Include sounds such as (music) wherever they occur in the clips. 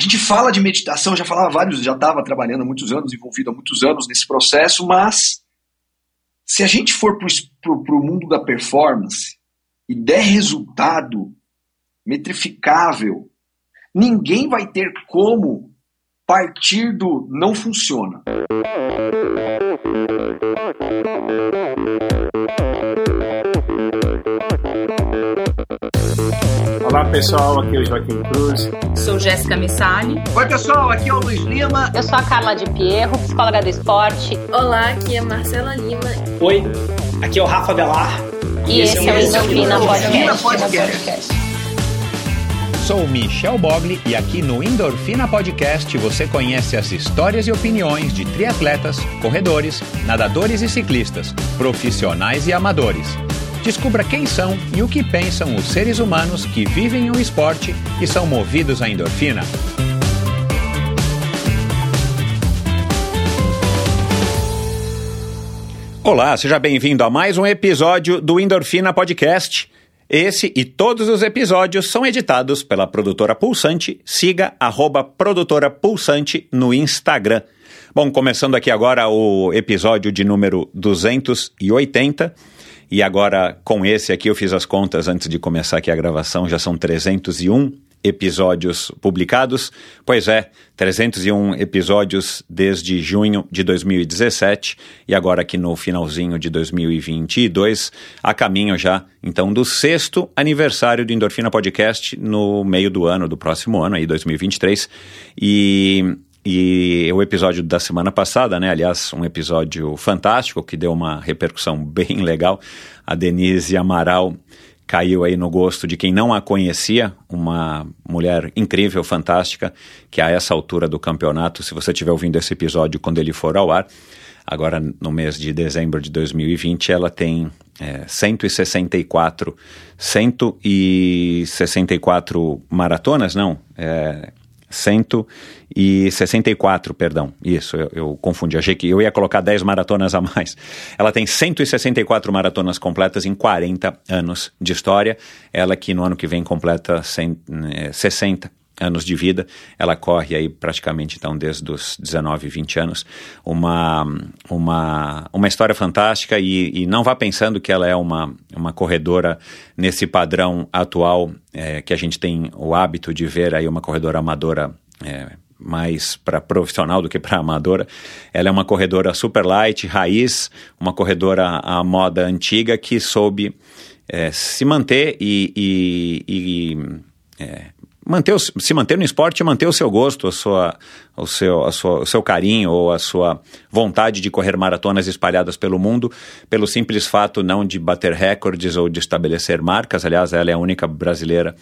A gente fala de meditação, já falava vários, já estava trabalhando há muitos anos, envolvido há muitos anos nesse processo, mas se a gente for para o mundo da performance e der resultado metrificável, ninguém vai ter como partir do não funciona. Olá pessoal, aqui é o Joaquim Cruz. Sou Jéssica Missali. Oi pessoal, aqui é o Luiz Lima. Eu sou a Carla de Pierro, psicóloga do esporte. Olá, aqui é Marcela Lima. Oi, aqui é o Rafa Velar. E, esse, esse é o Endorfina Podcast. Podcast. Sou Michel Bogli e aqui no Endorfina Podcast você conhece as histórias e opiniões de triatletas, corredores, nadadores e ciclistas, profissionais e amadores Descubra quem são e o que pensam os seres humanos que vivem o esporte e são movidos à endorfina. Olá, seja bem-vindo a mais um episódio do Endorfina Podcast. Esse e todos os episódios são editados pela produtora Pulsante. Siga arroba produtora Pulsante no Instagram. Bom, começando aqui agora o episódio de número 280. E agora, com esse aqui, eu fiz as contas antes de começar aqui a gravação, já são 301 episódios publicados. Pois é, 301 episódios desde junho de 2017 e agora aqui no finalzinho de 2022, a caminho já então do sexto aniversário do Endorfina Podcast no meio do ano, do próximo ano aí, 2023. E e o episódio da semana passada, né? Aliás, um episódio fantástico que deu uma repercussão (laughs) bem legal. A Denise Amaral caiu aí no gosto de quem não a conhecia, uma mulher incrível, fantástica, que a essa altura do campeonato, se você estiver ouvindo esse episódio quando ele for ao ar, agora no mês de dezembro de 2020, ela tem é, 164, 164 maratonas, não, é, 164, perdão. Isso, eu, eu, confundi. Achei que eu ia colocar 10 maratonas a mais. Ela tem 164 maratonas completas em 40 anos de história. Ela que no ano que vem completa 100, 60 é, anos de vida. Ela corre aí praticamente então desde os 19, 20 anos. Uma, uma, uma história fantástica e, e não vá pensando que ela é uma, uma corredora nesse padrão atual é, que a gente tem o hábito de ver aí uma corredora amadora é, mais para profissional do que para amadora. Ela é uma corredora super light, raiz, uma corredora à moda antiga que soube é, se manter e, e, e é, manter o, se manter no esporte e manter o seu gosto, a sua, o, seu, a sua, o seu carinho ou a sua vontade de correr maratonas espalhadas pelo mundo, pelo simples fato não de bater recordes ou de estabelecer marcas. Aliás, ela é a única brasileira,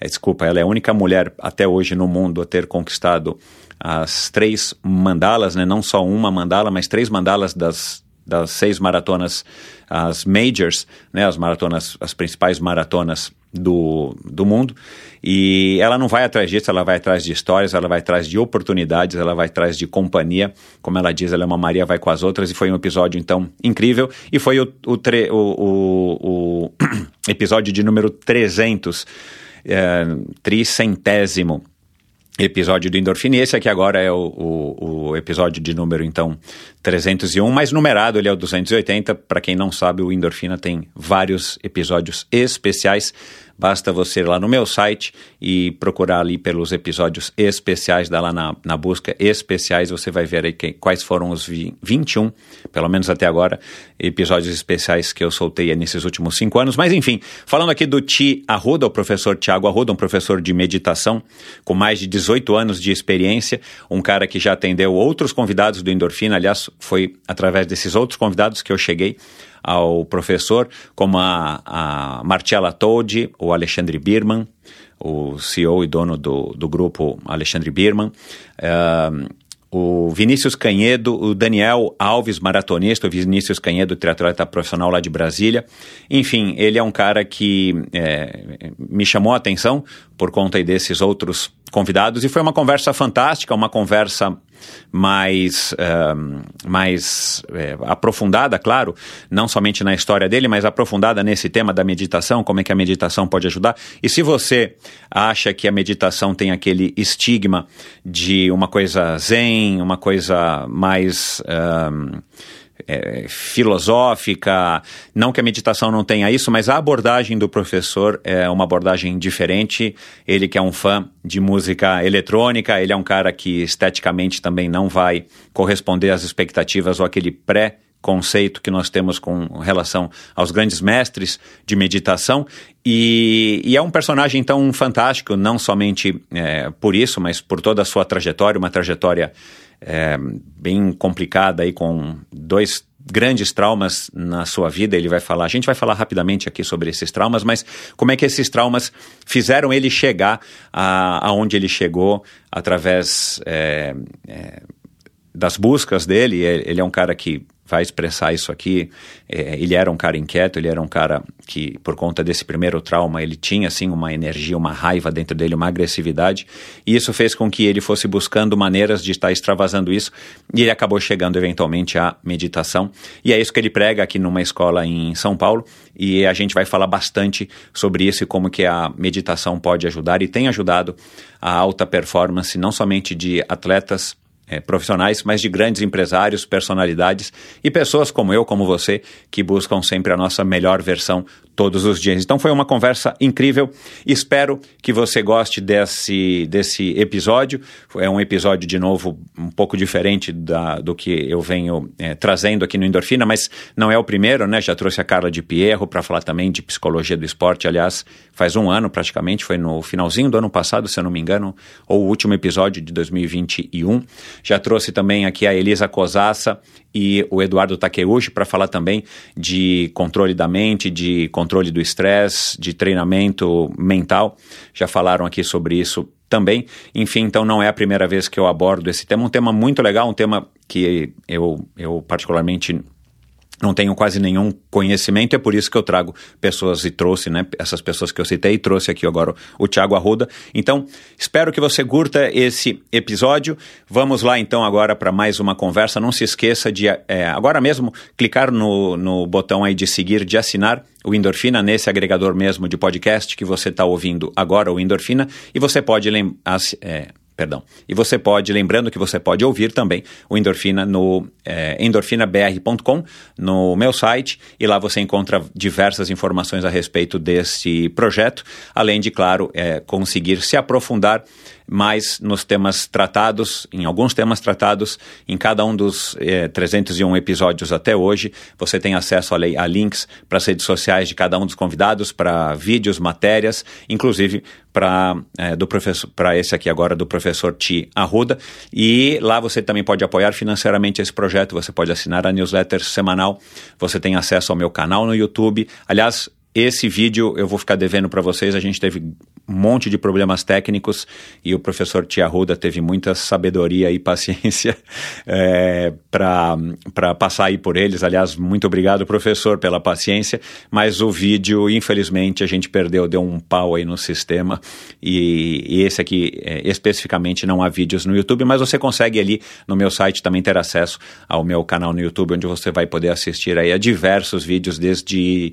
é, desculpa, ela é a única mulher até hoje no mundo a ter conquistado as três mandalas, né? não só uma mandala, mas três mandalas das das seis maratonas, as majors, né, as maratonas, as principais maratonas do, do mundo. E ela não vai atrás disso, ela vai atrás de histórias, ela vai atrás de oportunidades, ela vai atrás de companhia. Como ela diz, ela é uma Maria, vai com as outras. E foi um episódio, então, incrível. E foi o, o, tre, o, o, o (clears throat) episódio de número 300, é, tricentésimo episódio do Endorfina. E esse aqui agora é o, o, o, episódio de número, então, 301, mas numerado ele é o 280. Para quem não sabe, o Endorfina tem vários episódios especiais Basta você ir lá no meu site e procurar ali pelos episódios especiais, dá lá na, na busca especiais, você vai ver aí que, quais foram os 21, pelo menos até agora, episódios especiais que eu soltei nesses últimos cinco anos. Mas enfim, falando aqui do Ti Arruda, o professor Tiago Arruda, um professor de meditação com mais de 18 anos de experiência, um cara que já atendeu outros convidados do Endorfina, aliás, foi através desses outros convidados que eu cheguei ao professor, como a, a Marcella Toldi, o Alexandre Birman, o CEO e dono do, do grupo Alexandre Birman, uh, o Vinícius Canhedo, o Daniel Alves, maratonista, o Vinícius Canhedo, triatleta profissional lá de Brasília. Enfim, ele é um cara que é, me chamou a atenção por conta desses outros convidados e foi uma conversa fantástica, uma conversa mais, uh, mais é, aprofundada, claro, não somente na história dele, mas aprofundada nesse tema da meditação, como é que a meditação pode ajudar. E se você acha que a meditação tem aquele estigma de uma coisa zen, uma coisa mais. Um, é, filosófica. Não que a meditação não tenha isso, mas a abordagem do professor é uma abordagem diferente. Ele que é um fã de música eletrônica, ele é um cara que esteticamente também não vai corresponder às expectativas ou aquele pré conceito que nós temos com relação aos grandes mestres de meditação e, e é um personagem tão fantástico não somente é, por isso mas por toda a sua trajetória uma trajetória é, bem complicada aí com dois grandes traumas na sua vida, ele vai falar. A gente vai falar rapidamente aqui sobre esses traumas, mas como é que esses traumas fizeram ele chegar aonde ele chegou através é, é, das buscas dele. Ele é um cara que vai expressar isso aqui. É, ele era um cara inquieto, ele era um cara que, por conta desse primeiro trauma, ele tinha, assim, uma energia, uma raiva dentro dele, uma agressividade, e isso fez com que ele fosse buscando maneiras de estar extravasando isso, e ele acabou chegando eventualmente à meditação, e é isso que ele prega aqui numa escola em São Paulo, e a gente vai falar bastante sobre isso e como que a meditação pode ajudar, e tem ajudado a alta performance, não somente de atletas, é, profissionais, mas de grandes empresários, personalidades e pessoas como eu, como você, que buscam sempre a nossa melhor versão todos os dias. Então foi uma conversa incrível. Espero que você goste desse, desse episódio. É um episódio, de novo, um pouco diferente da, do que eu venho é, trazendo aqui no Endorfina, mas não é o primeiro, né? Já trouxe a Carla de Pierro para falar também de psicologia do esporte. Aliás, faz um ano praticamente, foi no finalzinho do ano passado, se eu não me engano, ou o último episódio de 2021. Já trouxe também aqui a Elisa Cosassa e o Eduardo Takeuchi para falar também de controle da mente, de controle do estresse, de treinamento mental. Já falaram aqui sobre isso também. Enfim, então não é a primeira vez que eu abordo esse tema. Um tema muito legal, um tema que eu, eu particularmente não tenho quase nenhum conhecimento, é por isso que eu trago pessoas e trouxe, né, essas pessoas que eu citei, e trouxe aqui agora o, Tiago Arruda. Então, espero que você curta esse episódio. Vamos lá então agora para mais uma conversa. Não se esqueça de é, agora mesmo clicar no, no botão aí de seguir, de assinar o Endorfina nesse agregador mesmo de podcast que você está ouvindo agora, o Endorfina, e você pode lembrar. É, perdão. E você pode, lembrando que você pode ouvir também o Endorfina no é, endorfinabr.com, no meu site, e lá você encontra diversas informações a respeito desse projeto, além de, claro, é, conseguir se aprofundar mais nos temas tratados, em alguns temas tratados em cada um dos eh, 301 episódios até hoje. Você tem acesso a, a links para as redes sociais de cada um dos convidados, para vídeos, matérias, inclusive para eh, do professor para esse aqui agora do professor Ti Arruda. E lá você também pode apoiar financeiramente esse projeto. Você pode assinar a newsletter semanal. Você tem acesso ao meu canal no YouTube. Aliás, esse vídeo eu vou ficar devendo para vocês. A gente teve um monte de problemas técnicos e o professor Tia Ruda teve muita sabedoria e paciência (laughs) é, para passar aí por eles. Aliás, muito obrigado, professor, pela paciência. Mas o vídeo, infelizmente, a gente perdeu, deu um pau aí no sistema. E, e esse aqui, é, especificamente, não há vídeos no YouTube, mas você consegue ali no meu site também ter acesso ao meu canal no YouTube, onde você vai poder assistir aí a diversos vídeos desde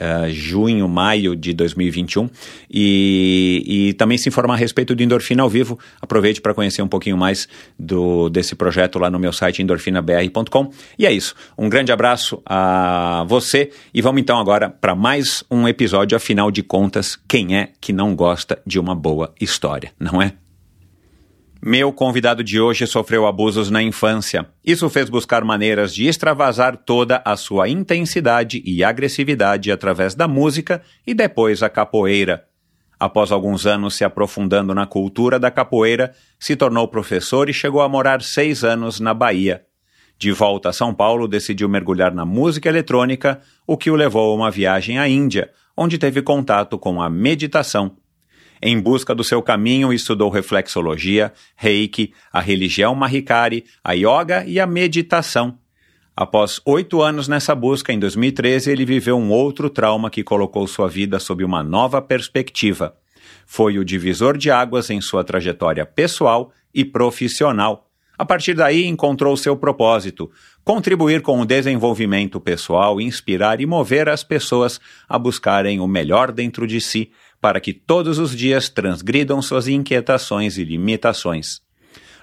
uh, junho, maio de 2021 e, e também se informar a respeito do Endorfina ao vivo. Aproveite para conhecer um pouquinho mais do, desse projeto lá no meu site endorfinabr.com. E é isso. Um grande abraço a você e vamos então agora para mais um episódio. Afinal de contas, quem é que não gosta de uma boa história, não é? Meu convidado de hoje sofreu abusos na infância. Isso fez buscar maneiras de extravasar toda a sua intensidade e agressividade através da música e depois a capoeira. Após alguns anos se aprofundando na cultura da capoeira, se tornou professor e chegou a morar seis anos na Bahia. De volta a São Paulo, decidiu mergulhar na música eletrônica, o que o levou a uma viagem à Índia, onde teve contato com a meditação em busca do seu caminho, estudou reflexologia, reiki, a religião Mahikari, a yoga e a meditação. Após oito anos nessa busca, em 2013, ele viveu um outro trauma que colocou sua vida sob uma nova perspectiva. Foi o divisor de águas em sua trajetória pessoal e profissional. A partir daí, encontrou seu propósito: contribuir com o desenvolvimento pessoal, inspirar e mover as pessoas a buscarem o melhor dentro de si, para que todos os dias transgridam suas inquietações e limitações.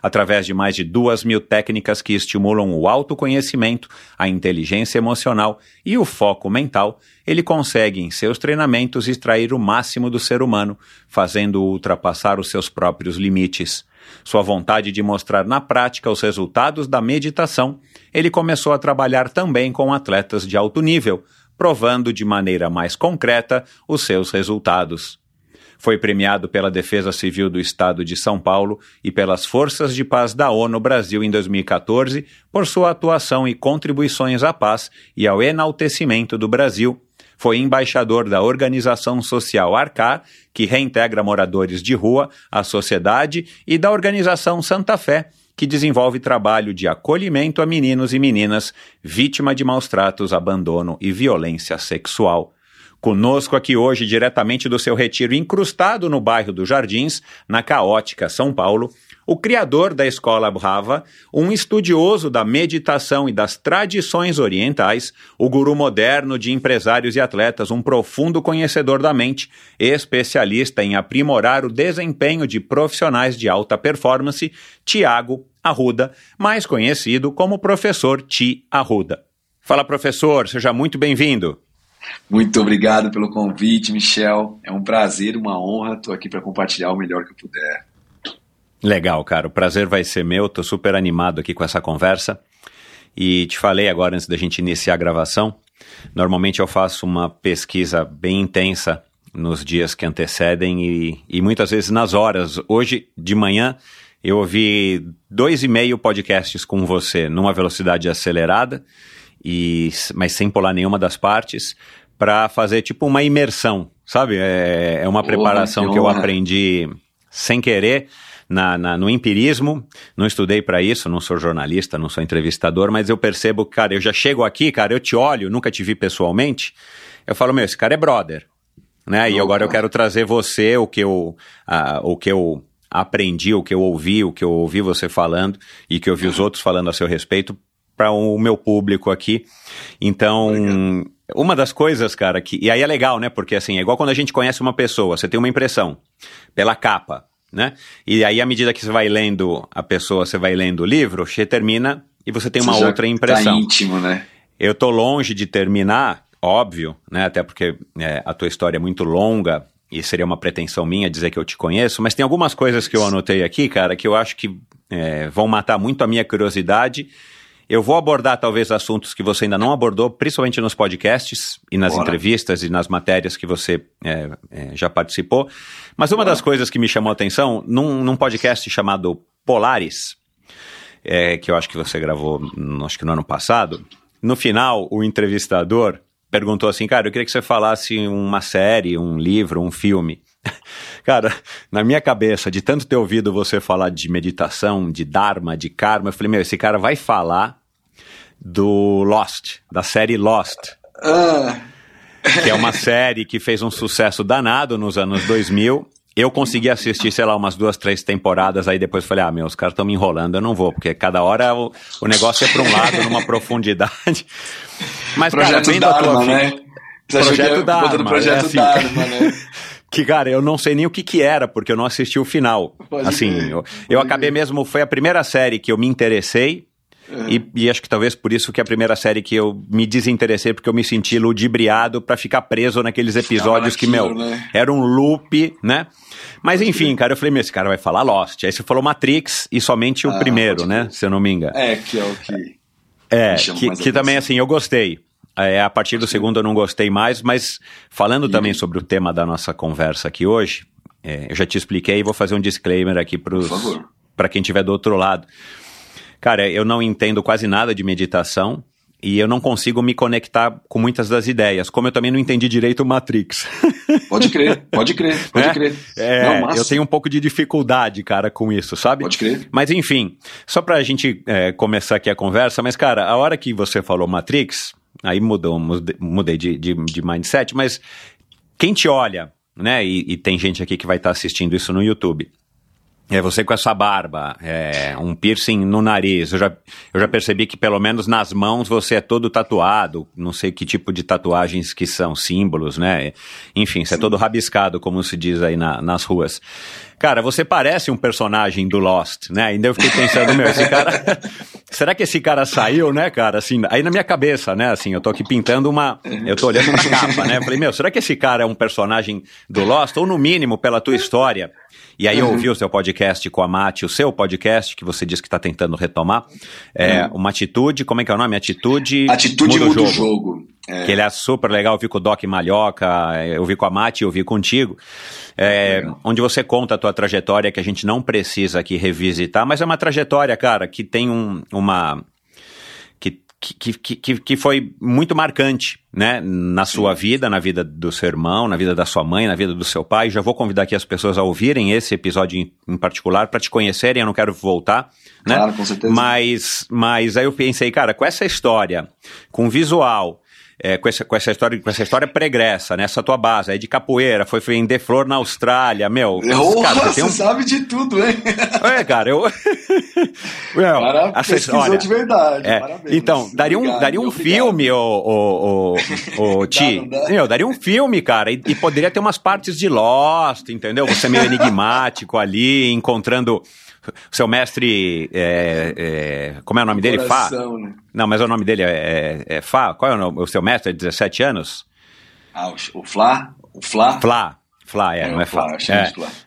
Através de mais de duas mil técnicas que estimulam o autoconhecimento, a inteligência emocional e o foco mental, ele consegue, em seus treinamentos, extrair o máximo do ser humano, fazendo-o ultrapassar os seus próprios limites sua vontade de mostrar na prática os resultados da meditação, ele começou a trabalhar também com atletas de alto nível, provando de maneira mais concreta os seus resultados. Foi premiado pela Defesa Civil do Estado de São Paulo e pelas Forças de Paz da ONU Brasil em 2014 por sua atuação e contribuições à paz e ao enaltecimento do Brasil foi embaixador da organização social Arcar, que reintegra moradores de rua à sociedade, e da organização Santa Fé, que desenvolve trabalho de acolhimento a meninos e meninas vítima de maus tratos, abandono e violência sexual. Conosco aqui hoje, diretamente do seu retiro incrustado no bairro dos Jardins, na caótica São Paulo, o criador da escola Brava, um estudioso da meditação e das tradições orientais, o guru moderno de empresários e atletas, um profundo conhecedor da mente, especialista em aprimorar o desempenho de profissionais de alta performance, Tiago Arruda, mais conhecido como professor Ti Arruda. Fala, professor, seja muito bem-vindo. Muito obrigado pelo convite, Michel. É um prazer, uma honra. Estou aqui para compartilhar o melhor que eu puder. Legal, cara. O prazer vai ser meu. Tô super animado aqui com essa conversa. E te falei agora antes da gente iniciar a gravação. Normalmente eu faço uma pesquisa bem intensa nos dias que antecedem e, e muitas vezes nas horas. Hoje de manhã eu ouvi dois e meio podcasts com você numa velocidade acelerada, e, mas sem pular nenhuma das partes, para fazer tipo uma imersão, sabe? É, é uma preparação que eu aprendi sem querer na, na, no empirismo, não estudei para isso, não sou jornalista, não sou entrevistador, mas eu percebo, cara, eu já chego aqui, cara, eu te olho, nunca te vi pessoalmente, eu falo, meu, esse cara é brother, né? E agora eu quero trazer você, o que eu, uh, o que eu aprendi, o que eu ouvi, o que eu ouvi você falando e que eu vi os outros falando a seu respeito para o meu público aqui. Então, Obrigado. uma das coisas, cara, que. E aí é legal, né? Porque assim, é igual quando a gente conhece uma pessoa, você tem uma impressão pela capa né? E aí, à medida que você vai lendo a pessoa, você vai lendo o livro, você termina e você tem uma você outra tá impressão. Tá íntimo, né? Eu tô longe de terminar, óbvio, né? Até porque é, a tua história é muito longa e seria uma pretensão minha dizer que eu te conheço, mas tem algumas coisas que eu anotei aqui, cara, que eu acho que é, vão matar muito a minha curiosidade eu vou abordar talvez assuntos que você ainda não abordou, principalmente nos podcasts e nas Bora. entrevistas e nas matérias que você é, é, já participou. Mas uma Bora. das coisas que me chamou a atenção, num, num podcast chamado Polaris, é, que eu acho que você gravou, acho que no ano passado, no final o entrevistador perguntou assim, cara, eu queria que você falasse uma série, um livro, um filme. (laughs) Cara, na minha cabeça, de tanto ter ouvido você falar de meditação, de Dharma, de Karma, eu falei, meu, esse cara vai falar do Lost, da série Lost. Ah. Que é uma série que fez um sucesso danado nos anos 2000. Eu consegui assistir, sei lá, umas duas, três temporadas, aí depois falei, ah, meu, os caras estão me enrolando, eu não vou, porque cada hora o, o negócio é para um lado, numa profundidade. Mas, projeto cara, vendo Dharma, tua né? Projeto Dharma, projeto é assim, Dharma, né? (laughs) que, cara, eu não sei nem o que que era, porque eu não assisti o final. Pode assim, eu, eu acabei mesmo, foi a primeira série que eu me interessei, é. E, e, acho que talvez por isso que é a primeira série que eu me desinteressei, porque eu me senti ludibriado para ficar preso naqueles episódios que, meu, né? era um loop, né? Mas enfim, cara, eu falei, meu, esse cara vai falar Lost. Aí você falou Matrix e somente o ah, primeiro, né? Se eu não me engano. É, que é o que. É, que, que também, assim, eu gostei. É, a partir do segundo eu não gostei mais, mas falando também sobre o tema da nossa conversa aqui hoje, é, eu já te expliquei e vou fazer um disclaimer aqui para quem estiver do outro lado. Cara, eu não entendo quase nada de meditação e eu não consigo me conectar com muitas das ideias, como eu também não entendi direito o Matrix. (laughs) Pode crer, pode crer, (laughs) pode é? crer. É, não, eu tenho um pouco de dificuldade, cara, com isso, sabe? Pode crer. Mas enfim, só pra gente é, começar aqui a conversa, mas cara, a hora que você falou Matrix, aí mudou, mudei de, de, de mindset, mas quem te olha, né, e, e, tem gente aqui que vai estar tá assistindo isso no YouTube, É você com essa barba, é, um piercing no nariz. Eu já, eu já percebi que pelo menos nas mãos você é todo tatuado. Não sei que tipo de tatuagens que são, símbolos, né? Enfim, você é todo rabiscado, como se diz aí na, nas ruas. Cara, você parece um personagem do Lost, né? Ainda eu fiquei pensando, meu, esse cara. (laughs) será que esse cara saiu, né, cara? Assim, aí na minha cabeça, né? Assim, eu tô aqui pintando uma. Eu tô olhando uma capa, né? Eu falei, meu, será que esse cara é um personagem do Lost? Ou no mínimo, pela tua história. E aí eu ouvi o seu podcast com a Mate, o seu podcast, que você disse que está tentando retomar. É, uhum. Uma atitude, como é que é o nome? Atitude. Atitude muda, muda o jogo. jogo. É. Que ele é super legal, eu vi com o Doc Malhoca, eu vi com a Mate, eu vi contigo. É, onde você conta a tua trajetória, que a gente não precisa aqui revisitar, mas é uma trajetória, cara, que tem um, uma que, que, que, que foi muito marcante, né? Na sua Sim. vida, na vida do seu irmão, na vida da sua mãe, na vida do seu pai. Já vou convidar aqui as pessoas a ouvirem esse episódio em, em particular para te conhecerem. Eu não quero voltar, né? Claro, com certeza. Mas, mas aí eu pensei, cara, com essa história, com visual, é, com, essa, com, essa história, com essa história pregressa, né? Essa tua base aí de capoeira, foi vender flor na Austrália, meu. Oh, cara, você, um... sabe de tudo, hein? É, cara, eu. (laughs) meu, cara, pesquisou olha, de verdade. É, parabéns. Então, daria um, daria um filme, o, o, o, o Ti. Meu, daria um filme, cara, e, e, poderia ter umas partes de Lost, entendeu? Você meio enigmático ali, encontrando seu mestre, é, é, como é o nome dele? Fá? Né? Não, mas o nome dele é, é, é Fá. Qual é o, nome, o seu mestre? É 17 anos? Ah, o, o Flá? O Flá? Flá. Flá, é, é não é Flá.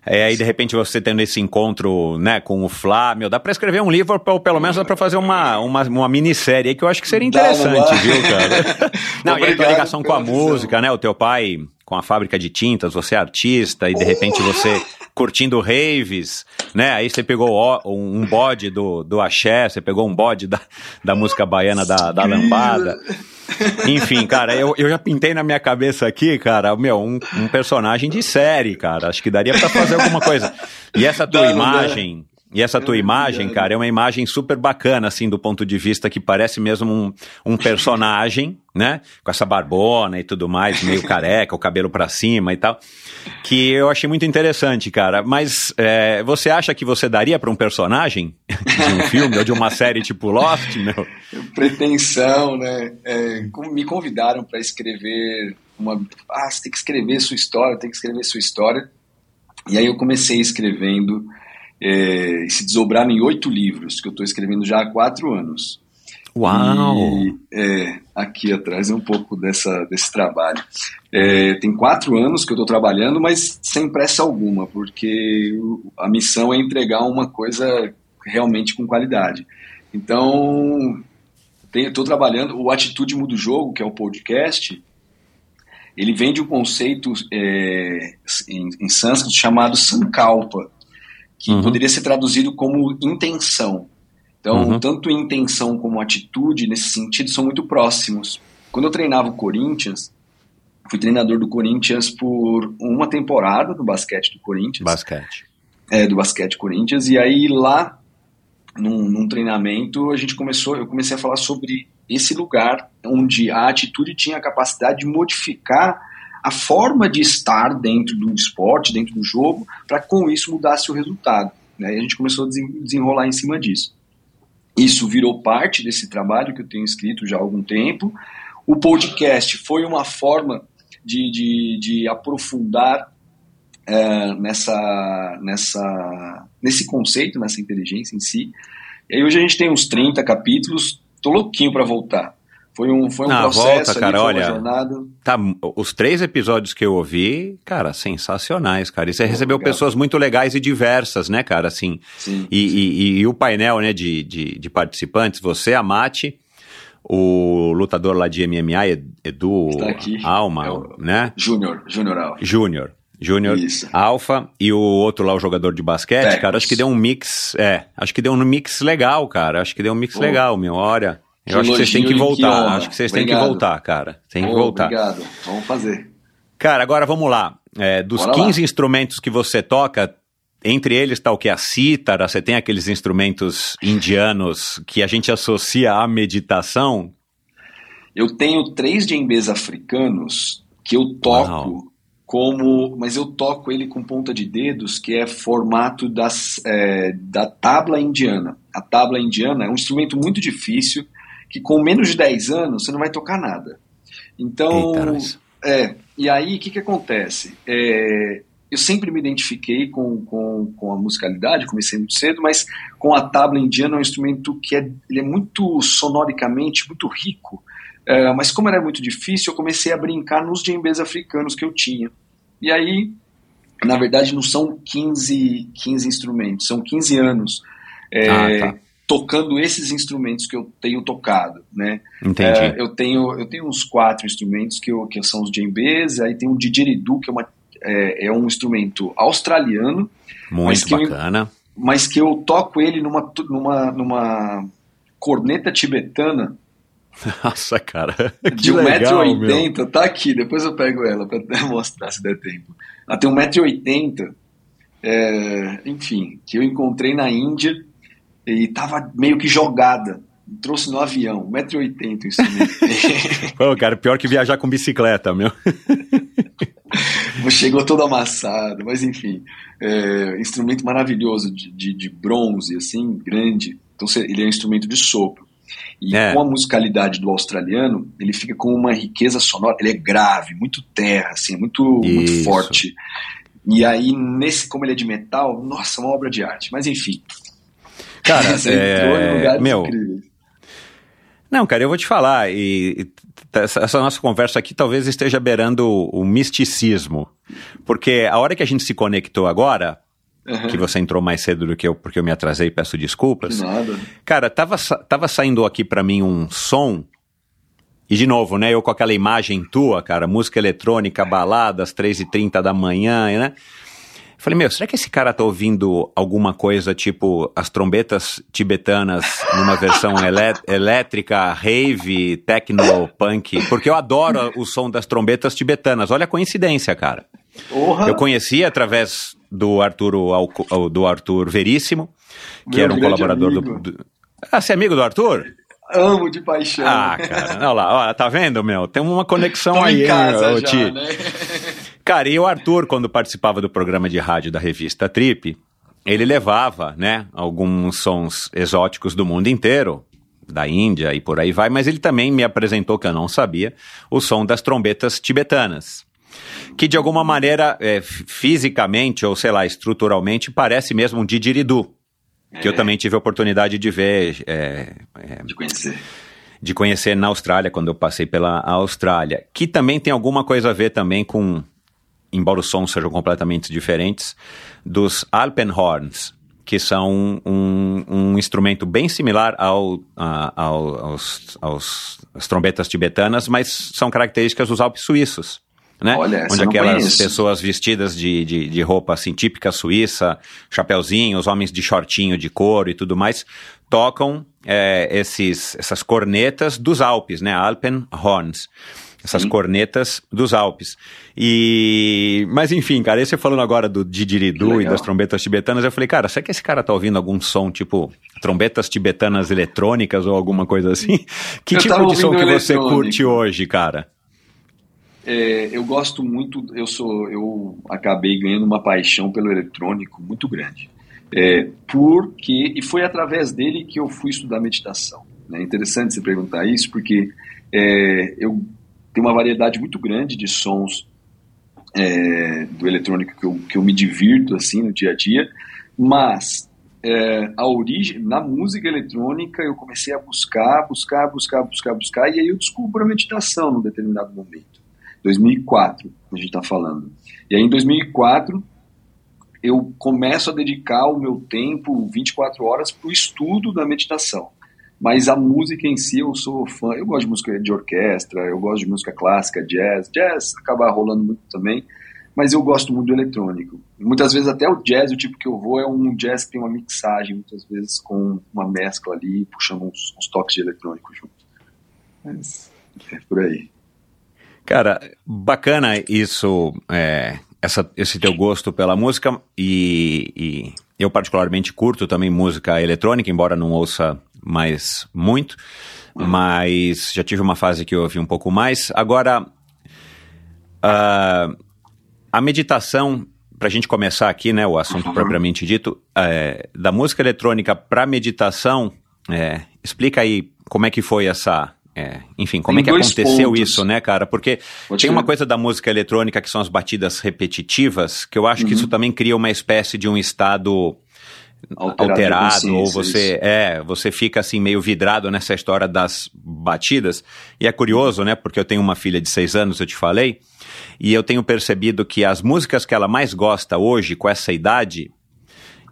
É. é, aí de repente você tendo esse encontro, né, com o Flá, meu, dá pra escrever um livro, ou pelo menos dá pra fazer uma, uma, uma minissérie aí que eu acho que seria interessante, viu, cara? (laughs) não, e a tua ligação com a música, né, o teu pai com a fábrica de tintas, você é artista e de repente você (laughs) curtindo raves, né? Aí você pegou um bode do, do axé, você pegou um bode da, da música baiana da, da lambada. Enfim, cara, eu, eu já pintei na minha cabeça aqui, cara, meu, um, um personagem de série, cara. Acho que daria para fazer alguma coisa. E essa tua não, imagem, não. E essa tua imagem, cara, é uma imagem super bacana, assim, do ponto de vista que parece mesmo um, um personagem, (laughs) né? Com essa barbona e tudo mais, meio careca, o cabelo para cima e tal. Que eu achei muito interessante, cara. Mas é, você acha que você daria para um personagem (laughs) de um filme ou de uma série tipo Lost, meu? Pretensão, né? É, me convidaram para escrever uma. Ah, você tem que escrever sua história, tem que escrever sua história. E aí eu comecei escrevendo é, se desdobraram em oito livros, que eu estou escrevendo já há quatro anos. Uau! E, é, aqui atrás é um pouco dessa, desse trabalho. É, tem quatro anos que eu estou trabalhando, mas sem pressa alguma, porque a missão é entregar uma coisa realmente com qualidade. Então, estou trabalhando. O Atitude Muda o Jogo, que é o podcast, ele vem de um conceito é, em, em sânscrito chamado Sankalpa, que uhum. poderia ser traduzido como intenção. Então, uhum. tanto intenção como atitude, nesse sentido, são muito próximos. Quando eu treinava o Corinthians, fui treinador do Corinthians por uma temporada do basquete do Corinthians. Basquete. É, do basquete Corinthians. E aí lá, num, num treinamento, a gente começou, eu comecei a falar sobre esse lugar onde a atitude tinha a capacidade de modificar a forma de estar dentro do esporte, dentro do jogo, para com isso mudasse o resultado. Né? E a gente começou a desenrolar em cima disso. Isso virou parte desse trabalho que eu tenho escrito já há algum tempo. O podcast foi uma forma de, de, de aprofundar é, nessa, nessa, nesse conceito, nessa inteligência em si. E aí hoje a gente tem uns 30 capítulos, tô louquinho para voltar. Foi um, foi um Na processo, volta, cara, ali, olha, jornada. Tá, os três episódios que eu ouvi, cara, sensacionais, cara. E você recebeu obrigado. pessoas muito legais e diversas, né, cara, assim. Sim. E, e, e, o painel, né, de, de, de, participantes, você, a Mate, o lutador lá de MMA, Edu Alma, é o, né? Júnior, Júnior Alfa. Júnior. Júnior Alfa e o outro lá, o jogador de basquete, cara, acho que deu um mix, é, acho que deu um mix legal, cara, acho que deu um mix legal, meu, olha, eu acho que vocês têm que voltar. Acho que vocês têm que voltar, cara. Tem que voltar. Obrigado. Vamos fazer. Cara, agora vamos lá. É, dos Bora 15 lá. instrumentos que você toca, entre eles está o que? A cítara, você tem aqueles instrumentos indianos que a gente associa à meditação? Eu tenho três djembês africanos que eu toco Uau. como, mas eu toco ele com ponta de dedos, que é formato das, é, da tabla indiana. A tabla indiana é um instrumento muito difícil, que com menos de 10 anos você não vai tocar nada. Então, Eita, é, e aí o que, que acontece? É, eu sempre me identifiquei com, com, com a musicalidade, comecei muito cedo, mas com a tabla indiana é um instrumento que é, ele é muito sonoricamente, muito rico, é, mas como era muito difícil, eu comecei a brincar nos djembes africanos que eu tinha. E aí, na verdade, não são 15, 15 instrumentos, são 15 anos é, ah, tá. Tocando esses instrumentos que eu tenho tocado, né? Entendi. É, eu, tenho, eu tenho uns quatro instrumentos que, eu, que são os djembes, aí tem o didgeridoo, que é, uma, é, é um instrumento australiano. Muito bacana. Eu, mas que eu toco ele numa, numa, numa corneta tibetana, (laughs) nossa, cara. de 1,80m, tá aqui, depois eu pego ela pra (laughs) mostrar se der tempo. Ela tem 1,80m, é, enfim, que eu encontrei na Índia e tava meio que jogada. Trouxe no avião, 1,80m isso mesmo. Pô, cara, pior que viajar com bicicleta, meu. (laughs) Chegou todo amassado, mas enfim, é, instrumento maravilhoso de, de, de bronze, assim, grande. Então ele é um instrumento de sopro. E é. com a musicalidade do australiano, ele fica com uma riqueza sonora, ele é grave, muito terra, assim, muito, muito forte. E aí, nesse, como ele é de metal, nossa, uma obra de arte. Mas enfim. Cara, (laughs) é... meu. Incríveis. Não, cara, eu vou te falar, e, essa nossa conversa aqui talvez esteja beirando o, o misticismo, porque a hora que a gente se conectou agora, Uhum. Que você entrou mais cedo do que eu, porque eu me atrasei, peço desculpas. Que nada. Cara, tava, tava saindo aqui para mim um som. E de novo, né? Eu com aquela imagem tua, cara, música eletrônica, balada, às 3h30 da manhã, né? Falei, meu, será que esse cara tá ouvindo alguma coisa tipo as trombetas tibetanas numa versão elétrica, rave, techno, punk? Porque eu adoro o som das trombetas tibetanas. Olha a coincidência, cara. Orra. Eu conheci através do Arthur, do Arthur Veríssimo, que Meu era um colaborador do, do, Ah, você é amigo do Arthur? Amo de paixão. Ah, cara, olha lá, ó, tá vendo, meu? Tem uma conexão Tô aí, em casa já, né? Cara, e o Arthur, quando participava do programa de rádio da revista Trip, ele levava, né, alguns sons exóticos do mundo inteiro, da Índia e por aí vai, mas ele também me apresentou, que eu não sabia, o som das trombetas tibetanas que de alguma maneira, é, fisicamente ou sei lá, estruturalmente, parece mesmo um didgeridoo. É. Que eu é. também tive a oportunidade de ver. É, é, de conhecer. De conhecer na Austrália, quando eu passei pela Austrália. Que também tem alguma coisa a ver também com, embora os sons sejam completamente diferentes, dos Alpenhorns, que são um, um instrumento bem similar ao, a, ao, aos, aos, às trombetas tibetanas, mas são características dos Alpes suíços né? Olha, Onde aquelas pessoas vestidas de, de, de, roupa assim típica suíça, chapeuzinho, os homens de shortinho de couro e tudo mais, tocam é, esses, essas cornetas dos Alpes, né? Alpenhorns. Essas Sim. cornetas dos Alpes. E. Mas enfim, cara, você falando agora do didgeridoo e das trombetas tibetanas, eu falei, cara, será que esse cara tá ouvindo algum som tipo trombetas tibetanas eletrônicas ou alguma coisa assim? (laughs) Que eu tipo de som que você curte hoje, cara? É, eu gosto muito, eu sou, eu acabei ganhando uma paixão pelo eletrônico muito grande. É, porque, e foi através dele que eu fui estudar meditação. Né? É interessante você perguntar isso, porque é, eu tenho uma variedade muito grande de sons é, do eletrônico que eu, que eu me divirto assim no dia a dia, mas é, a origem, na música eletrônica, eu comecei a buscar, buscar, buscar, buscar, buscar, e aí eu descubro a meditação num determinado momento. 2004, a gente está falando. E aí, em 2004, eu começo a dedicar o meu tempo, 24 horas, para o estudo da meditação. Mas a música em si, eu sou fã. Eu gosto de música de orquestra, eu gosto de música clássica, jazz. Jazz acaba rolando muito também, mas eu gosto muito do eletrônico. Muitas vezes, até o jazz, o tipo que eu vou, é um jazz que tem uma mixagem, muitas vezes com uma mescla ali, puxando uns, uns toques de eletrônico junto. Mas é por aí. Cara, bacana isso, é, essa, esse teu gosto pela música e, e, eu particularmente curto também música eletrônica, embora não ouça mais muito, mas já tive uma fase que eu ouvi um pouco mais. Agora, uh, a meditação, para a gente começar aqui, né, o assunto propriamente dito, é, da música eletrônica para meditação, é, explica aí como é que foi essa é, enfim, como tem é que aconteceu pontos. isso, né, cara? Porque tem ver. uma coisa da música eletrônica que são as batidas repetitivas, que eu acho uhum. que isso uhum. também cria uma espécie de um estado alterado, alterado ou você isso. é, você fica assim meio vidrado nessa história das batidas. E é curioso, né? Porque eu tenho uma filha de seis anos, eu te falei, e eu tenho percebido que as músicas que ela mais gosta hoje, com essa idade,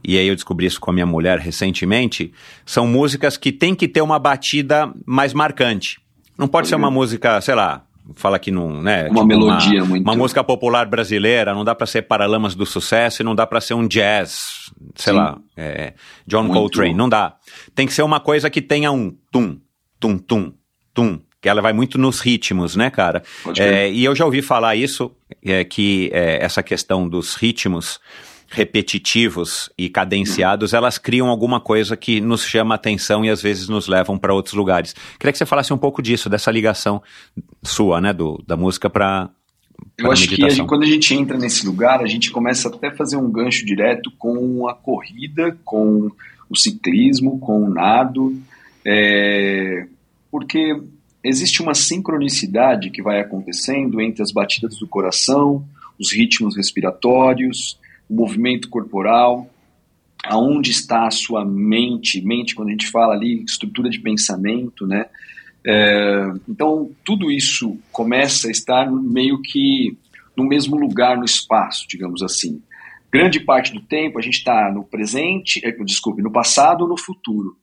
e aí eu descobri isso com a minha mulher recentemente, são músicas que tem que ter uma batida mais marcante. Não pode ser uma música, sei lá, fala aqui num, né? Uma tipo melodia uma, muito. Uma música popular brasileira, não dá para ser Paralamas do Sucesso e não dá para ser um jazz, sei Sim. lá, é, John muito Coltrane, não dá. Tem que ser uma coisa que tenha um tum, tum, tum, tum, que ela vai muito nos ritmos, né, cara? É, e eu já ouvi falar isso, é, que é, essa questão dos ritmos repetitivos e cadenciados, elas criam alguma coisa que nos chama atenção e às vezes nos levam para outros lugares. Queria que você falasse um pouco disso, dessa ligação sua, né, do, da música para eu acho que a gente, quando a gente entra nesse lugar, a gente começa até a fazer um gancho direto com a corrida, com o ciclismo, com o nado, é, porque existe uma sincronicidade que vai acontecendo entre as batidas do coração, os ritmos respiratórios, o movimento corporal, aonde está a sua mente, mente quando a gente fala ali, estrutura de pensamento, né? É, então, tudo isso começa a estar meio que no mesmo lugar no espaço, digamos assim. Grande parte do tempo a gente está no presente, é, desculpe, no passado ou no futuro.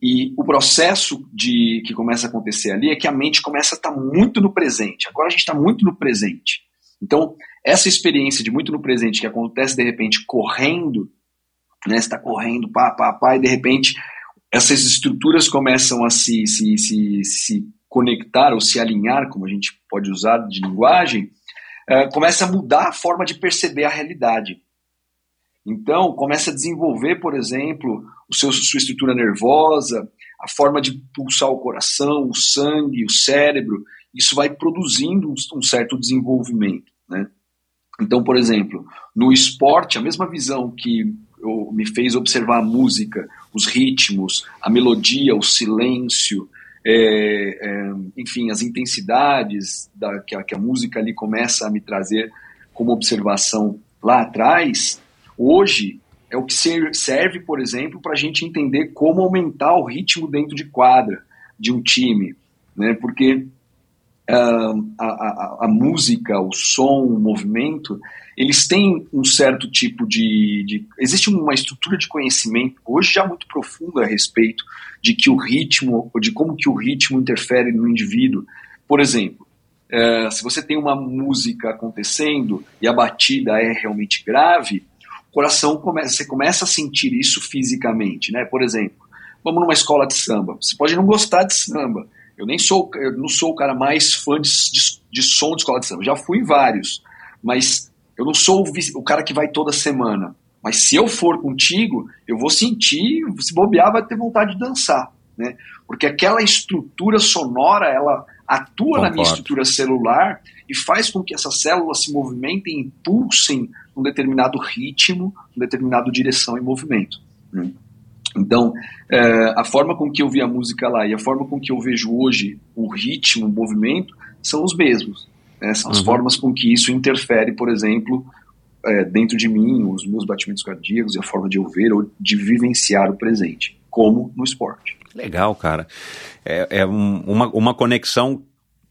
E o processo de que começa a acontecer ali é que a mente começa a estar tá muito no presente. Agora a gente está muito no presente. Então, essa experiência de muito no presente que acontece de repente correndo, né, você está correndo, pá, pá, pá, e de repente essas estruturas começam a se, se, se, se conectar ou se alinhar, como a gente pode usar de linguagem, uh, começa a mudar a forma de perceber a realidade. Então, começa a desenvolver, por exemplo, o seu, sua estrutura nervosa, a forma de pulsar o coração, o sangue, o cérebro. Isso vai produzindo um, um certo desenvolvimento. Né? Então, por exemplo, no esporte, a mesma visão que eu, me fez observar a música, os ritmos, a melodia, o silêncio, é, é, enfim, as intensidades da, que, a, que a música ali começa a me trazer como observação lá atrás, hoje é o que serve, por exemplo, para a gente entender como aumentar o ritmo dentro de quadra de um time, né? Porque a, a, a, música, o som, o movimento, eles têm um certo tipo de, de, Existe uma estrutura de conhecimento, hoje já muito profunda a respeito de que o ritmo, de como que o ritmo interfere no indivíduo. Por exemplo, uh, se você tem uma música acontecendo e a batida é realmente grave, o coração começa, você começa a sentir isso fisicamente, né? Por exemplo, vamos numa escola de samba. Você pode não gostar de samba, eu nem sou, eu não sou o cara mais fã de, de, de som de escola de samba. Já fui em vários, mas eu não sou o, o, cara que vai toda semana. Mas se eu for contigo, eu vou sentir, se bobear, vai ter vontade de dançar, né? Porque aquela estrutura sonora, ela atua Concordo. na minha estrutura celular e faz com que essas células se movimentem, impulsem um determinado ritmo, uma determinada direção e movimento. Né? Então, é, a forma com que eu vi a música lá e a forma com que eu vejo hoje o ritmo, o movimento, são os mesmos. Né? São as uhum. formas com que isso interfere, por exemplo, é, dentro de mim, os meus batimentos cardíacos e a forma de eu ver ou de vivenciar o presente, como no esporte. Legal, cara. É, é um, uma, uma conexão,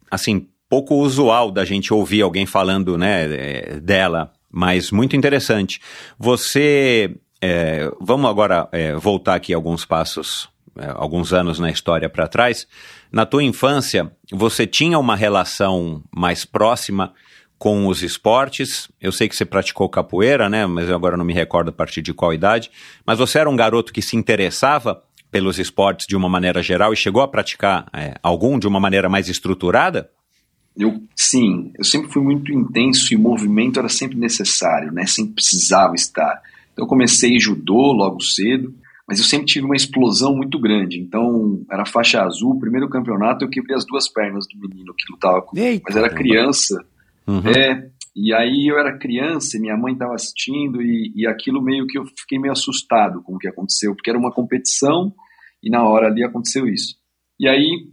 assim, pouco usual da gente ouvir alguém falando, né, é, dela, mas muito interessante. Você é, vamos agora é, voltar aqui alguns passos, é, alguns anos na história para trás. Na tua infância, você tinha uma relação mais próxima com os esportes? Eu sei que você praticou capoeira, né? Mas agora não me recordo a partir de qual idade. Mas você era um garoto que se interessava pelos esportes de uma maneira geral e chegou a praticar é, algum de uma maneira mais estruturada? Eu, sim, eu sempre fui muito intenso e o movimento era sempre necessário, né? Sempre precisava estar. Então eu comecei judô logo cedo, mas eu sempre tive uma explosão muito grande. Então era faixa azul, primeiro campeonato eu quebrei as duas pernas do menino que lutava comigo, mas era criança. Uhum. É, E aí eu era criança e minha mãe estava assistindo e, e aquilo meio que eu fiquei meio assustado com o que aconteceu, porque era uma competição e na hora ali aconteceu isso. E aí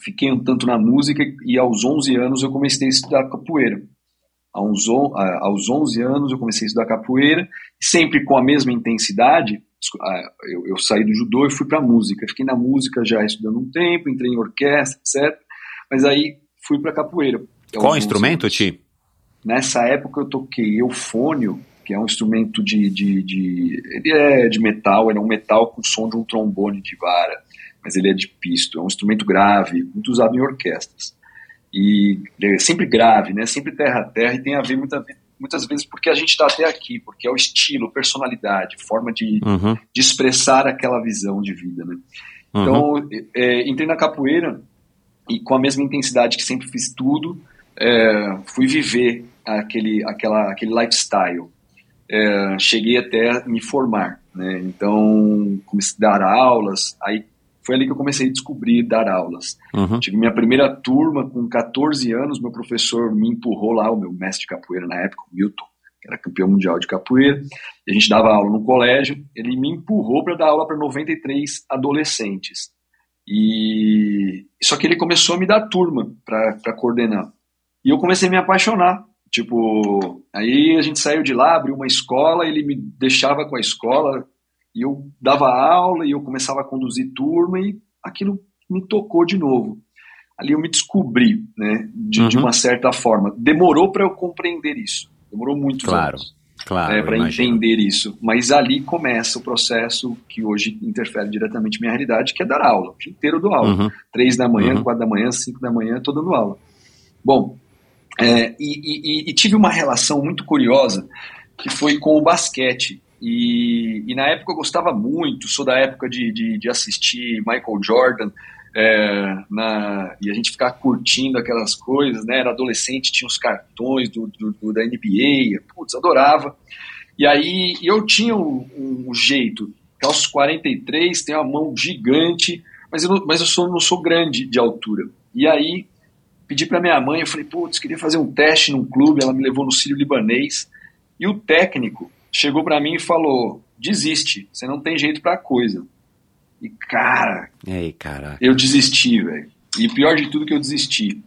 fiquei um tanto na música e aos 11 anos eu comecei a estudar capoeira. Aos, aos 11 anos eu comecei a estudar capoeira, sempre com a mesma intensidade. Eu, eu saí do judô e fui para a música. Fiquei na música já estudando um tempo, entrei em orquestra, etc. Mas aí fui para capoeira. Qual instrumento, Ti? Nessa época eu toquei eufônio, que é um instrumento de, de, de, Ele é de metal, ele é um metal com som de um trombone de vara mas ele é de pisto, é um instrumento grave, muito usado em orquestras. E é sempre grave, né? sempre terra a terra, e tem a ver muita, muitas vezes porque a gente está até aqui, porque é o estilo, personalidade, forma de, uhum. de expressar aquela visão de vida. Né? Então, uhum. é, entrei na capoeira e com a mesma intensidade que sempre fiz tudo, é, fui viver aquele, aquela, aquele lifestyle. É, cheguei até me formar. Né? Então, comecei a dar aulas, aí foi ali que eu comecei a descobrir dar aulas. Uhum. Tive minha primeira turma com 14 anos, meu professor me empurrou lá, o meu mestre de capoeira na época, o Milton, que era campeão mundial de capoeira, a gente dava aula no colégio, ele me empurrou para dar aula para 93 adolescentes. E só que ele começou a me dar turma para coordenar. E eu comecei a me apaixonar. Tipo, aí a gente saiu de lá, abriu uma escola, ele me deixava com a escola, e eu dava aula e eu começava a conduzir turma e aquilo me tocou de novo. Ali eu me descobri, né, de, uhum. de uma certa forma. Demorou para eu compreender isso. Demorou muito claro, anos. Claro, né, para entender isso. Mas ali começa o processo que hoje interfere diretamente na minha realidade, que é dar aula. O dia inteiro eu dou aula. Uhum. Três da manhã, uhum. quatro da manhã, cinco da manhã, estou dando aula. Bom, é, e, e, e tive uma relação muito curiosa que foi com o basquete. E, e, na época eu gostava muito, sou da época de, de, de assistir Michael Jordan, é, na, e a gente ficava curtindo aquelas coisas, né? Era adolescente, tinha os cartões do, do, do da NBA, putz, adorava. E aí eu tinha um, um jeito, calço 43, tenho uma mão gigante, mas eu, não, mas eu sou, não sou grande de altura. E aí pedi para minha mãe, eu falei, putz, queria fazer um teste num clube, ela me levou no Sírio Libanês, e o técnico chegou para mim e falou: desiste, você não tem jeito para coisa. E cara, Ei, cara, eu desisti, velho. E pior de tudo que eu desisti.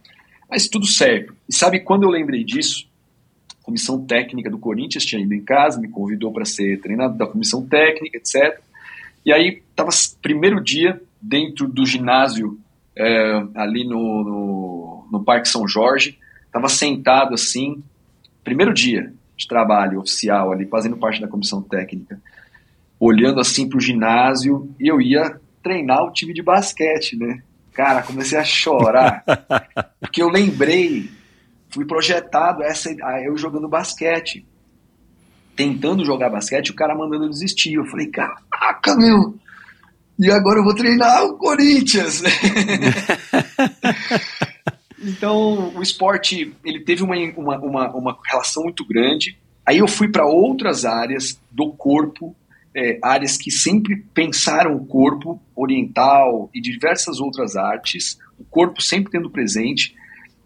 Mas tudo certo. E sabe quando eu lembrei disso? A comissão técnica do Corinthians tinha ido em casa, me convidou para ser treinador da comissão técnica, etc. E aí tava primeiro dia dentro do ginásio é, ali no, no, no Parque São Jorge, tava sentado assim, primeiro dia, de trabalho oficial ali, fazendo parte da comissão técnica, olhando assim para o ginásio e eu ia treinar o time de basquete, né? Cara, comecei a chorar, (laughs) porque eu lembrei, fui projetado essa eu jogando basquete, tentando jogar basquete, o cara mandando desistir. Eu falei, caraca, meu, e agora eu vou treinar o Corinthians. (laughs) Então, o esporte ele teve uma, uma, uma, uma relação muito grande. Aí eu fui para outras áreas do corpo, é, áreas que sempre pensaram o corpo oriental e diversas outras artes, o corpo sempre tendo presente.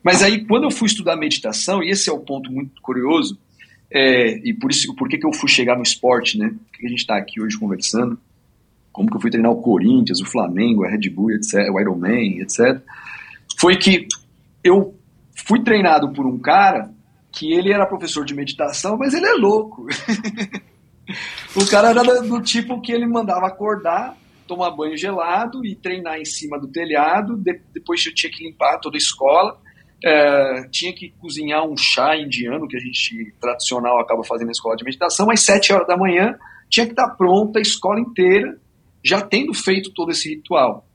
Mas aí, quando eu fui estudar meditação, e esse é o ponto muito curioso, é, e por isso, por que, que eu fui chegar no esporte, né? Por que a gente está aqui hoje conversando? Como que eu fui treinar o Corinthians, o Flamengo, a Red Bull, etc., o Ironman, etc. Foi que eu fui treinado por um cara que ele era professor de meditação, mas ele é louco. (laughs) o cara era do tipo que ele mandava acordar, tomar banho gelado e treinar em cima do telhado. De, depois eu tinha que limpar toda a escola. É, tinha que cozinhar um chá indiano que a gente tradicional acaba fazendo na escola de meditação. Às sete horas da manhã tinha que estar pronta a escola inteira, já tendo feito todo esse ritual.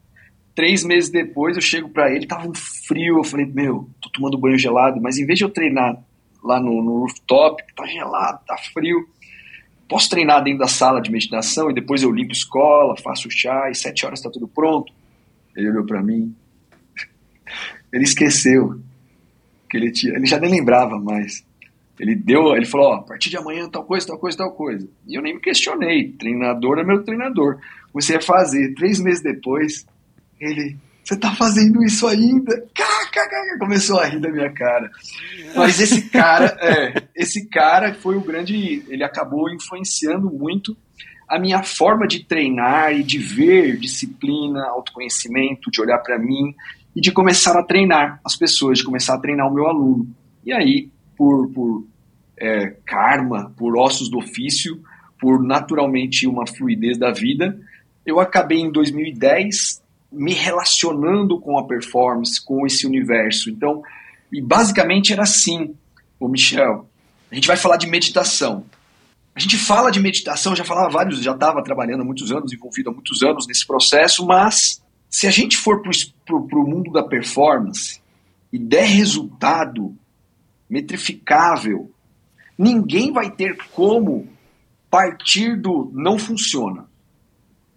Três meses depois eu chego para ele, tava um frio, eu falei, meu, tô tomando banho gelado, mas em vez de eu treinar lá no, no rooftop, tá gelado, tá frio, posso treinar dentro da sala de meditação e depois eu limpo escola, faço chá e sete horas tá tudo pronto? Ele olhou para mim, (laughs) ele esqueceu que ele tinha, ele já nem lembrava mais. Ele deu, ele falou, ó, a partir de amanhã tal coisa, tal coisa, tal coisa. E eu nem me questionei, treinador é meu treinador. Comecei a fazer, três meses depois, ele você tá fazendo isso ainda? Começou a rir da minha cara. Mas esse cara, (laughs) é, esse cara foi o grande. Ele acabou influenciando muito a minha forma de treinar e de ver disciplina, autoconhecimento, de olhar para mim e de começar a treinar as pessoas, de começar a treinar o meu aluno. E aí, por, por é, karma, por ossos do ofício, por naturalmente uma fluidez da vida, eu acabei em 2010 me relacionando com a performance, com esse universo. Então, e basicamente era assim, o Michel. A gente vai falar de meditação. A gente fala de meditação, já falava vários, já estava trabalhando há muitos anos, envolvido há muitos anos nesse processo, mas se a gente for para o mundo da performance e der resultado metrificável, ninguém vai ter como partir do não funciona.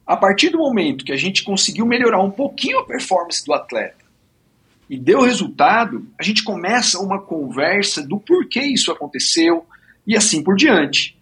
A partir do momento que a gente conseguiu melhorar um pouquinho a performance do atleta e deu resultado, a gente começa uma conversa do porquê isso aconteceu e assim por diante.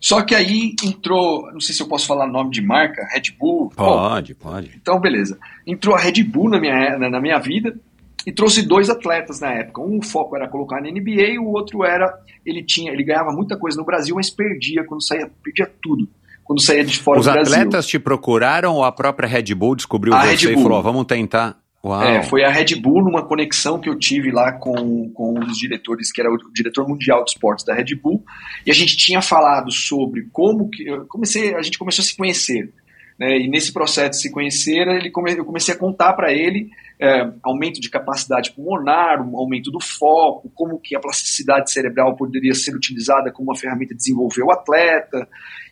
Só que aí entrou, não sei se eu posso falar nome de marca, Red Bull. Pode, Bom, pode. Então, beleza. Entrou a Red Bull na minha, na, na minha vida e trouxe dois atletas na época. Um o foco era colocar na NBA o outro era ele tinha, ele ganhava muita coisa no Brasil, mas perdia quando saía, perdia tudo. Quando saía de fora Os do Brasil. Os atletas te procuraram ou a própria Red Bull descobriu a você e falou, vamos tentar. É, foi a Red Bull numa conexão que eu tive lá com, com um dos diretores, que era o diretor mundial de esportes da Red Bull, e a gente tinha falado sobre como que. Comecei, a gente começou a se conhecer. Né, e nesse processo de se conhecer, ele come, eu comecei a contar para ele é, aumento de capacidade pulmonar, um aumento do foco, como que a plasticidade cerebral poderia ser utilizada como uma ferramenta de desenvolver o atleta.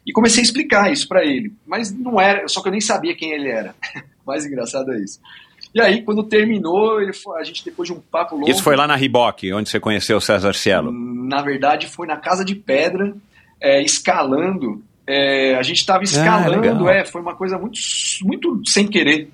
E comecei a explicar isso para ele. Mas não era, só que eu nem sabia quem ele era. (laughs) Mais engraçado é isso. E aí, quando terminou, foi, a gente, depois de um papo longo. Isso foi lá na Riboc, onde você conheceu o César Cielo? Na verdade, foi na Casa de Pedra, é, escalando. É, a gente estava escalando, ah, é, foi uma coisa muito, muito sem querer.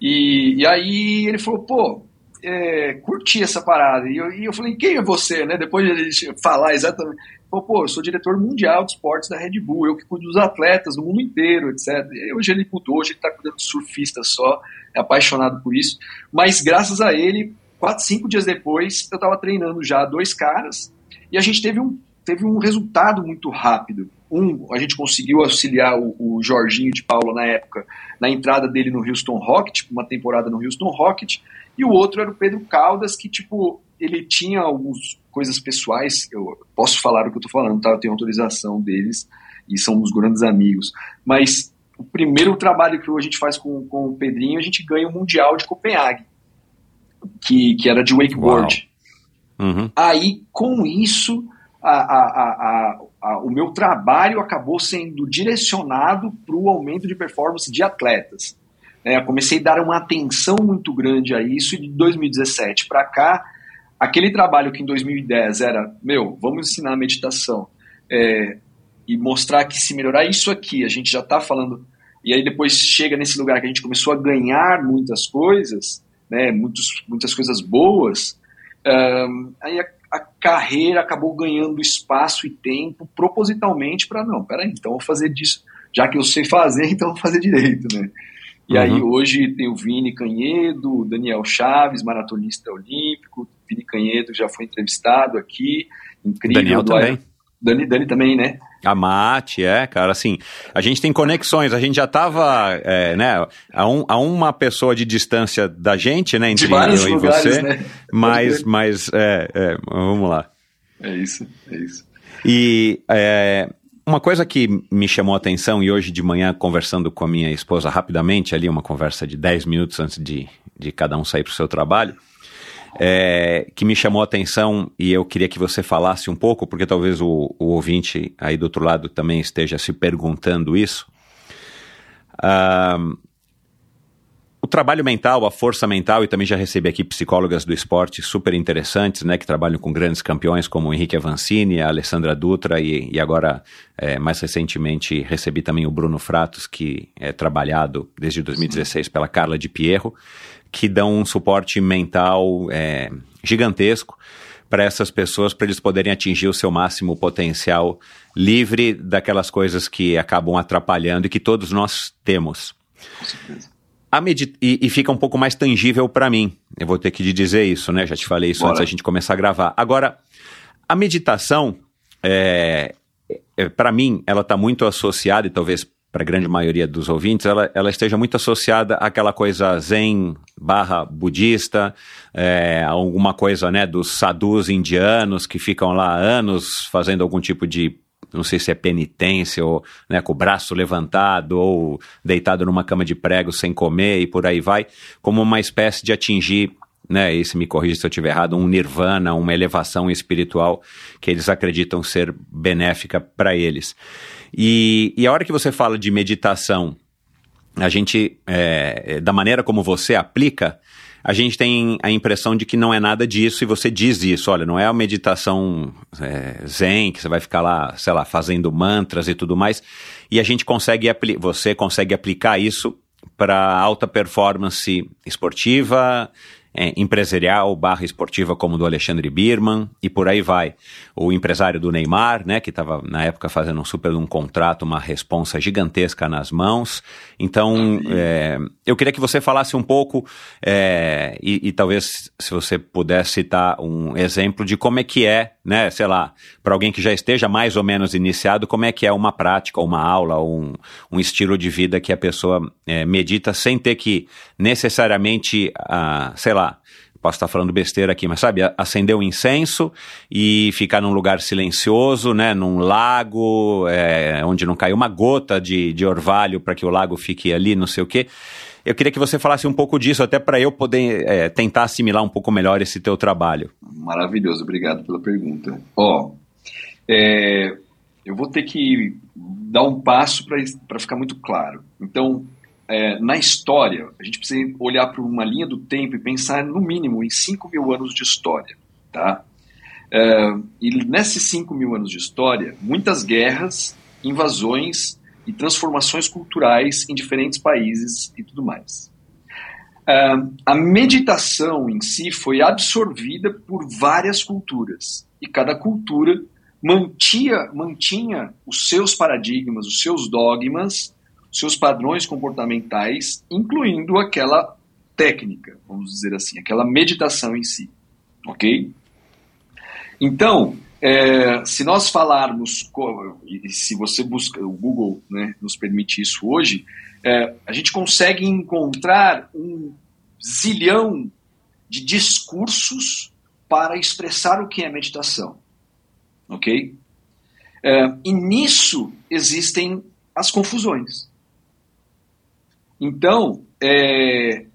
E, e aí ele falou, pô, é, curti essa parada. E eu, e eu falei, quem é você, né? Depois de ele falar exatamente. Falou, pô, eu sou diretor mundial de esportes da Red Bull, eu que cuido dos atletas no mundo inteiro, etc. E hoje ele mudou, hoje ele está cuidando de surfista só, é apaixonado por isso. Mas graças a ele, quatro, cinco dias depois, eu estava treinando já dois caras e a gente teve um, teve um resultado muito rápido. Um, a gente conseguiu auxiliar o, o Jorginho de Paula na época, na entrada dele no Houston Rocket, uma temporada no Houston Rocket, e o outro era o Pedro Caldas, que, tipo, ele tinha algumas coisas pessoais, eu posso falar o que eu tô falando, tá? Eu tenho autorização deles e são os grandes amigos. Mas o primeiro trabalho que a gente faz com, com o Pedrinho, a gente ganha o Mundial de Copenhague, que, que era de wakeboard. Uhum. Aí, com isso, a, a, a, o meu trabalho acabou sendo direcionado para o aumento de performance de atletas. É, comecei a dar uma atenção muito grande a isso e de 2017 para cá, aquele trabalho que em 2010 era, meu, vamos ensinar meditação é, e mostrar que se melhorar isso aqui, a gente já está falando, e aí depois chega nesse lugar que a gente começou a ganhar muitas coisas, né, muitos, muitas coisas boas, um, aí a, a, carreira acabou ganhando espaço e tempo propositalmente para, não, peraí, então vou fazer disso, já que eu sei fazer, (laughs) então vou fazer direito, né. E uhum. aí hoje tem o Vini Canhedo, o Daniel Chaves, maratonista olímpico, Canhedo já foi entrevistado aqui, incrível. Daniel também. Dani, Dani também, né? A Mate, é, cara, assim, a gente tem conexões, a gente já tava, é, né, a, um, a uma pessoa de distância da gente, né, entre eu e lugares, você, né? mas, mas, é, é, vamos lá. É isso, é isso. E, é, uma coisa que me chamou a atenção, e hoje de manhã, conversando com a minha esposa rapidamente, ali, uma conversa de 10 minutos antes de, de cada um sair para o seu trabalho, é, que me chamou a atenção e eu queria que você falasse um pouco, porque talvez o, o ouvinte aí do outro lado também esteja se perguntando isso. Uh, o trabalho mental, a força mental, e também já recebi aqui psicólogas do esporte super interessantes, né, que trabalham com grandes campeões como o Henrique Avancini, a Alessandra Dutra e, e agora, é, mais recentemente, recebi também o Bruno Fratos, que é trabalhado desde 2016 pela Carla de Pierro, que dão um suporte mental é, gigantesco para essas pessoas, para eles poderem atingir o seu máximo potencial livre daquelas coisas que acabam atrapalhando e que todos nós temos. Certeza. e, e, fica um pouco mais tangível para mim. Eu vou ter que te dizer isso, né? Já te falei isso Bora. antes da gente começar a gravar. Agora, a meditação, é, é para mim, ela está muito associada, e talvez para a grande maioria dos ouvintes, ela, ela esteja muito associada àquela coisa zen barra budista, é, alguma coisa né, dos sadhus indianos que ficam lá anos fazendo algum tipo de não sei se é penitência ou né, com o braço levantado ou deitado numa cama de prego sem comer e por aí vai, como uma espécie de atingir, né, e se me corrija se eu estiver errado, um nirvana, uma elevação espiritual que eles acreditam ser benéfica para eles. E, e a hora que você fala de meditação, a gente, é, da maneira como você aplica, a gente tem a impressão de que não é nada disso e você diz isso. Olha, não é a meditação é, zen, que você vai ficar lá, sei lá, fazendo mantras e tudo mais. E a gente consegue, você consegue aplicar isso para alta performance esportiva, é, empresarial barra esportiva como do Alexandre Birman e por aí vai. O empresário do Neymar, né, que estava na época fazendo um super um contrato, uma responsa gigantesca nas mãos. Então, é, eu queria que você falasse um pouco é, e, e, talvez se você pudesse citar um exemplo de como é que é, né, sei lá, para alguém que já esteja mais ou menos iniciado, como é que é uma prática, uma aula, um, um estilo de vida que a pessoa é, medita sem ter que necessariamente, ah, sei lá, lá, posso estar falando besteira aqui, mas sabe, acender um incenso e ficar num lugar silencioso, né, num lago, é, onde não cai uma gota de, de orvalho para que o lago fique ali, não sei o quê. Eu queria que você falasse um pouco disso, até para eu poder é, tentar assimilar um pouco melhor esse teu trabalho. Maravilhoso, obrigado pela pergunta. Ó, é, eu vou ter que dar um passo para ficar muito claro. Então, é, na história, a gente precisa olhar para uma linha do tempo e pensar no mínimo em 5 mil anos de história. Tá? É, e nesses 5 mil anos de história, muitas guerras, invasões e transformações culturais em diferentes países e tudo mais. É, a meditação em si foi absorvida por várias culturas e cada cultura mantinha, mantinha os seus paradigmas, os seus dogmas seus padrões comportamentais, incluindo aquela técnica, vamos dizer assim, aquela meditação em si. Ok? Então, é, se nós falarmos, e se você busca, o Google né, nos permite isso hoje, é, a gente consegue encontrar um zilhão de discursos para expressar o que é meditação. Ok? É, e nisso existem as confusões. Então, é,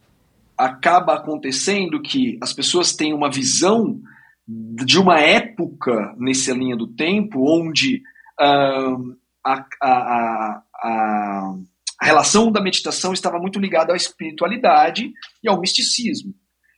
acaba acontecendo que as pessoas têm uma visão de uma época nessa linha do tempo onde uh, a, a, a, a, relação da meditação estava muito ligada à espiritualidade e ao misticismo.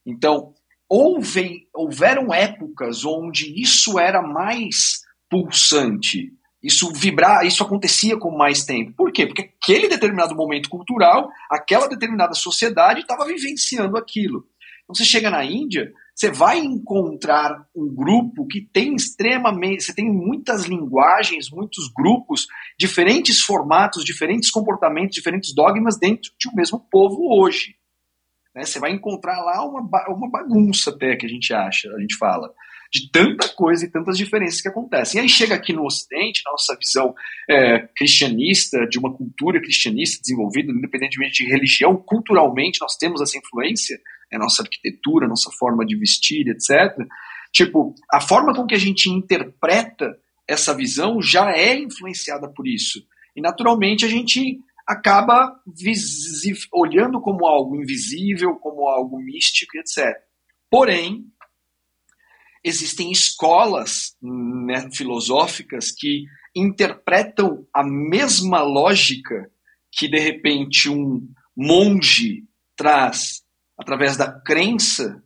Então, houve, houveram épocas onde isso era mais pulsante, isso vibrar, isso acontecia com mais tempo. Por quê? Porque aquele determinado momento cultural, aquela determinada sociedade estava vivenciando aquilo. Então você chega na Índia, você vai encontrar um grupo que tem extremamente, você tem muitas linguagens, muitos grupos, diferentes formatos, diferentes comportamentos, diferentes dogmas dentro de um mesmo povo hoje. Né? Você vai encontrar lá uma, uma bagunça até que a gente acha, a gente fala de tanta coisa e tantas diferenças que acontecem. E aí chega aqui no Ocidente, na nossa visão é, cristianista, de uma cultura cristianista desenvolvida, independentemente de religião, culturalmente nós temos essa influência, é nossa arquitetura, nossa forma de vestir, etc. Tipo, a forma com que a gente interpreta essa visão já é influenciada por isso. E naturalmente a gente acaba olhando como algo invisível, como algo místico, etc. Porém, existem escolas né, filosóficas que interpretam a mesma lógica que, de repente, um monge traz através da crença,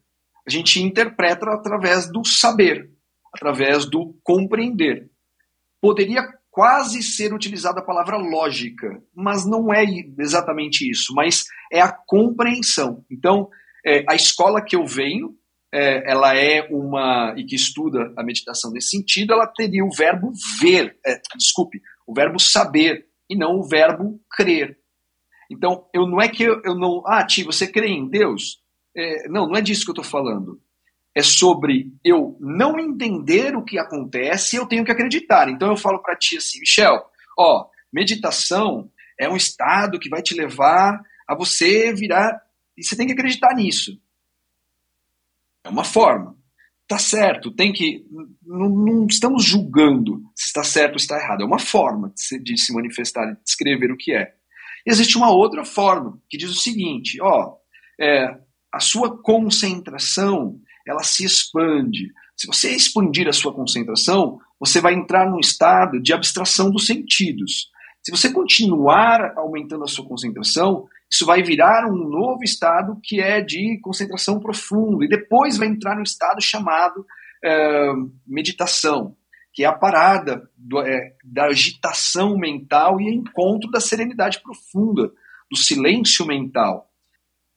a gente interpreta através do saber, através do compreender. Poderia quase ser utilizada a palavra lógica, mas não é exatamente isso, mas é a compreensão. Então, é, a escola que eu venho é, ela é uma, e que estuda a meditação nesse sentido, ela teria o verbo ver, é, desculpe, o verbo saber, e não o verbo crer. Então, eu não é que eu, eu não. Ah, Ti, você crê em Deus? É, não, não é disso que eu estou falando. É sobre eu não entender o que acontece e eu tenho que acreditar. Então eu falo para ti assim, Michel, ó, meditação é um estado que vai te levar a você virar. E você tem que acreditar nisso. É uma forma. Tá certo, tem que. Não, não estamos julgando se está certo ou está errado. É uma forma de se, de se manifestar, de descrever o que é. Existe uma outra forma que diz o seguinte: ó, é, a sua concentração ela se expande. Se você expandir a sua concentração, você vai entrar num estado de abstração dos sentidos. Se você continuar aumentando a sua concentração, isso vai virar um novo estado que é de concentração profunda, e depois vai entrar no estado chamado é, meditação, que é a parada do, é, da agitação mental e encontro da serenidade profunda, do silêncio mental.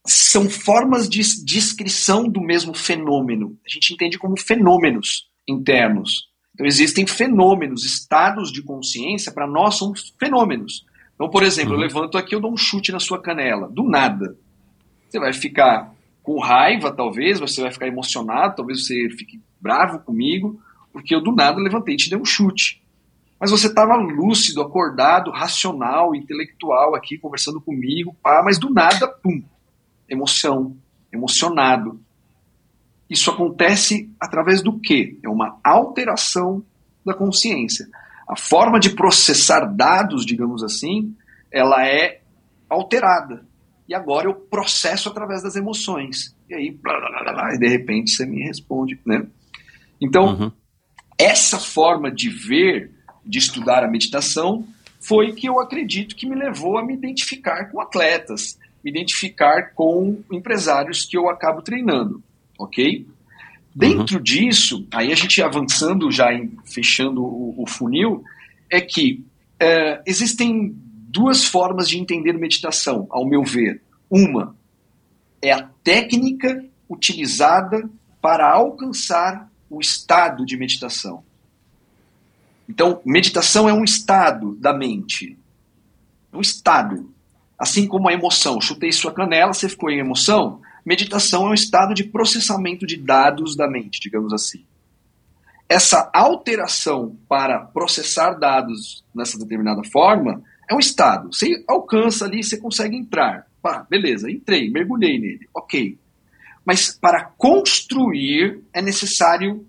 São formas de descrição do mesmo fenômeno. A gente entende como fenômenos internos. Então, existem fenômenos, estados de consciência, para nós são fenômenos. Então, por exemplo, uhum. eu levanto aqui, eu dou um chute na sua canela, do nada. Você vai ficar com raiva, talvez, você vai ficar emocionado, talvez você fique bravo comigo, porque eu do nada levantei e te dei um chute. Mas você estava lúcido, acordado, racional, intelectual aqui, conversando comigo, pá, mas do nada, pum, emoção, emocionado. Isso acontece através do quê? É uma alteração da consciência. A forma de processar dados, digamos assim, ela é alterada. E agora eu processo através das emoções. E aí, blá, blá, blá, e de repente você me responde, né? Então, uhum. essa forma de ver, de estudar a meditação, foi que eu acredito que me levou a me identificar com atletas, me identificar com empresários que eu acabo treinando ok? Dentro uhum. disso, aí a gente avançando já em, fechando o, o funil, é que é, existem duas formas de entender meditação, ao meu ver. Uma é a técnica utilizada para alcançar o estado de meditação. Então, meditação é um estado da mente. É um estado. Assim como a emoção. Chutei sua canela, você ficou em emoção. Meditação é um estado de processamento de dados da mente, digamos assim. Essa alteração para processar dados nessa determinada forma é um estado. Você alcança ali, você consegue entrar. Pá, beleza, entrei, mergulhei nele, ok. Mas para construir é necessário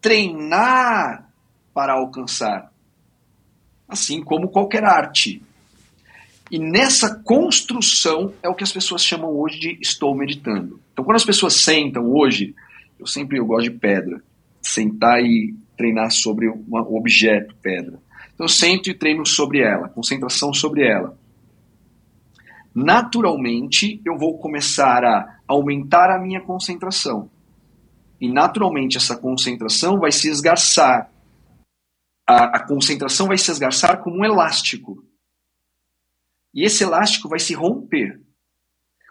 treinar para alcançar. Assim como qualquer arte. E nessa construção é o que as pessoas chamam hoje de estou meditando. Então, quando as pessoas sentam hoje, eu sempre eu gosto de pedra, sentar e treinar sobre um objeto pedra. Então, eu sento e treino sobre ela, concentração sobre ela. Naturalmente, eu vou começar a aumentar a minha concentração. E naturalmente, essa concentração vai se esgarçar. A, a concentração vai se esgarçar como um elástico e esse elástico vai se romper.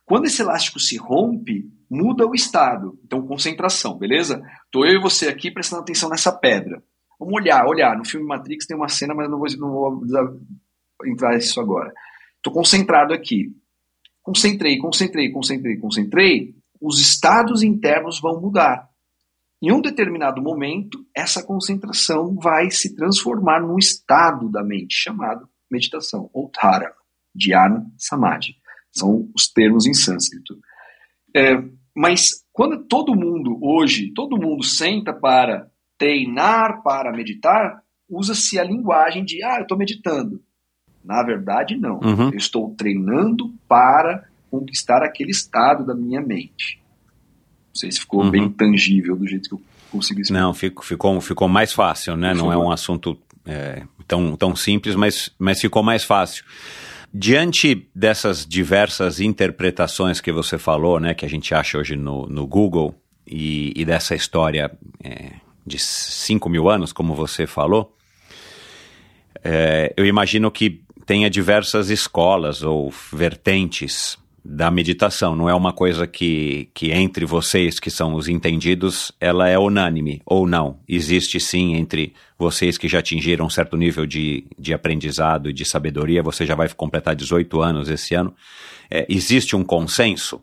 Quando esse elástico se rompe, muda o estado. Então, concentração, beleza? Estou eu e você aqui prestando atenção nessa pedra. Vamos olhar, olhar. No filme Matrix tem uma cena, mas não vou, não vou entrar nisso agora. Estou concentrado aqui. Concentrei, concentrei, concentrei, concentrei. Os estados internos vão mudar. Em um determinado momento, essa concentração vai se transformar num estado da mente chamado meditação, ou Dhara. Dhyana Samadhi. São os termos em sânscrito. É, mas quando todo mundo hoje, todo mundo senta para treinar, para meditar, usa-se a linguagem de ah, eu estou meditando. Na verdade, não. Uhum. Eu estou treinando para conquistar aquele estado da minha mente. Não sei se ficou uhum. bem tangível do jeito que eu consegui explicar. Não, ficou, ficou, ficou mais fácil, né? Não é um assunto é, tão, tão simples, mas, mas ficou mais fácil. Diante dessas diversas interpretações que você falou, né, que a gente acha hoje no, no Google, e, e dessa história é, de 5 mil anos, como você falou, é, eu imagino que tenha diversas escolas ou vertentes da meditação. Não é uma coisa que, que entre vocês, que são os entendidos, ela é unânime, ou não. Existe sim entre vocês que já atingiram um certo nível de, de aprendizado e de sabedoria, você já vai completar 18 anos esse ano. É, existe um consenso?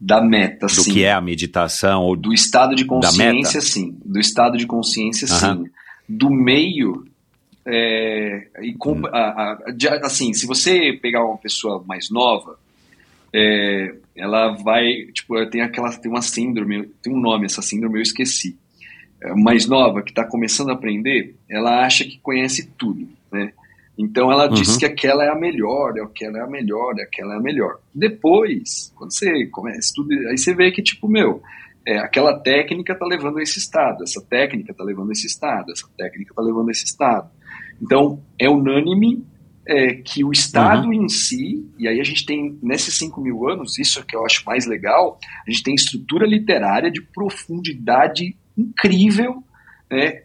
Da meta, do sim. que é a meditação? Ou do estado de consciência, sim. Do estado de consciência, Aham. sim. Do meio, é, e com- Hum. a- a- de- assim, se você pegar uma pessoa mais nova, é, ela vai, tipo, tem aquela, tem uma síndrome, tem um nome essa síndrome, eu esqueci. É, mais nova, que está começando a aprender, ela acha que conhece tudo, né? Então ela diz Uhum. que aquela é a melhor, é aquela é a melhor, é aquela é a melhor. Depois, quando você começa tudo, aí você vê que tipo, meu, é, aquela técnica está levando a esse estado, essa técnica está levando a esse estado, essa técnica está levando a esse estado. Então, é unânime é, que o Estado em si, e aí a gente tem, nesses 5 mil anos, isso é que eu acho mais legal, a gente tem estrutura literária de profundidade incrível, né,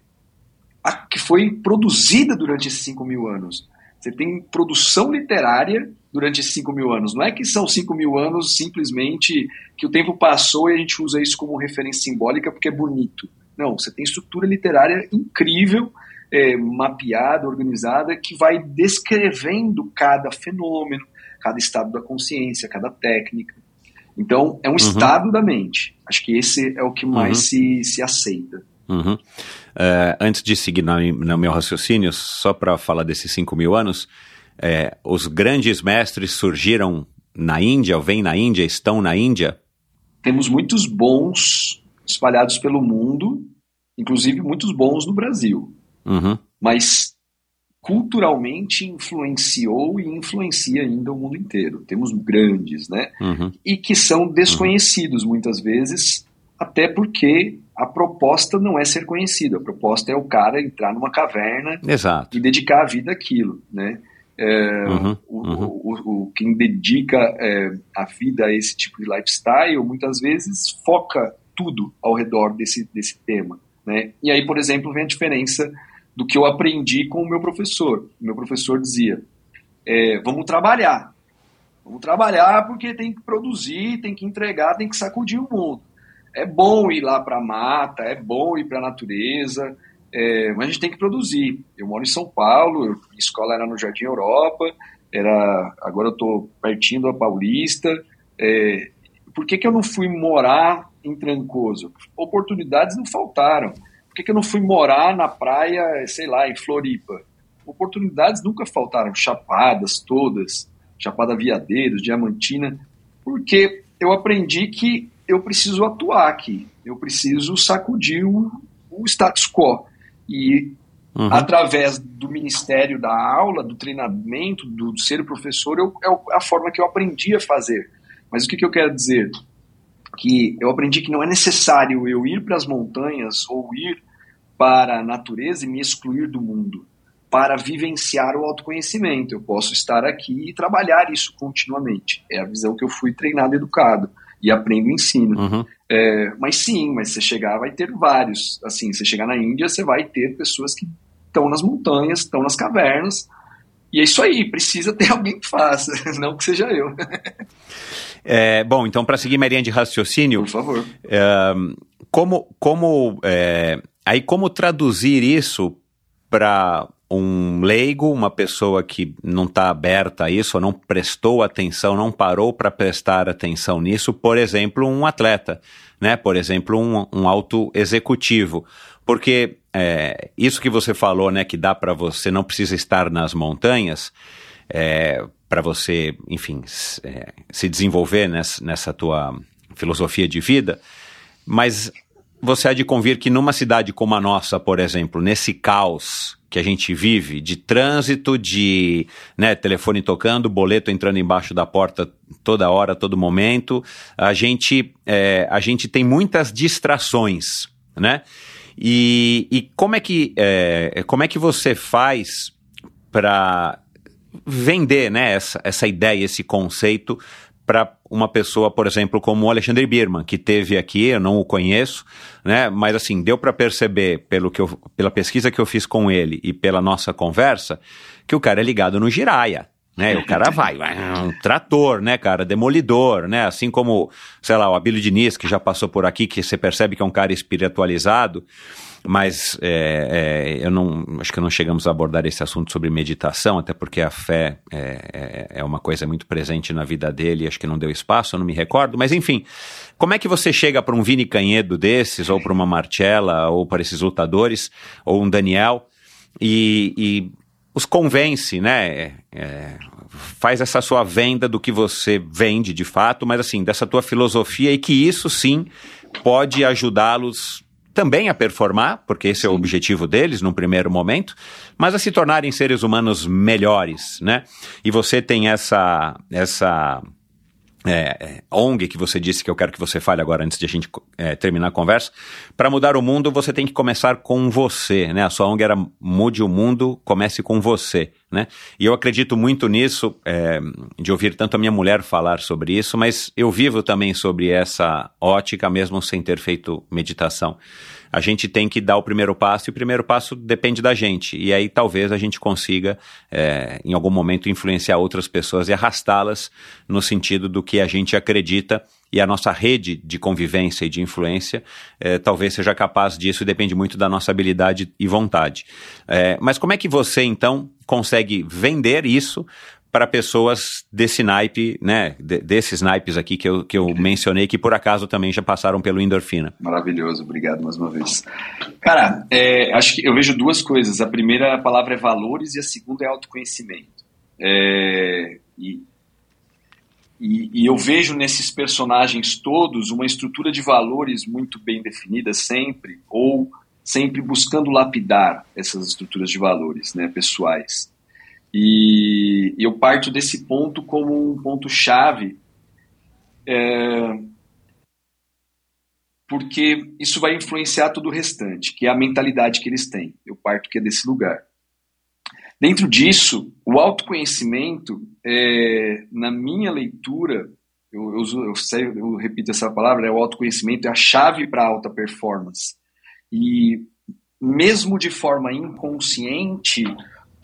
a- que foi produzida durante esses 5 mil anos. Você tem produção literária durante esses 5 mil anos. Não é que são 5 mil anos simplesmente que o tempo passou e a gente usa isso como referência simbólica porque é bonito. Não, você tem estrutura literária incrível, é, mapeada, organizada, que vai descrevendo cada fenômeno, cada estado da consciência, cada técnica. Então, é um estado da mente. Acho que esse é o que mais Uhum. se, se aceita. Uhum. É, antes de seguir na, no meu raciocínio, só para falar desses 5 mil anos, é, os grandes mestres surgiram na Índia, ou vêm na Índia, estão na Índia? Temos muitos bons espalhados pelo mundo, inclusive muitos bons no Brasil. Uhum. mas culturalmente influenciou e influencia ainda o mundo inteiro. Temos grandes, né? Uhum. E que são desconhecidos muitas vezes, até porque a proposta não é ser conhecido, a proposta é o cara entrar numa caverna Exato. e dedicar a vida àquilo, né? É, Uhum, o, uhum. o- o- o- quem dedica é, a vida a esse tipo de lifestyle muitas vezes foca tudo ao redor desse, desse tema, né? E aí, por exemplo, vem a diferença do que eu aprendi com o meu professor. O meu professor dizia: é, vamos trabalhar, vamos trabalhar porque tem que produzir, tem que entregar, tem que sacudir o mundo. É bom ir lá para a mata, é bom ir para a natureza, é, mas a gente tem que produzir. Eu moro em São Paulo, eu- minha escola era no Jardim Europa, era, agora eu estou pertinho da Paulista. é, por que, que eu não fui morar em Trancoso? Oportunidades não faltaram. Por que, que eu não fui morar na praia, sei lá, em Floripa? Oportunidades nunca faltaram, chapadas todas, Chapada Veadeiros, Diamantina, porque eu aprendi que eu preciso atuar aqui, eu preciso sacudir o, o status quo. E Uhum. através do ministério da aula, do treinamento, do, do ser professor, eu, é o- a forma que eu aprendi a fazer. Mas o que, que eu quero dizer? Que eu aprendi que não é necessário eu ir para as montanhas ou ir para a natureza e me excluir do mundo para vivenciar o autoconhecimento. Eu posso estar aqui e trabalhar isso continuamente. É a visão que eu fui treinado e educado e aprendo e ensino. Uhum. É, mas sim, mas você chegar vai ter vários. Assim, você chegar na Índia, você vai ter pessoas que estão nas montanhas, estão nas cavernas. E é isso aí, precisa ter alguém que faça, (laughs) não que seja eu. (laughs) É, bom, então, para seguir minha linha de raciocínio, Por favor. é, como, como, é, aí como traduzir isso para um leigo, uma pessoa que não está aberta a isso, ou não prestou atenção, não parou para prestar atenção nisso, por exemplo, um atleta, né? Por exemplo, um, um alto executivo, porque é, isso que você falou, né, que dá para você, não precisa estar nas montanhas, é, para você, enfim, é, se desenvolver nessa, nessa tua filosofia de vida, mas você há de convir que numa cidade como a nossa, por exemplo, nesse caos que a gente vive, de trânsito, de né, telefone tocando, boleto entrando embaixo da porta toda hora, todo momento, a gente, é, a gente tem muitas distrações, né? E, e como, é que, é, como é que você faz para vender né, essa, essa ideia, esse conceito para uma pessoa, por exemplo, como o Alexandre Birman, que teve aqui, eu não o conheço, né, mas assim, deu para perceber pelo que eu, pela pesquisa que eu fiz com ele e pela nossa conversa, que o cara é ligado no Jiraya, né? O cara vai, vai, um trator, né, cara, demolidor, né? Assim como, sei lá, o Abílio Diniz, que já passou por aqui, que você percebe que é um cara espiritualizado, mas é, é, eu não acho que não chegamos a abordar esse assunto sobre meditação, até porque a fé é, é, é uma coisa muito presente na vida dele, acho que não deu espaço, eu não me recordo, mas enfim, como é que você chega para um Vini Canhedo desses, ou para uma Marcella, ou para esses lutadores, ou um Daniel, e, e os convence, né? É, faz essa sua venda do que você vende de fato, mas assim, dessa tua filosofia e que isso sim pode ajudá-los também a performar, porque esse sim. é o objetivo deles num primeiro momento, mas a se tornarem seres humanos melhores, né? E você tem essa essa é, é, ONG que você disse que eu quero que você fale agora antes de a gente é, terminar a conversa. Para mudar o mundo, você tem que começar com você, né? A sua ONG era Mude o Mundo, comece com você, né? E eu acredito muito nisso, é, de ouvir tanto a minha mulher falar sobre isso, mas eu vivo também sobre essa ótica, mesmo sem ter feito meditação a gente tem que dar o primeiro passo e o primeiro passo depende da gente. E aí talvez a gente consiga, é, em algum momento, influenciar outras pessoas e arrastá-las no sentido do que a gente acredita e a nossa rede de convivência e de influência é, talvez seja capaz disso e depende muito da nossa habilidade e vontade. É, mas como é que você, então, consegue vender isso para pessoas desse naipe, né, desses naipes aqui que eu, que eu mencionei, que por acaso também já passaram pelo endorfina. Maravilhoso, obrigado mais uma vez. Cara, é, acho que eu vejo duas coisas. A primeira palavra é valores e a segunda é autoconhecimento. É, e, e, e, eu vejo nesses personagens todos uma estrutura de valores muito bem definida sempre, ou sempre buscando lapidar essas estruturas de valores né, pessoais. E eu parto desse ponto como um ponto-chave, é, porque isso vai influenciar todo o restante, que é a mentalidade que eles têm. Eu parto que é desse lugar. Dentro disso, o autoconhecimento, é, na minha leitura, eu, eu, eu, eu repito essa palavra, é o autoconhecimento é a chave para a alta performance. E mesmo de forma inconsciente,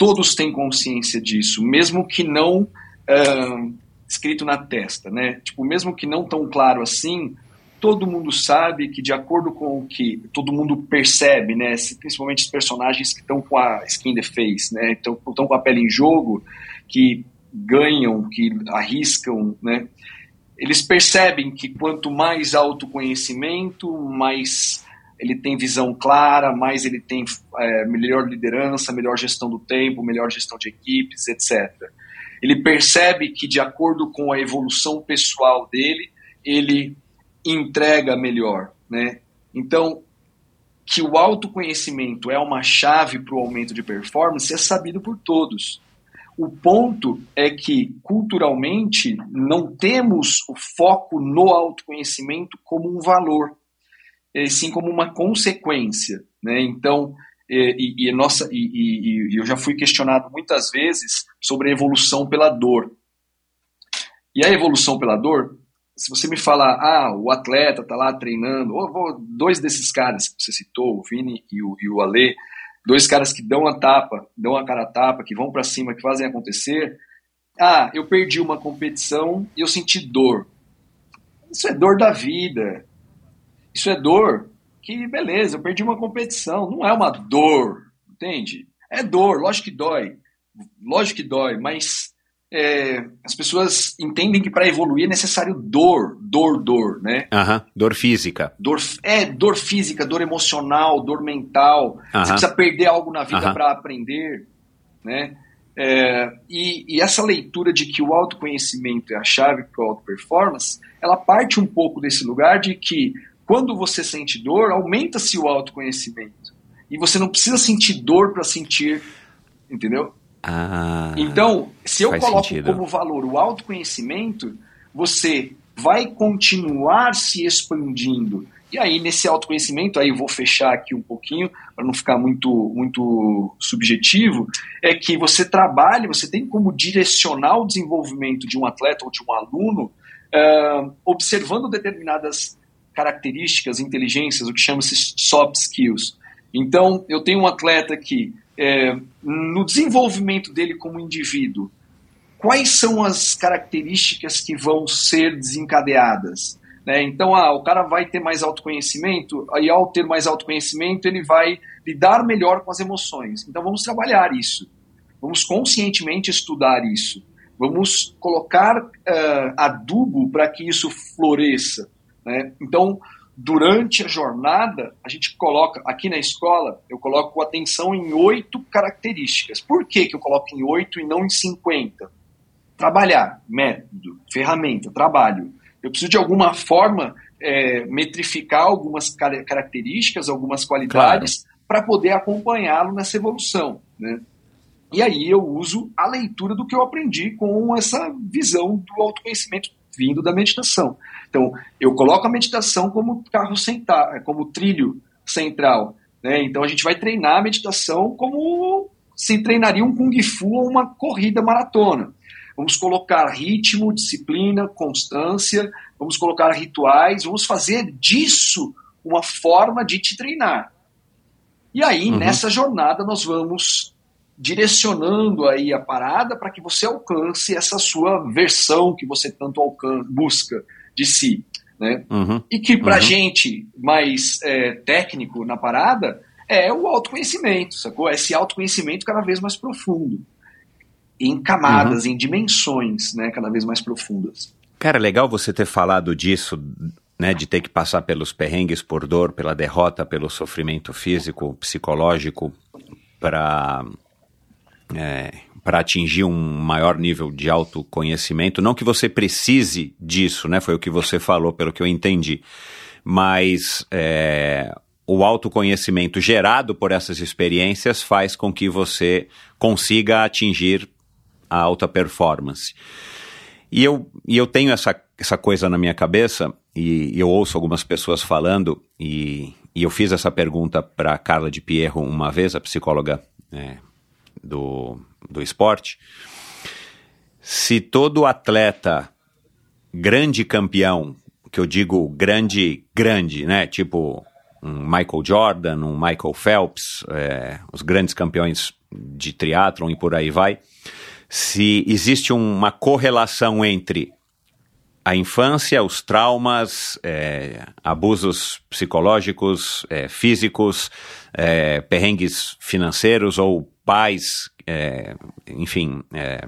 todos têm consciência disso, mesmo que não uh, escrito na testa, né? Tipo, mesmo que não tão claro assim, todo mundo sabe que de acordo com o que todo mundo percebe, né? Principalmente os personagens que estão com a skin the face, né? Estão com a pele em jogo, que ganham, que arriscam, né? Eles percebem que quanto mais autoconhecimento, mais ele tem visão clara, mais ele tem é, melhor liderança, melhor gestão do tempo, melhor gestão de equipes, etc. Ele percebe que, de acordo com a evolução pessoal dele, ele entrega melhor. Né? Então, que o autoconhecimento é uma chave para o aumento de performance é sabido por todos. O ponto é que, culturalmente, não temos o foco no autoconhecimento como um valor sim como uma consequência. Né? Então, e, e nossa, e, e, eu já fui questionado muitas vezes sobre a evolução pela dor. E a evolução pela dor, se você me falar, ah, o atleta está lá treinando, ou, dois desses caras que você citou, o Vini e o, e o Ale, dois caras que dão a tapa, dão a cara a tapa, que vão para cima, que fazem acontecer. Ah, eu perdi uma competição e eu senti dor. Isso é dor da vida. Isso é dor que, beleza, eu perdi uma competição. Não é uma dor, entende? É dor, lógico que dói. Lógico que dói, mas é, as pessoas entendem que para evoluir é necessário dor, dor, dor, né? Uhum. Dor física. Dor, é, dor física, dor emocional, dor mental. Uhum. Você precisa perder algo na vida uhum. para aprender, né? É, e, e, essa leitura de que o autoconhecimento é a chave para o auto-performance, ela parte um pouco desse lugar de que quando você sente dor, aumenta-se o autoconhecimento. E você não precisa sentir dor para sentir, entendeu? Ah, então, se eu coloco sentido. como valor o autoconhecimento, você vai continuar se expandindo. E aí, nesse autoconhecimento, aí eu vou fechar aqui um pouquinho, para não ficar muito, muito subjetivo, é que você trabalha, você tem como direcionar o desenvolvimento de um atleta ou de um aluno, uh, observando determinadas características, inteligências, o que chama-se soft skills. Então, eu tenho um atleta que, é, no desenvolvimento dele como indivíduo, quais são as características que vão ser desencadeadas? Né? Então, ah, o cara vai ter mais autoconhecimento, e ao ter mais autoconhecimento, ele vai lidar melhor com as emoções. Então, vamos trabalhar isso. Vamos conscientemente estudar isso. Vamos colocar uh, adubo para que isso floresça. Né? Então, durante a jornada, a gente coloca, aqui na escola, eu coloco atenção em oito características. Por que, que eu coloco em oito e não em cinquenta? Trabalhar, método, ferramenta, trabalho. Eu preciso de alguma forma é, metrificar algumas car características, algumas qualidades, claro. para poder acompanhá-lo nessa evolução. Né? E aí eu uso a leitura do que eu aprendi com essa visão do autoconhecimento vindo da meditação. Então, eu coloco a meditação como carro central, como trilho central. Né? Então, a gente vai treinar a meditação como se treinaria um Kung Fu ou uma corrida maratona. Vamos colocar ritmo, disciplina, constância, vamos colocar rituais, vamos fazer disso uma forma de te treinar. E aí, uhum. nessa jornada, nós vamos direcionando aí a parada para que você alcance essa sua versão que você tanto busca de si. Né? Uhum. E que para uhum. gente mais é, técnico na parada é o autoconhecimento, sacou? Esse autoconhecimento cada vez mais profundo. Em camadas, uhum. em dimensões, né? Cada vez mais profundas. Cara, legal você ter falado disso, né? De ter que passar pelos perrengues por dor, pela derrota, pelo sofrimento físico, psicológico, para é, para atingir um maior nível de autoconhecimento. Não que você precise disso, né? Foi o que você falou, pelo que eu entendi. Mas é, o autoconhecimento gerado por essas experiências faz com que você consiga atingir a alta performance. E eu, e eu tenho essa, essa coisa na minha cabeça, e, eu ouço algumas pessoas falando, e, e eu fiz essa pergunta para Carla de Pierro uma vez, a psicóloga é, do, do esporte, se todo atleta grande campeão, que eu digo grande, grande, né? Tipo um Michael Jordan, um Michael Phelps, é, os grandes campeões de triatlon e por aí vai, se existe uma correlação entre a infância, os traumas, é, abusos psicológicos, é, físicos, é, perrengues financeiros ou pais, é, enfim, é,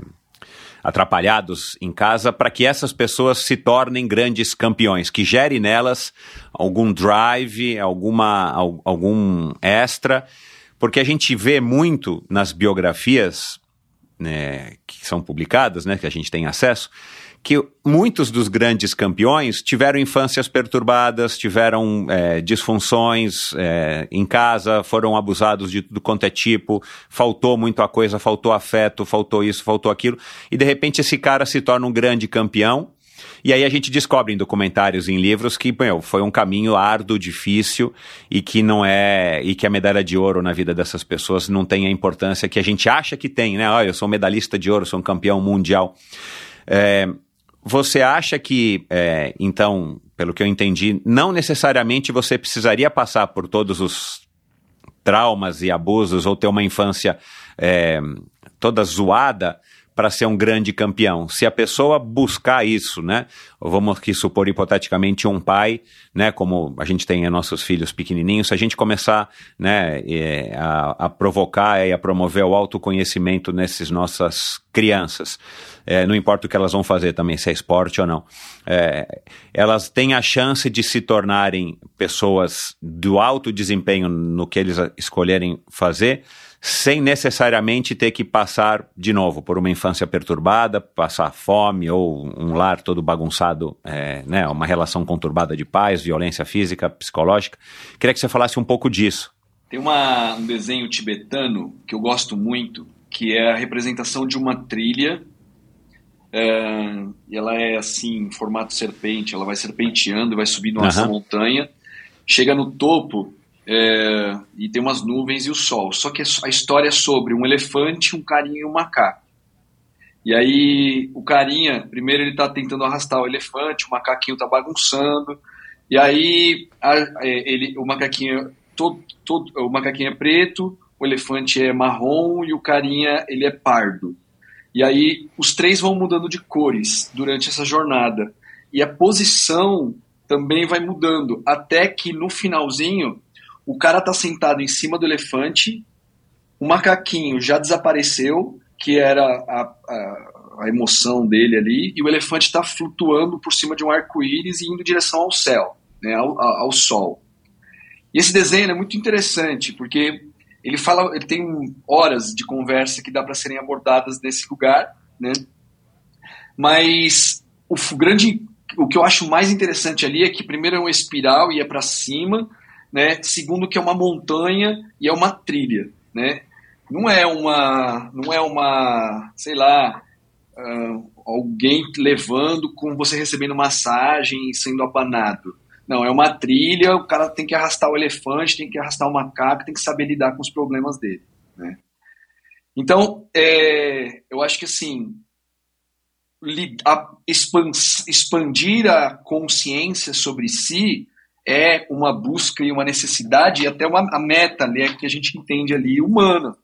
atrapalhados em casa, para que essas pessoas se tornem grandes campeões, que gere nelas algum drive, alguma, algum extra, porque a gente vê muito nas biografias né, que são publicadas, né, que a gente tem acesso, que muitos dos grandes campeões tiveram infâncias perturbadas, tiveram é, disfunções é, em casa, foram abusados de tudo quanto é tipo, faltou muita coisa, faltou afeto, faltou isso, faltou aquilo, e de repente esse cara se torna um grande campeão. E aí a gente descobre em documentários, em livros, que meu, foi um caminho árduo, difícil e que não é. e que a medalha de ouro na vida dessas pessoas não tem a importância que a gente acha que tem, né? Olha, eu sou medalhista de ouro, sou um campeão mundial. É, você acha que, é, então, pelo que eu entendi, não necessariamente você precisaria passar por todos os traumas e abusos ou ter uma infância é, toda zoada para ser um grande campeão. Se a pessoa buscar isso, né? Vamos aqui supor hipoteticamente um pai, né? Como a gente tem nossos filhos pequenininhos, se a gente começar, né, é, a, a provocar e a promover o autoconhecimento nessas nossas crianças, é, não importa o que elas vão fazer também, se é esporte ou não, é, elas têm a chance de se tornarem pessoas do alto desempenho no que eles escolherem fazer sem necessariamente ter que passar de novo por uma infância perturbada, passar fome ou um lar todo bagunçado, é, né, uma relação conturbada de pais, violência física, psicológica. Queria que você falasse um pouco disso. Tem uma, um desenho tibetano que eu gosto muito, que é a representação de uma trilha. É, e ela é assim, em formato serpente, ela vai serpenteando, vai subindo uhum. essa montanha, chega no topo é, e tem umas nuvens e o sol. Só que a história é sobre um elefante, um carinha e um macaco. E aí o carinha, primeiro ele está tentando arrastar o elefante, o macaquinho está bagunçando. E aí a, é, ele, o macaquinho todo, todo, o macaquinho é preto, o elefante é marrom e o carinha ele é pardo. E aí os três vão mudando de cores durante essa jornada. E a posição também vai mudando, até que no finalzinho o cara tá sentado em cima do elefante, o macaquinho já desapareceu, que era a, a, a emoção dele ali, e o elefante está flutuando por cima de um arco-íris e indo em direção ao céu, né, ao, ao sol. E esse desenho é muito interessante, porque ele fala, ele tem horas de conversa que dá para serem abordadas nesse lugar, né? Mas o grande, o que eu acho mais interessante ali é que primeiro é uma espiral e é para cima, né? Segundo que é uma montanha e é uma trilha, né? Não é uma, não é uma, sei lá, uh, alguém levando com você recebendo massagem e sendo abanado. Não, é uma trilha, o cara tem que arrastar o elefante, tem que arrastar o macaco, tem que saber lidar com os problemas dele. Né? Então, é, eu acho que assim, expandir a consciência sobre si é uma busca e uma necessidade e até uma a meta né, que a gente entende ali humana.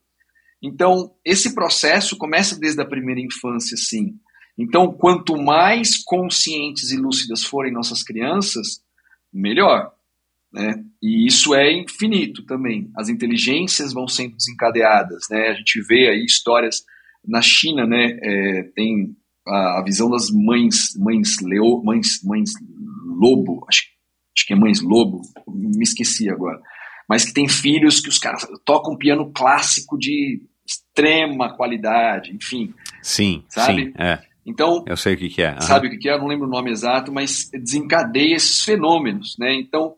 Então, esse processo começa desde a primeira infância, sim. Então, quanto mais conscientes e lúcidas forem nossas crianças, melhor. Né? E isso é infinito também. As inteligências vão sendo desencadeadas. Né? A gente vê aí histórias na China, né? É, tem a, a, visão das mães, mães leo, mães, mães lobo, acho, acho que é mães lobo, me esqueci agora. Mas que tem filhos que os caras tocam piano clássico de extrema qualidade, enfim. Sim, sabe? Sim, é. Então, eu sei o que, que é. Uhum. Sabe o que, que é? Eu não lembro o nome exato, mas desencadeia esses fenômenos, né? Então,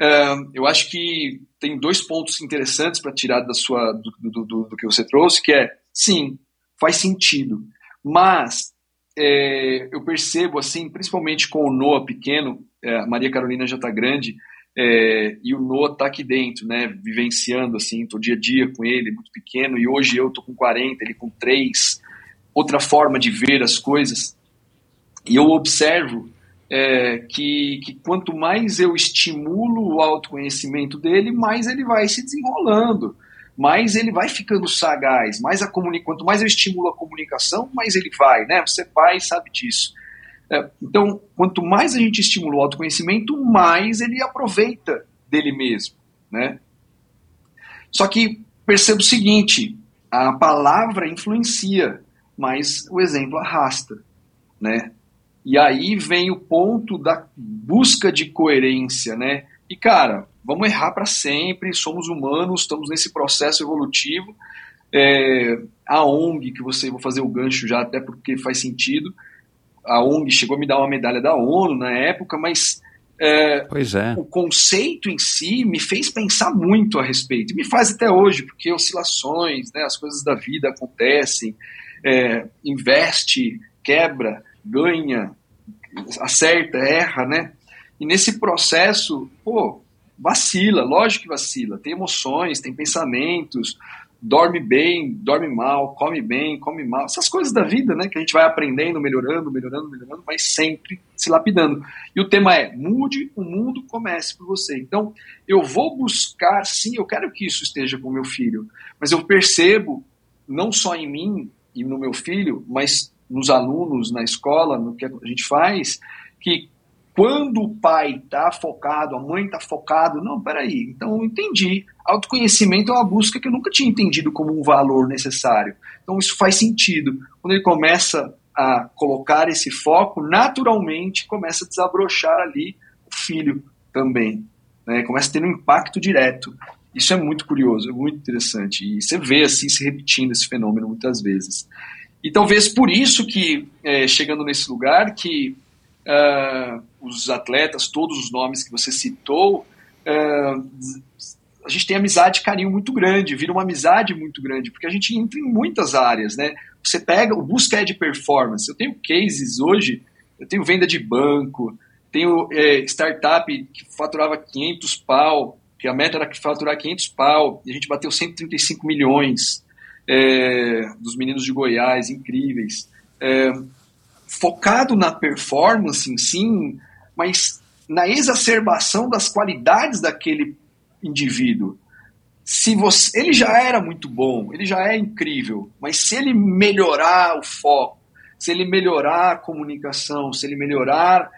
uh, eu acho que tem dois pontos interessantes para tirar da sua do, do, do, do, que você trouxe, que é sim, faz sentido, mas é, eu percebo assim, principalmente com o Noah pequeno, é, a Maria Carolina já está grande, é, e o Noah está aqui dentro, né, vivenciando assim, tô dia a dia com ele, muito pequeno, e hoje eu tô com 40, ele com 3, outra forma de ver as coisas. E eu observo é, que, que quanto mais eu estimulo o autoconhecimento dele, mais ele vai se desenrolando, mais ele vai ficando sagaz, mais a comuni quanto mais eu estimulo a comunicação, mais ele vai, né? Você pai sabe disso. É, então, quanto mais a gente estimula o autoconhecimento, mais ele aproveita dele mesmo, né? Só que perceba o seguinte, a palavra influencia, mas o exemplo arrasta, né? E aí vem o ponto da busca de coerência, né? E cara, vamos errar para sempre, somos humanos, estamos nesse processo evolutivo. É, a ONG, que você vou fazer o gancho já, até porque faz sentido. A ONG chegou a me dar uma medalha da ONU na época, mas é, pois é. o conceito em si me fez pensar muito a respeito. E me faz até hoje, porque oscilações, né, as coisas da vida acontecem é, investe, quebra, ganha, acerta, erra, né? E nesse processo, pô, vacila, lógico que vacila. Tem emoções, tem pensamentos, dorme bem, dorme mal, come bem, come mal. Essas coisas da vida, né? Que a gente vai aprendendo, melhorando, melhorando, melhorando, mas sempre se lapidando. E o tema é: mude o mundo, comece por você. Então, eu vou buscar, sim, eu quero que isso esteja com meu filho, mas eu percebo, não só em mim, e no meu filho, mas nos alunos, na escola, no que a gente faz, que quando o pai está focado, a mãe está focado, não, peraí, então eu entendi. Autoconhecimento é uma busca que eu nunca tinha entendido como um valor necessário. Então isso faz sentido. Quando ele começa a colocar esse foco, naturalmente começa a desabrochar ali o filho também. Né? Começa a ter um impacto direto. Isso é muito curioso, é muito interessante. E você vê assim se repetindo esse fenômeno muitas vezes. E talvez por isso que, é, chegando nesse lugar, que uh, os atletas, todos os nomes que você citou, uh, a gente tem amizade e carinho muito grande, vira uma amizade muito grande, porque a gente entra em muitas áreas, né? Você pega, o busca é de performance. Eu tenho cases hoje, eu tenho venda de banco, tenho é, startup que faturava 500 pau, que a meta era faturar 500 pau, e a gente bateu 135 milhões é, dos meninos de Goiás, incríveis. É, focado na performance em si, mas na exacerbação das qualidades daquele indivíduo. se você, ele já era muito bom, ele já é incrível, mas se ele melhorar o foco, se ele melhorar a comunicação, se ele melhorar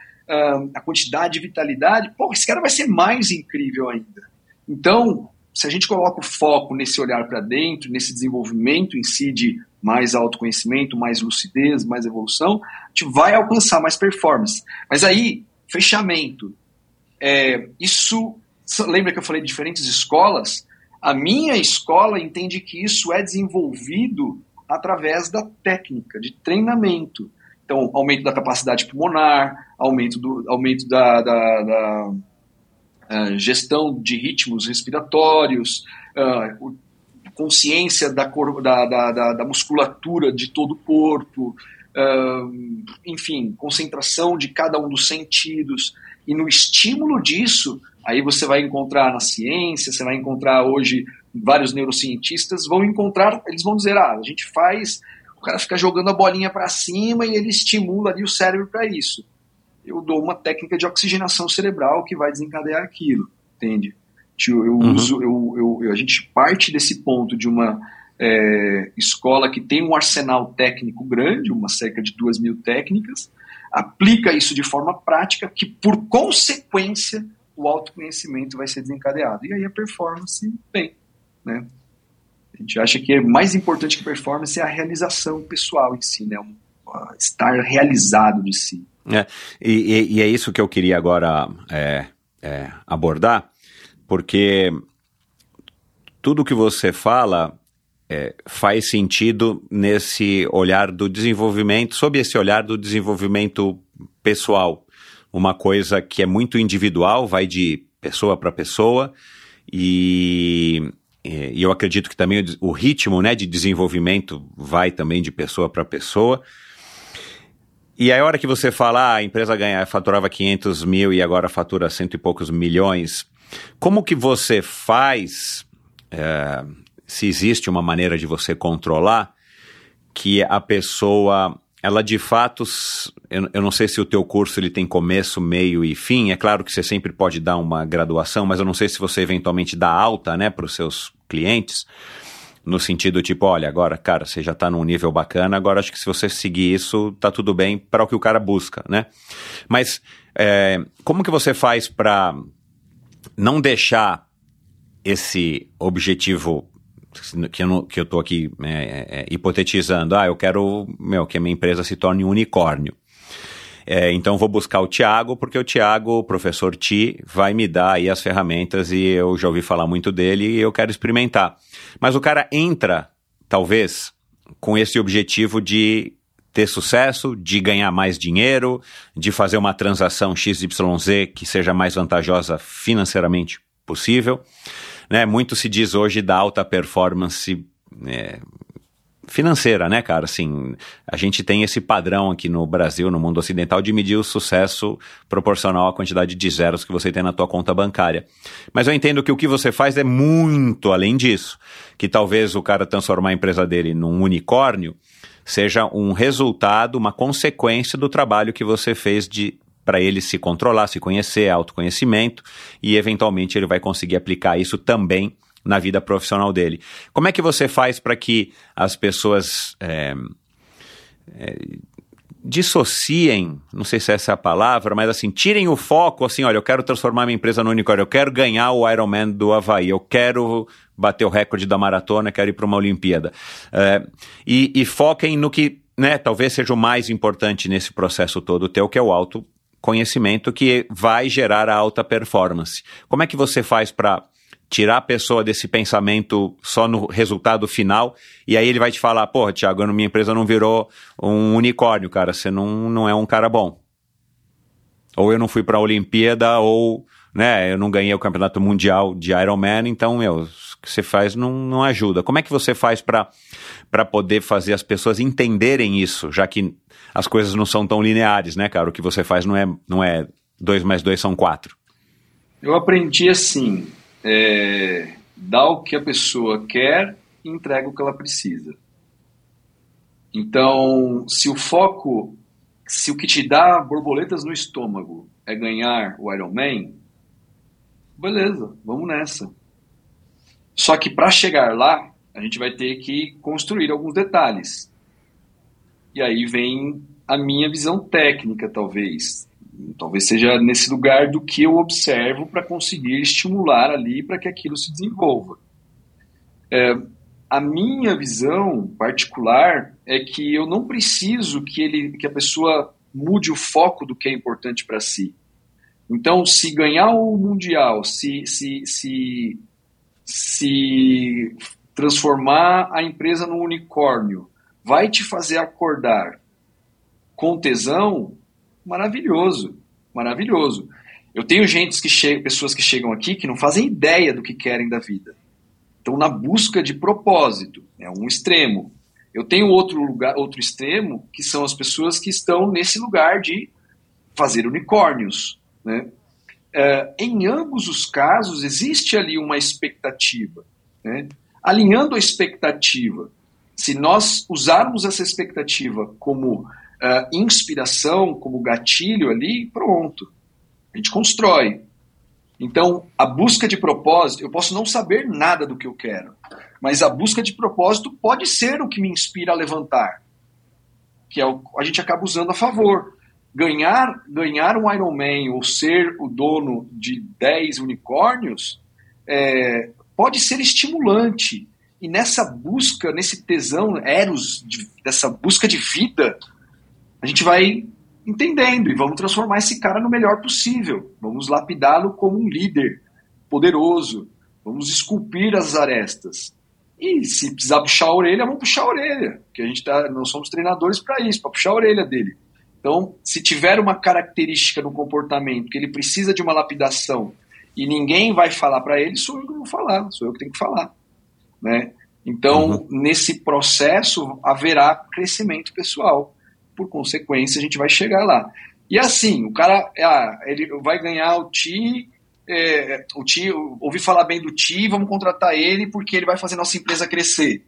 a quantidade de vitalidade, pô, esse cara vai ser mais incrível ainda. Então, se a gente coloca o foco nesse olhar para dentro, nesse desenvolvimento em si de mais autoconhecimento, mais lucidez, mais evolução, a gente vai alcançar mais performance. Mas aí, fechamento. É, isso, lembra que eu falei de diferentes escolas? A minha escola entende que isso é desenvolvido através da técnica, de treinamento. Então, aumento da capacidade pulmonar, aumento, do, aumento da, da, da uh, gestão de ritmos respiratórios, uh, consciência da, cor, da, da, da, musculatura de todo o corpo, uh, enfim, concentração de cada um dos sentidos. E no estímulo disso, aí você vai encontrar na ciência, você vai encontrar hoje vários neurocientistas vão encontrar, eles vão dizer, ah, a gente faz, o cara fica jogando a bolinha para cima e ele estimula ali o cérebro para isso. Eu dou uma técnica de oxigenação cerebral que vai desencadear aquilo, entende? Eu, eu uhum. uso, eu, eu, a gente parte desse ponto de uma é, escola que tem um arsenal técnico grande, uma cerca de duas mil técnicas, aplica isso de forma prática, que por consequência o autoconhecimento vai ser desencadeado. E aí a performance vem. Né? A gente acha que é mais importante que performance é a realização pessoal em si, né? Estar realizado de si. É, e, e, é isso que eu queria agora é, é, abordar, porque tudo que você fala é, faz sentido nesse olhar do desenvolvimento, sob esse olhar do desenvolvimento pessoal. Uma coisa que é muito individual, vai de pessoa para pessoa, e, e eu acredito que também o, ritmo né, de desenvolvimento vai também de pessoa para pessoa. E a hora que você fala, ah, a empresa ganha, faturava 500 mil e agora fatura cento e poucos milhões, como que você faz, é, se existe uma maneira de você controlar, que a pessoa ela de fato, eu, eu, não sei se o teu curso ele tem começo, meio e fim. É claro que você sempre pode dar uma graduação, mas eu não sei se você eventualmente dá alta, né, para os seus clientes, no sentido tipo, olha, agora, cara, você já está num nível bacana, agora acho que se você seguir isso, tá tudo bem para o que o cara busca, né? Mas é, como que você faz para não deixar esse objetivo que eu, não, que eu tô aqui é, é, é, hipotetizando, ah, eu quero meu, que a minha empresa se torne um unicórnio. É, então vou buscar o Tiago, porque o Tiago, o professor Ti, vai me dar aí as ferramentas e eu já ouvi falar muito dele e eu quero experimentar. Mas o cara entra, talvez, com esse objetivo de ter sucesso, de ganhar mais dinheiro, de fazer uma transação XYZ que seja mais vantajosa financeiramente possível. Né? Muito se diz hoje da alta performance é, financeira, né, cara? Assim, a gente tem esse padrão aqui no Brasil, no mundo ocidental, de medir o sucesso proporcional à quantidade de zeros que você tem na tua conta bancária. Mas eu entendo que o que você faz é muito além disso. Que talvez o cara transformar a empresa dele num unicórnio seja um resultado, uma consequência do trabalho que você fez de para ele se controlar, se conhecer, autoconhecimento, e eventualmente ele vai conseguir aplicar isso também na vida profissional dele. Como é que você faz para que as pessoas é, é, dissociem, não sei se essa é a palavra, mas assim, tirem o foco, assim, olha, eu quero transformar minha empresa no unicórnio, eu quero ganhar o Ironman do Havaí, eu quero bater o recorde da maratona, quero ir para uma Olimpíada. É, e, e foquem no que né, talvez seja o mais importante nesse processo todo teu, que é o auto conhecimento que vai gerar a alta performance. Como é que você faz para tirar a pessoa desse pensamento só no resultado final e aí ele vai te falar, porra, Thiago, minha empresa não virou um unicórnio, cara, você não, não é um cara bom. Ou eu não fui para a Olimpíada, ou né, eu não ganhei o campeonato mundial de Ironman, então, meu, o que você faz não, não ajuda. Como é que você faz para poder fazer as pessoas entenderem isso, já que as coisas não são tão lineares, né, cara? O que você faz não é, não é dois mais dois são quatro. Eu aprendi assim, é, dá o que a pessoa quer e entrega o que ela precisa. Então, se o foco, se o que te dá borboletas no estômago é ganhar o Ironman, beleza, vamos nessa. Só que para chegar lá, a gente vai ter que construir alguns detalhes. E aí vem a minha visão técnica, talvez. Talvez seja nesse lugar do que eu observo para conseguir estimular ali para que aquilo se desenvolva. É, a minha visão particular é que eu não preciso que, ele, que a pessoa mude o foco do que é importante para si. Então, se ganhar o Mundial, se, se, se, se transformar a empresa num unicórnio, vai te fazer acordar com tesão, maravilhoso, maravilhoso. Eu tenho gente que chega, pessoas que chegam aqui que não fazem ideia do que querem da vida. Estão na busca de propósito, é um extremo. Eu tenho outro lugar, outro extremo, que são as pessoas que estão nesse lugar de fazer unicórnios. Né? É, em ambos os casos, existe ali uma expectativa. Né? Alinhando a expectativa, se nós usarmos essa expectativa como uh, inspiração, como gatilho ali, pronto. A gente constrói. Então, a busca de propósito, eu posso não saber nada do que eu quero, mas a busca de propósito pode ser o que me inspira a levantar, que é o, a gente acaba usando a favor. Ganhar, ganhar um Ironman ou ser o dono de 10 unicórnios é, pode ser estimulante. E nessa busca, nesse tesão, eros, de, dessa busca de vida, a gente vai entendendo e vamos transformar esse cara no melhor possível. Vamos lapidá-lo como um líder poderoso. Vamos esculpir as arestas. E se precisar puxar a orelha, vamos puxar a orelha. Porque a gente tá, nós somos treinadores para isso, para puxar a orelha dele. Então, se tiver uma característica no comportamento que ele precisa de uma lapidação e ninguém vai falar para ele, sou eu que vou falar, sou eu que tenho que falar. Né? Então, uhum. nesse processo, haverá crescimento pessoal por consequência, a gente vai chegar lá. E assim, o cara ah, ele vai ganhar o TI, é, o TI, ouvi falar bem do TI, vamos contratar ele porque ele vai fazer nossa empresa crescer.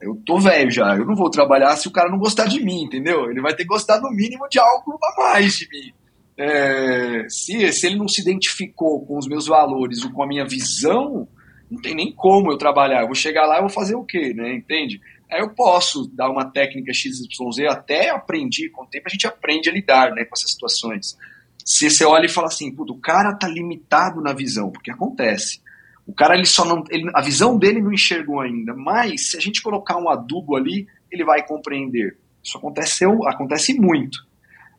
Eu tô velho já, eu não vou trabalhar se o cara não gostar de mim, entendeu? Ele vai ter que gostar no mínimo de algo a mais de mim. É, se, se ele não se identificou com os meus valores ou com a minha visão, não tem nem como eu trabalhar. Eu vou chegar lá e vou fazer o quê, né? Entende? Aí eu posso dar uma técnica XYZ, até aprendi, com o tempo a gente aprende a lidar né, com essas situações. Se você olha e fala assim, o cara tá limitado na visão, porque acontece. O cara ele só não, ele, a visão dele não enxergou ainda, mas se a gente colocar um adubo ali, ele vai compreender. Isso aconteceu, acontece muito.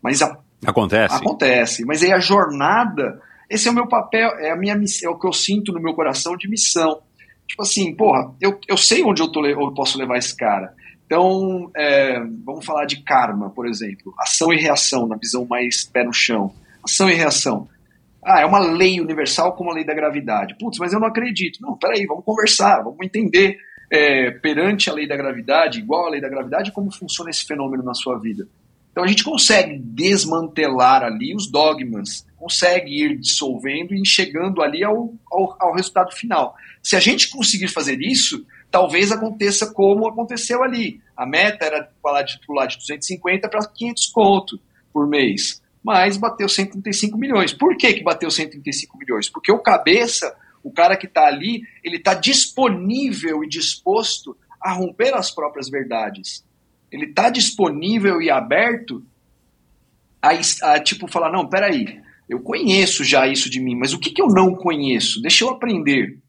Mas a, acontece. Acontece, mas aí a jornada, esse é o meu papel, é a minha é o que eu sinto no meu coração de missão tipo assim, porra, eu, eu sei onde eu, tô, eu posso levar esse cara. Então, é, vamos falar de karma, por exemplo. Ação e reação, na visão mais pé no chão. Ação e reação. Ah, é uma lei universal como a lei da gravidade. Putz, mas eu não acredito. Não, peraí, vamos conversar, vamos entender é, perante a lei da gravidade, igual a lei da gravidade, como funciona esse fenômeno na sua vida. Então a gente consegue desmantelar ali os dogmas, consegue ir dissolvendo e chegando ali ao, ao, ao resultado final. Se a gente conseguir fazer isso, talvez aconteça como aconteceu ali. A meta era falar de, pular de 250 para 500 conto por mês, mas bateu 135 milhões. Por que, que bateu 135 milhões? Porque o cabeça, o cara que está ali, ele está disponível e disposto a romper as próprias verdades ele está disponível e aberto a, a, tipo falar não, peraí, eu conheço já isso de mim, mas o que, que eu não conheço? Deixa eu aprender.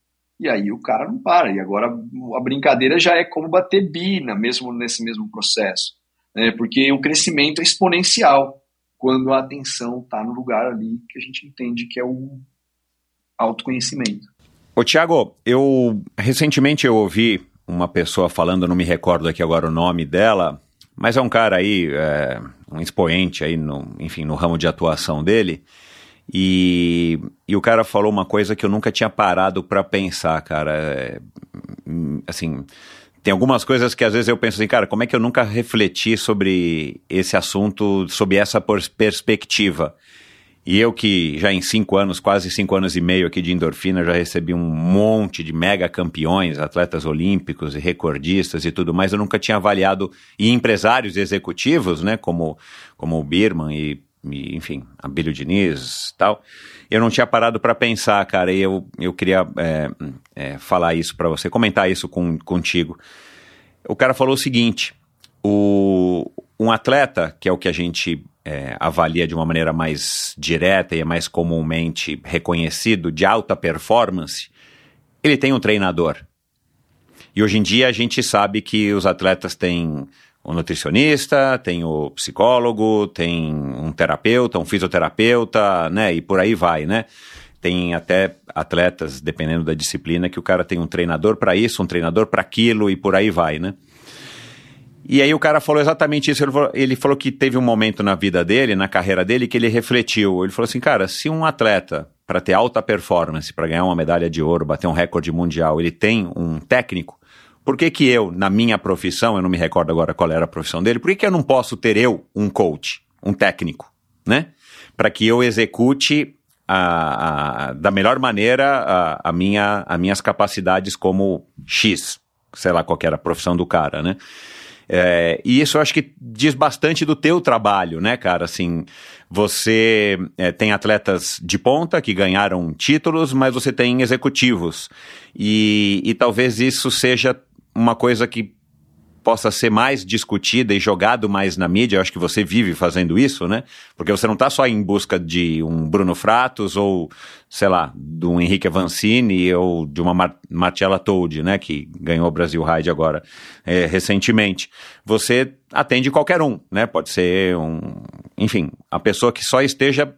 E aí o cara não para. E agora a brincadeira já é como bater bina, mesmo nesse mesmo processo. Né? Porque o crescimento é exponencial quando a atenção está no lugar ali que a gente entende que é o autoconhecimento. Ô Tiago, eu recentemente eu ouvi uma pessoa falando, não me recordo aqui agora o nome dela, mas é um cara aí, é, um expoente aí, no, enfim, no ramo de atuação dele. E, e o cara falou uma coisa que eu nunca tinha parado para pensar, cara. É, assim, tem algumas coisas que às vezes eu penso assim, cara, como é que eu nunca refleti sobre esse assunto, sobre essa perspectiva? E eu que já em cinco anos, quase cinco anos e meio aqui de endorfina, já recebi um monte de mega campeões, atletas olímpicos e recordistas e tudo mais, eu nunca tinha avaliado, e empresários executivos, né, como, como o Birman e, enfim, Abílio Diniz tal. Eu não tinha parado para pensar, cara, e eu, eu queria é, é, falar isso para você, comentar isso com, contigo. O cara falou o seguinte: o, um atleta, que é o que a gente é, avalia de uma maneira mais direta e é mais comumente reconhecido, de alta performance, ele tem um treinador. E hoje em dia a gente sabe que os atletas têm o nutricionista, tem o psicólogo, tem um terapeuta, um fisioterapeuta, né? E por aí vai, né? Tem até atletas, dependendo da disciplina, que o cara tem um treinador para isso, um treinador para aquilo e por aí vai, né? E aí o cara falou exatamente isso. Ele falou, ele falou, que teve um momento na vida dele, na carreira dele, que ele refletiu. Ele falou assim, cara, se um atleta, para ter alta performance, para ganhar uma medalha de ouro, bater um recorde mundial, ele tem um técnico, por que que eu, na minha profissão, eu não me recordo agora qual era a profissão dele, por que que eu não posso ter eu um coach, um técnico, né? Para que eu execute a, a, da melhor maneira a, a minha, as minhas capacidades como X, sei lá qual era a profissão do cara, né? É, e isso eu acho que diz bastante do teu trabalho, né, cara? Assim, você é, tem atletas de ponta que ganharam títulos, mas você tem executivos. E, e talvez isso seja uma coisa que possa ser mais discutida e jogado mais na mídia, eu acho que você vive fazendo isso, né? Porque você não está só em busca de um Bruno Fratos ou, sei lá, de um Henrique Avancini ou de uma Mar Marcella né? Que ganhou o Brasil Ride agora é, recentemente. Você atende qualquer um, né? Pode ser um... Enfim, a pessoa que só esteja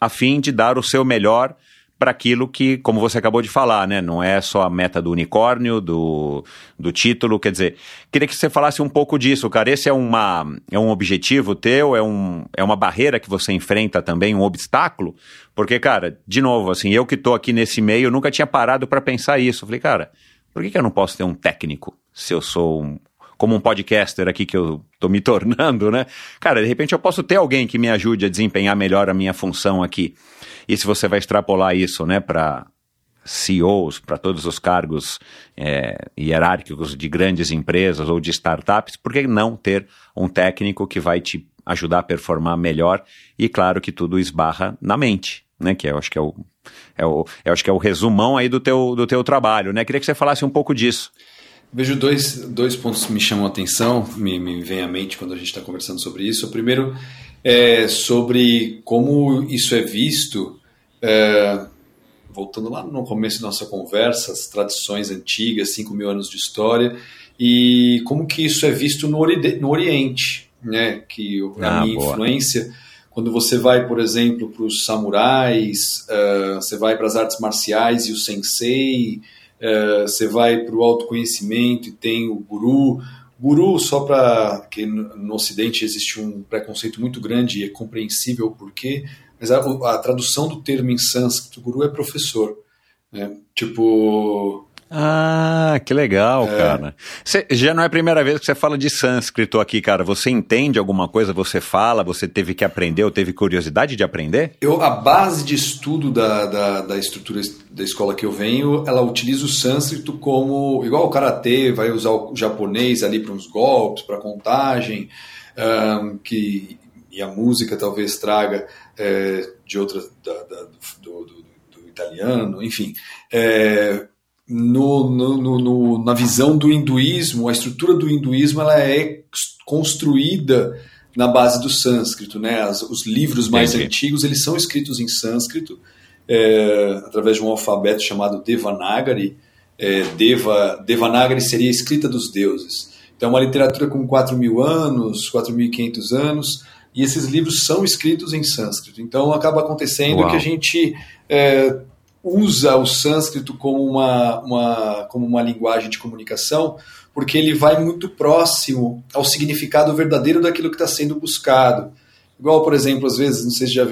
a fim de dar o seu melhor para aquilo que, como você acabou de falar, né? Não é só a meta do unicórnio, do, do título, quer dizer, queria que você falasse um pouco disso, cara. Esse é, uma, é um objetivo teu, é, um, é uma barreira que você enfrenta também, um obstáculo? Porque, cara, de novo, assim, eu que tô aqui nesse meio, nunca tinha parado para pensar isso. Falei, cara, por que, que eu não posso ter um técnico se eu sou um, como um podcaster aqui que eu tô me (laughs) tornando, né? Cara, de repente eu posso ter alguém que me ajude a desempenhar melhor a minha função aqui. E se você vai extrapolar isso, né, para CEOs, para todos os cargos é, hierárquicos de grandes empresas ou de startups, por que não ter um técnico que vai te ajudar a performar melhor? E claro que tudo esbarra na mente, né? Que eu acho que é o, é o, eu acho que é o resumão aí do teu, do teu trabalho, né? Queria que você falasse um pouco disso. Vejo dois, dois pontos que me chamam a atenção, me, me vem à mente quando a gente está conversando sobre isso. O primeiro é sobre como isso é visto, é, voltando lá no começo da nossa conversa, as tradições antigas, 5 mil anos de história, e como que isso é visto no, ori no Oriente, né? que a ah, minha boa. influência quando você vai, por exemplo, para os samurais, uh, você vai para as artes marciais e o sensei, uh, você vai para o autoconhecimento e tem o guru. Guru, só para que no Ocidente existe um preconceito muito grande e é compreensível o porquê, mas a, a, tradução do termo em sânscrito, guru, é professor. Né? Tipo, ah, que legal, é. cara. Cê, já não é a primeira vez que você fala de sânscrito aqui, cara. Você entende alguma coisa? Você fala? Você teve que aprender ou teve curiosidade de aprender? Eu, a base de estudo da, da, da estrutura da escola que eu venho, ela utiliza o sânscrito como. igual o karatê, vai usar o japonês ali para uns golpes, para contagem, um, que, e a música talvez traga é, de outras. Da, da, do, do, do, italiano, enfim. É, no, no, no, na visão do hinduísmo, a estrutura do hinduísmo ela é construída na base do sânscrito, né? As, os livros mais Entendi. antigos eles são escritos em sânscrito é, através de um alfabeto chamado Devanagari. É, Deva, Devanagari seria a escrita dos deuses. Então, uma literatura com 4 mil anos, 4.500 anos, e esses livros são escritos em sânscrito. Então, acaba acontecendo Uau. que a gente é, usa o sânscrito como uma, uma, como uma linguagem de comunicação, porque ele vai muito próximo ao significado verdadeiro daquilo que está sendo buscado. Igual, por exemplo, às vezes, não sei se já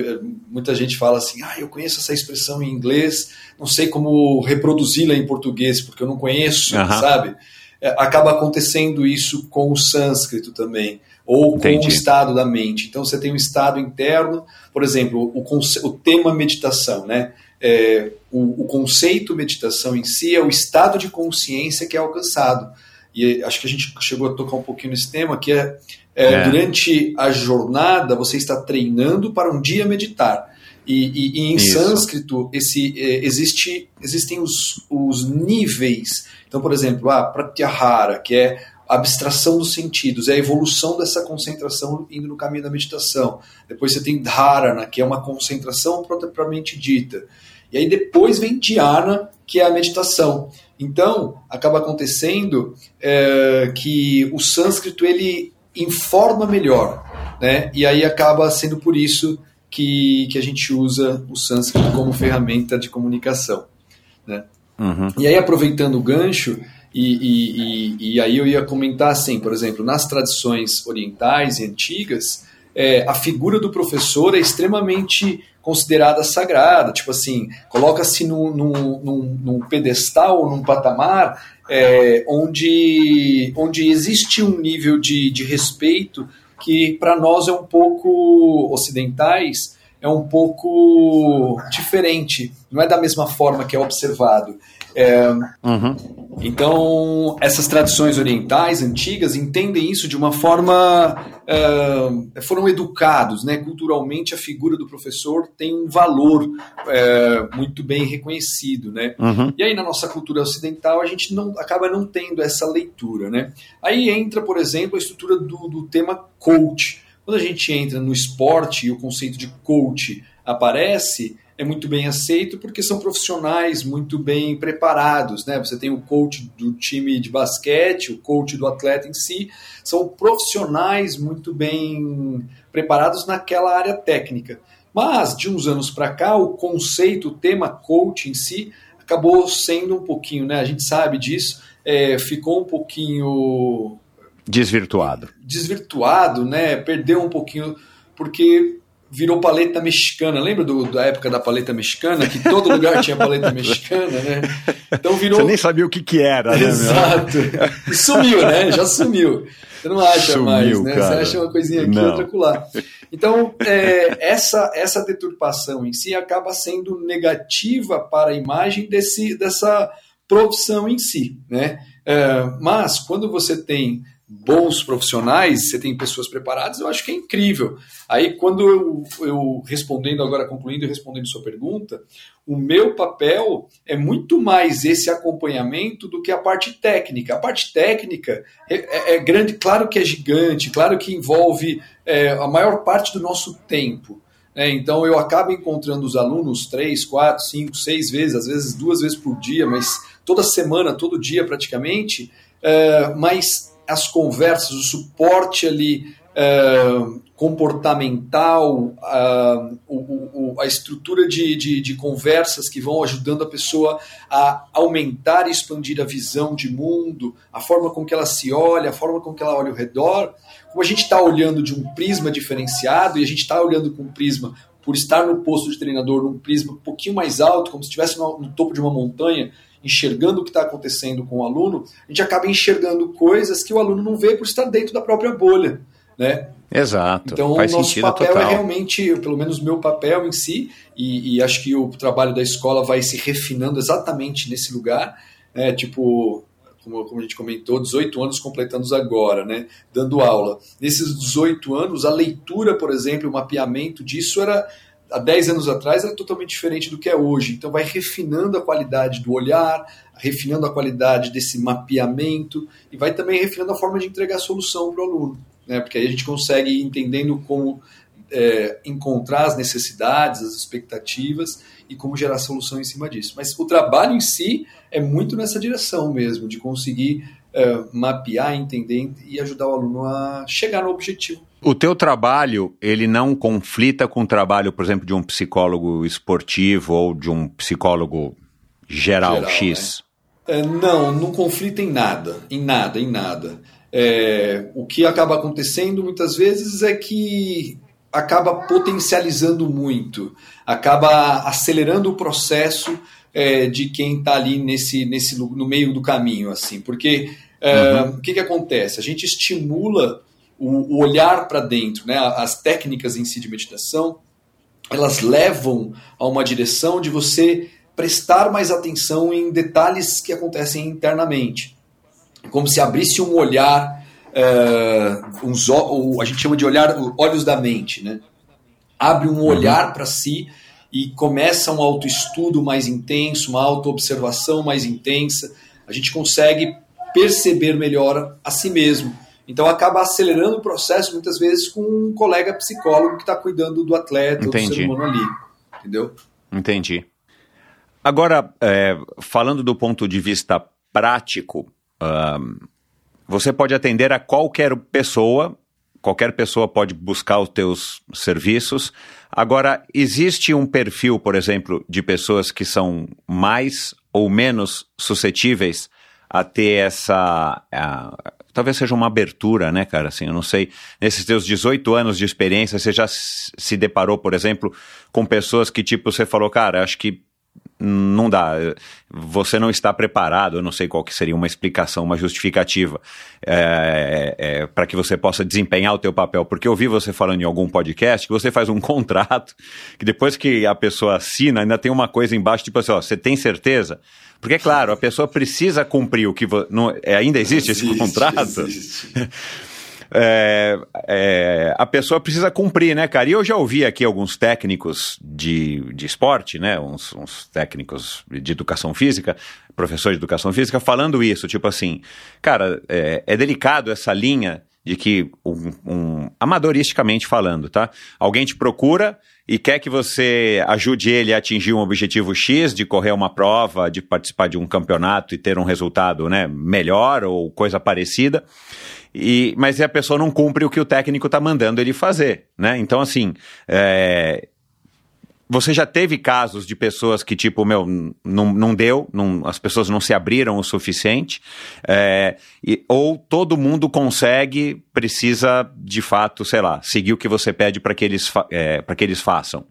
muita gente fala assim, ah, eu conheço essa expressão em inglês, não sei como reproduzi-la em português, porque eu não conheço, uhum. sabe? É, acaba acontecendo isso com o sânscrito também, ou com Entendi. o estado da mente. Então, você tem um estado interno, por exemplo, o, o tema meditação, né? É, o, o, conceito meditação em si é o estado de consciência que é alcançado. e acho que a gente chegou a tocar um pouquinho nesse tema, que é, é, é. durante a jornada você está treinando para um dia meditar. E, e, e em Isso. sânscrito esse, é, existe, existem os, os níveis. Então, por exemplo, a pratyahara, que é a abstração dos sentidos, é a evolução dessa concentração indo no caminho da meditação. Depois você tem dharana, que é uma concentração propriamente dita. E aí depois vem dhyana, que é a meditação. Então, acaba acontecendo é, que o sânscrito ele informa melhor, né? E aí acaba sendo por isso que, que a gente usa o sânscrito como ferramenta de comunicação, né? Uhum. E aí, aproveitando o gancho, e, e, e, e, aí eu ia comentar assim, por exemplo, nas tradições orientais e antigas, é, a figura do professor é extremamente considerada sagrada, tipo assim, coloca-se num, num, num, pedestal, num patamar é, onde, onde existe um nível de, de respeito que para nós é um pouco ocidentais, é um pouco diferente, não é da mesma forma que é observado. É, uhum. Então, essas tradições orientais antigas entendem isso de uma forma. É, foram educados, né? culturalmente a figura do professor tem um valor é, muito bem reconhecido. Né? Uhum. E aí, na nossa cultura ocidental, a gente não acaba não tendo essa leitura. Né? Aí entra, por exemplo, a estrutura do, do tema coach. Quando a gente entra no esporte e o conceito de coach aparece, é muito bem aceito porque são profissionais muito bem preparados, né? Você tem o coach do time de basquete, o coach do atleta em si, são profissionais muito bem preparados naquela área técnica. Mas de uns anos para cá, o conceito, o tema coach em si acabou sendo um pouquinho, né? A gente sabe disso, é, ficou um pouquinho desvirtuado. Desvirtuado, né? Perdeu um pouquinho porque virou paleta mexicana. Lembra do, da época da paleta mexicana? Que todo lugar tinha paleta (laughs) mexicana, né? Então virou. Você nem sabia o que, que era, né? Exato. E sumiu, né? Já sumiu. Você não acha sumiu, mais, né? Cara. Você acha uma coisinha aqui, não. outra acolá. Então, é, essa, essa deturpação em si acaba sendo negativa para a imagem desse, dessa profissão em si, né? É, mas quando você tem bons profissionais, você tem pessoas preparadas, eu acho que é incrível. Aí, quando eu, eu respondendo agora, concluindo e respondendo sua pergunta, o meu papel é muito mais esse acompanhamento do que a parte técnica. A parte técnica é, é, é grande, claro que é gigante, claro que envolve é, a maior parte do nosso tempo. É, então eu acabo encontrando os alunos três, quatro, cinco, seis vezes, às vezes duas vezes por dia, mas toda semana, todo dia praticamente. É, mas as conversas, o suporte ali uh, comportamental, uh, o, o, a estrutura de, de, de, conversas que vão ajudando a pessoa a aumentar e expandir a visão de mundo, a forma com que ela se olha, a forma com que ela olha ao redor. Como a gente está olhando de um prisma diferenciado e a gente está olhando com um prisma por estar no posto de treinador num prisma um pouquinho mais alto, como se estivesse no, no topo de uma montanha, enxergando o que está acontecendo com o aluno, a gente acaba enxergando coisas que o aluno não vê por estar dentro da própria bolha, né? Exato. Então, o nosso papel é total. é realmente, pelo menos o meu papel em si, e, e, acho que o trabalho da escola vai se refinando exatamente nesse lugar, né? Tipo, como, como, a gente comentou, 18 anos completando agora, né? Dando aula. Nesses 18 anos, a leitura, por exemplo, o mapeamento disso era há 10 anos atrás era totalmente diferente do que é hoje. Então vai refinando a qualidade do olhar, refinando a qualidade desse mapeamento e vai também refinando a forma de entregar a solução para o aluno. Né? Porque aí a gente consegue ir entendendo como é, encontrar as necessidades, as expectativas e como gerar solução em cima disso. Mas o trabalho em si é muito nessa direção mesmo, de conseguir é, mapear, entender e ajudar o aluno a chegar no objetivo o teu trabalho, ele não conflita com o trabalho, por exemplo, de um psicólogo esportivo ou de um psicólogo geral, geral X? Né? É, não, não conflita em nada, em nada, em nada. É, o que acaba acontecendo muitas vezes é que acaba potencializando muito, acaba acelerando o processo é, de quem está ali nesse, nesse, no meio do caminho, assim, porque é, uhum. o que, que acontece? A gente estimula o, o olhar para dentro, né? as técnicas em si de meditação, elas levam a uma direção de você prestar mais atenção em detalhes que acontecem internamente. como se abrisse um olhar, uh, uns, a gente chama de olhar olhos da mente, né? Abre um olhar uhum. para si e começa um autoestudo mais intenso, uma autoobservação mais intensa. A gente consegue perceber melhor a si mesmo. Então acaba acelerando o processo muitas vezes com um colega psicólogo que está cuidando do atleta, Entendi. do ser humano ali. Entendeu? Entendi. Agora, é, falando do ponto de vista prático, você pode atender a qualquer pessoa, qualquer pessoa pode buscar os teus serviços. Agora, existe um perfil, por exemplo, de pessoas que são mais ou menos suscetíveis a ter essa. A, talvez seja uma abertura, né, cara? Assim, eu não sei. Nesses teus 18 anos de experiência, você já se deparou, por exemplo, com pessoas que, tipo, você falou, cara, acho que não dá. Você não está preparado, eu não sei qual que seria uma explicação, uma justificativa é, é, para que você possa desempenhar o teu papel. Porque eu vi você falando em algum podcast que você faz um (laughs) contrato, que depois que a pessoa assina, ainda tem uma coisa embaixo, tipo assim, ó, você tem certeza? Porque, claro, a pessoa precisa cumprir o que... Não, é, ainda existe, existe esse contrato? Existe. (laughs) é, é, a pessoa precisa cumprir, né, cara? E eu já ouvi aqui alguns técnicos de, de esporte, né? Uns, uns técnicos de educação física, professor de educação física, falando isso, tipo assim, cara, é, é delicado essa linha de que, um, um, amadoristicamente falando, tá? Alguém te procura e quer que você ajude ele a atingir um objetivo X, de correr uma prova, de participar de um campeonato e ter um resultado né, melhor ou coisa parecida. E, mas a pessoa não cumpre o que o técnico está mandando ele fazer, né? Então, assim, é, você já teve casos de pessoas que, tipo, meu, não, não deu, não, as pessoas não se abriram o suficiente, é, e, ou todo mundo consegue, precisa, de fato, sei lá, seguir o que você pede para que, eles é, que eles façam?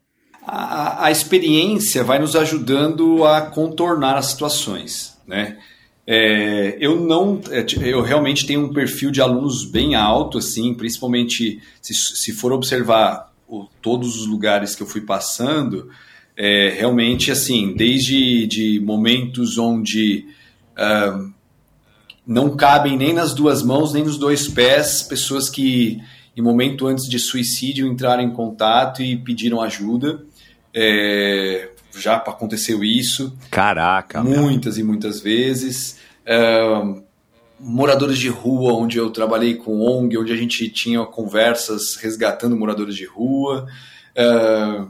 A, a experiência vai nos ajudando a contornar as situações, né? É, eu não, é, eu realmente tenho um perfil de alunos bem alto, assim, principalmente se, se for observar o, todos os lugares que eu fui passando, é, realmente assim, desde de momentos onde uh, não cabem nem nas duas mãos nem nos dois pés, pessoas que em momento antes de suicídio entraram em contato e pediram ajuda. É, já aconteceu isso. Caraca. Muitas e muitas vezes. Uh, moradores de rua, onde eu trabalhei com ONG, onde a gente tinha conversas resgatando moradores de rua. Uh,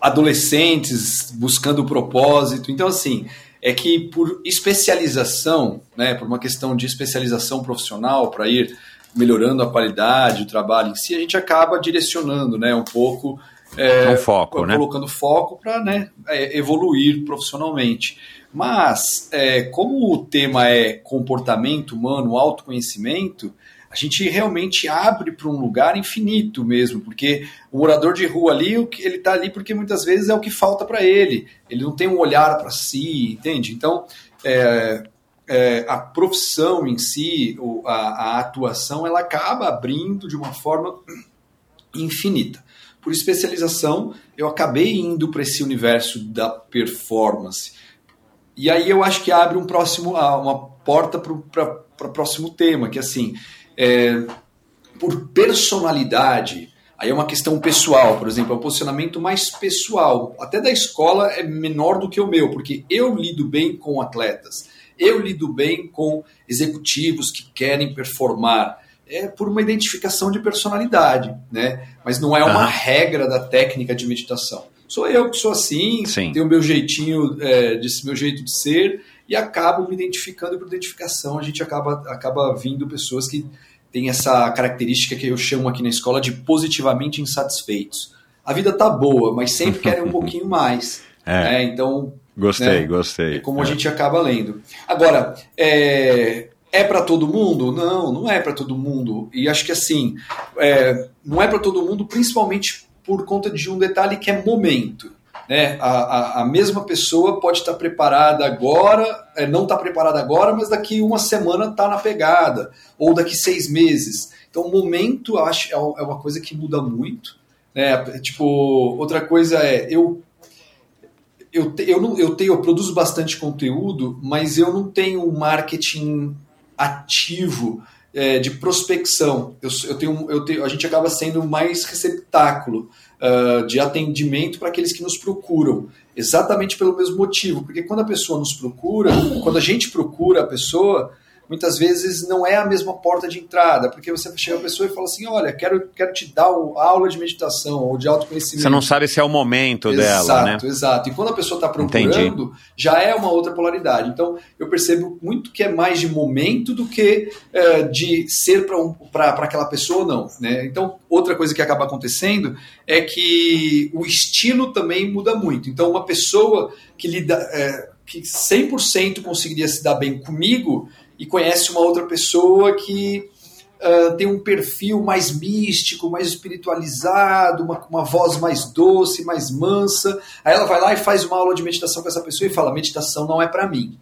adolescentes buscando o propósito. Então, assim, é que por especialização, né, por uma questão de especialização profissional, para ir melhorando a qualidade do trabalho em si, a gente acaba direcionando né, um pouco é, um foco, né? colocando foco para né, é, evoluir profissionalmente. Mas, é, como o tema é comportamento humano, autoconhecimento, a gente realmente abre para um lugar infinito mesmo, porque o morador de rua ali, ele está ali porque muitas vezes é o que falta para ele. Ele não tem um olhar para si, entende? Então, é, é, a profissão em si, a, a atuação, ela acaba abrindo de uma forma infinita por especialização, eu acabei indo para esse universo da performance. E aí eu acho que abre um próximo, uma porta para o próximo tema, que assim, é, por personalidade, aí é uma questão pessoal, por exemplo, é um posicionamento mais pessoal. Até da escola é menor do que o meu, porque eu lido bem com atletas, eu lido bem com executivos que querem performar é por uma identificação de personalidade, né? Mas não é uma regra da técnica de meditação. Sou eu que sou assim, Sim. tenho o meu jeitinho, é, de, meu jeito de ser e acabo me identificando e por identificação a gente acaba, acaba vindo pessoas que têm essa característica que eu chamo aqui na escola de positivamente insatisfeitos. A vida tá boa, mas sempre querem um (laughs) pouquinho mais. É. Né? Então Gostei, né? gostei. É como é. a gente acaba lendo. Agora, é, é para todo mundo? Não, não é para todo mundo. E acho que assim, é, não é para todo mundo, principalmente por conta de um detalhe que é momento. Né? A, a, a mesma pessoa pode estar preparada agora, é, não está preparada agora, mas daqui uma semana está na pegada, ou daqui seis meses. Então, o momento acho, é, é uma coisa que muda muito. Né? Tipo, outra coisa é, eu eu, eu, não, eu, tenho, eu produzo bastante conteúdo, mas eu não tenho marketing ativo é, de prospecção. Eu, eu, tenho, eu tenho, a gente acaba sendo mais receptáculo uh, de atendimento para aqueles que nos procuram. Exatamente pelo mesmo motivo, porque quando a pessoa nos procura, quando a gente procura a pessoa, muitas vezes não é a mesma porta de entrada, porque você chega a pessoa e fala assim, olha, quero, quero te dar uma aula de meditação ou de autoconhecimento. Você não sabe se é o momento exato, dela, né? Exato, exato. E quando a pessoa está procurando, Entendi. já é uma outra polaridade. Então, eu percebo muito que é mais de momento do que é, de ser para um, aquela pessoa ou não. Né? Então, outra coisa que acaba acontecendo é que o estilo também muda muito. Então, uma pessoa que lida... É, que 100% conseguiria se dar bem comigo, e conhece uma outra pessoa que uh, tem um perfil mais místico, mais espiritualizado, uma, uma voz mais doce, mais mansa. Aí ela vai lá e faz uma aula de meditação com essa pessoa e fala: meditação não é para mim.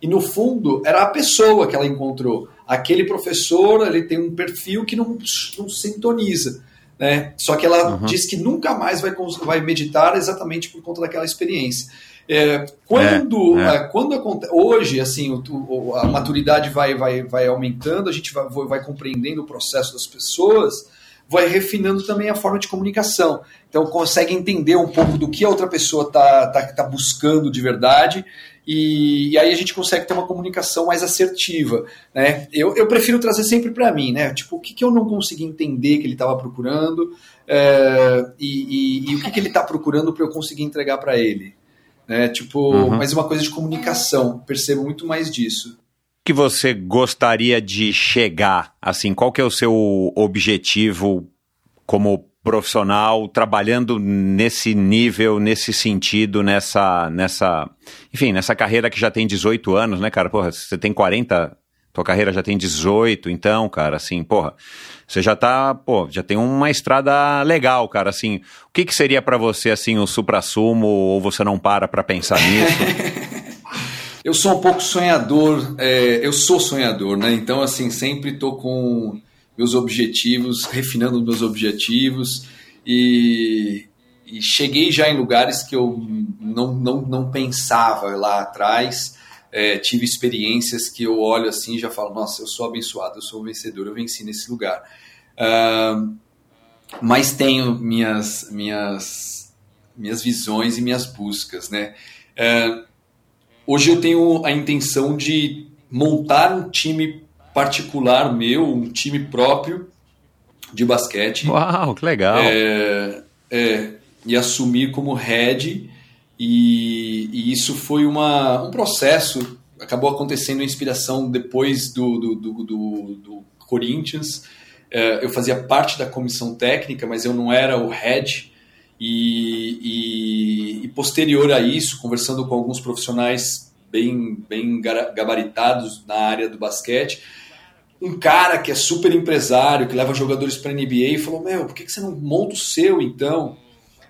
E no fundo, era a pessoa que ela encontrou. Aquele professor ele tem um perfil que não, não sintoniza. Né? Só que ela uhum. diz que nunca mais vai, vai meditar exatamente por conta daquela experiência. É, quando, é, é. quando acontece, hoje, assim, o, a maturidade vai, vai, vai aumentando, a gente vai, vai compreendendo o processo das pessoas, vai refinando também a forma de comunicação. Então, consegue entender um pouco do que a outra pessoa está tá, tá buscando de verdade, e, e, aí a gente consegue ter uma comunicação mais assertiva. Né? Eu, eu prefiro trazer sempre para mim, né? Tipo, o que, que eu não consegui entender que ele estava procurando, é, e, e, e, o que, que ele está procurando para eu conseguir entregar para ele né? Tipo, uhum. mas uma coisa de comunicação, percebo muito mais disso. que você gostaria de chegar? Assim, qual que é o seu objetivo como profissional trabalhando nesse nível, nesse sentido, nessa, nessa, enfim, nessa carreira que já tem 18 anos, né, cara? Porra, você tem 40, tua carreira já tem 18, então, cara, assim, porra, você já tá, pô, já tem uma estrada legal, cara, assim, o que que seria para você, assim, o supra-sumo, ou você não para para pensar nisso? (laughs) eu sou um pouco sonhador, é, eu sou sonhador, né, então, assim, sempre tô com meus objetivos, refinando meus objetivos, e, e cheguei já em lugares que eu não, não, não pensava lá atrás, é, tive experiências que eu olho assim e já falo, nossa, eu sou abençoado, eu sou um vencedor, eu venci nesse lugar. Uh, mas tenho minhas, minhas, minhas visões e minhas buscas, né? Uh, hoje eu tenho a intenção de montar um time particular meu, um time próprio de basquete. Uau, que legal! É, é, e assumir como head e, e isso foi uma, um processo, acabou acontecendo a inspiração depois do, do, do, do, do Corinthians. É, eu fazia parte da comissão técnica, mas eu não era o head. E, e, e, posterior a isso, conversando com alguns profissionais bem, bem gabaritados na área do basquete, um cara que é super empresário, que leva jogadores para a NBA, falou: Meu, por que, que você não monta o seu então?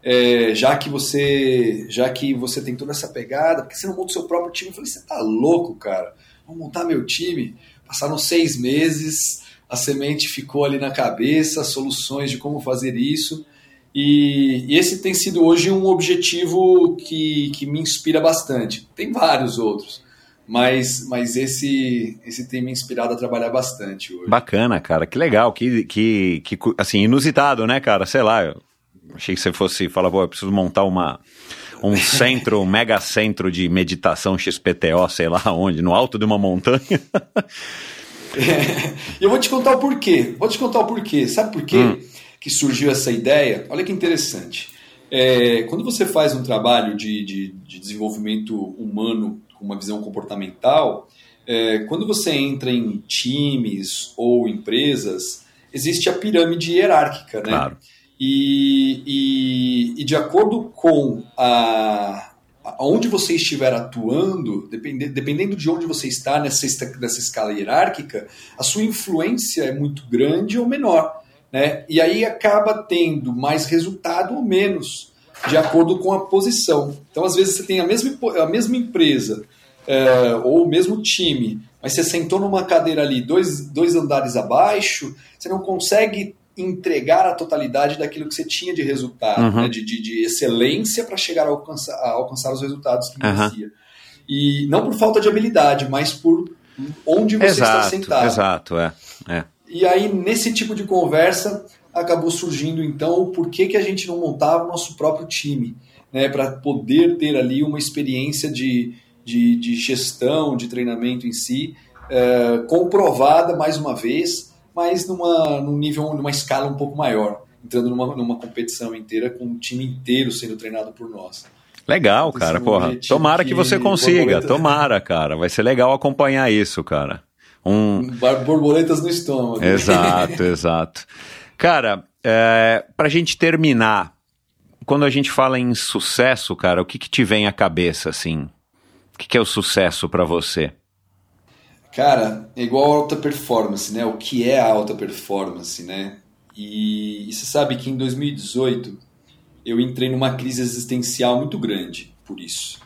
É, já que você já que você tem toda essa pegada, porque você não monta o seu próprio time? Eu falei, você tá louco, cara? Vou montar meu time. Passaram seis meses, a semente ficou ali na cabeça, soluções de como fazer isso. E, e esse tem sido hoje um objetivo que, que me inspira bastante. Tem vários outros, mas, mas esse, esse tem me inspirado a trabalhar bastante hoje. Bacana, cara, que legal, que, que, que assim, inusitado, né, cara? Sei lá, Achei que você fosse falar, pô, eu preciso montar uma, um centro, um mega centro de meditação XPTO, sei lá onde, no alto de uma montanha. (laughs) eu vou te contar o porquê. Vou te contar o porquê. Sabe por quê hum. que surgiu essa ideia? Olha que interessante. É, quando você faz um trabalho de, de, de, desenvolvimento humano com uma visão comportamental, é, quando você entra em times ou empresas, existe a pirâmide hierárquica, né? Claro. E, e, e de acordo com a, onde você estiver atuando, dependendo, dependendo de onde você está nessa, nessa escala hierárquica, a sua influência é muito grande ou menor. Né? E aí acaba tendo mais resultado ou menos, de acordo com a posição. Então, às vezes, você tem a mesma, a mesma empresa é, ou o mesmo time, mas você sentou numa cadeira ali dois, dois andares abaixo, você não consegue entregar a totalidade daquilo que você tinha de resultado, uhum. né? de, de, de, excelência para chegar a alcançar, a alcançar, os resultados que merecia. Uhum. E não por falta de habilidade, mas por onde você exato, está sentado. Exato, é, é. E aí, nesse tipo de conversa, acabou surgindo então o porquê que a gente não montava o nosso próprio time, né, para poder ter ali uma experiência de, de, de gestão, de treinamento em si, é, comprovada mais uma vez, mas numa, num nível, numa escala um pouco maior, entrando numa, numa competição inteira com o time inteiro sendo treinado por nós. Legal, cara, porra. Tomara que, que você consiga, tomara, cara. Vai ser legal acompanhar isso, cara. Um... Borboletas no estômago. Exato, (laughs) exato. Cara, é, pra gente terminar, quando a gente fala em sucesso, cara, o que, que te vem à cabeça, assim? O que, que é o sucesso para você? Cara, é igual alta performance, né? O que é a alta performance, né? E, e você sabe que em 2018 eu entrei numa crise existencial muito grande por isso.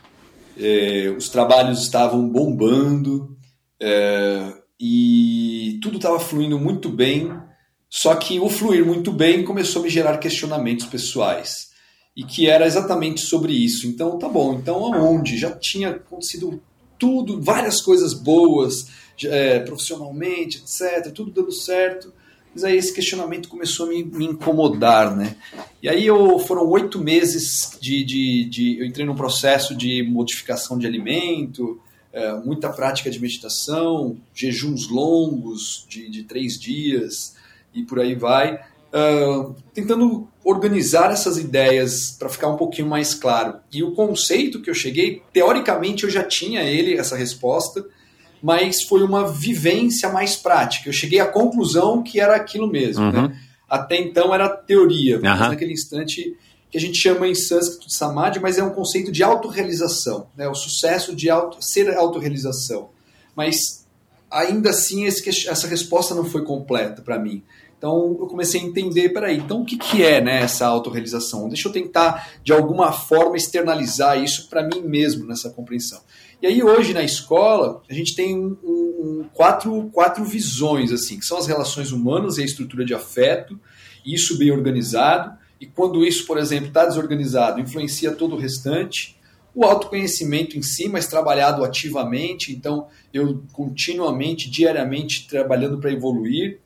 É, os trabalhos estavam bombando é, e tudo estava fluindo muito bem, só que o fluir muito bem começou a me gerar questionamentos pessoais e que era exatamente sobre isso. Então, tá bom, então aonde? Já tinha acontecido tudo, várias coisas boas, é, profissionalmente, etc., tudo dando certo. Mas aí esse questionamento começou a me, me incomodar, né? E aí eu, foram oito meses de, de, de, Eu entrei num processo de modificação de alimento, é, muita prática de meditação, jejuns longos de, de três dias e por aí vai. Uh, tentando organizar essas ideias para ficar um pouquinho mais claro. E o conceito que eu cheguei, teoricamente eu já tinha ele, essa resposta, mas foi uma vivência mais prática. Eu cheguei à conclusão que era aquilo mesmo. Uhum. Né? Até então era teoria, uhum. mas naquele instante que a gente chama em sânscrito de samadhi, mas é um conceito de autorrealização, né? o sucesso de auto, ser autorrealização. Mas ainda assim esse, essa resposta não foi completa para mim. Então eu comecei a entender, peraí, então o que, que é né, essa autorrealização? Deixa eu tentar de alguma forma externalizar isso para mim mesmo nessa compreensão. E aí hoje na escola a gente tem um, um, quatro, quatro visões, assim, que são as relações humanas e a estrutura de afeto, isso bem organizado, e quando isso, por exemplo, está desorganizado, influencia todo o restante, o autoconhecimento em si, mas trabalhado ativamente, então eu continuamente, diariamente trabalhando para evoluir,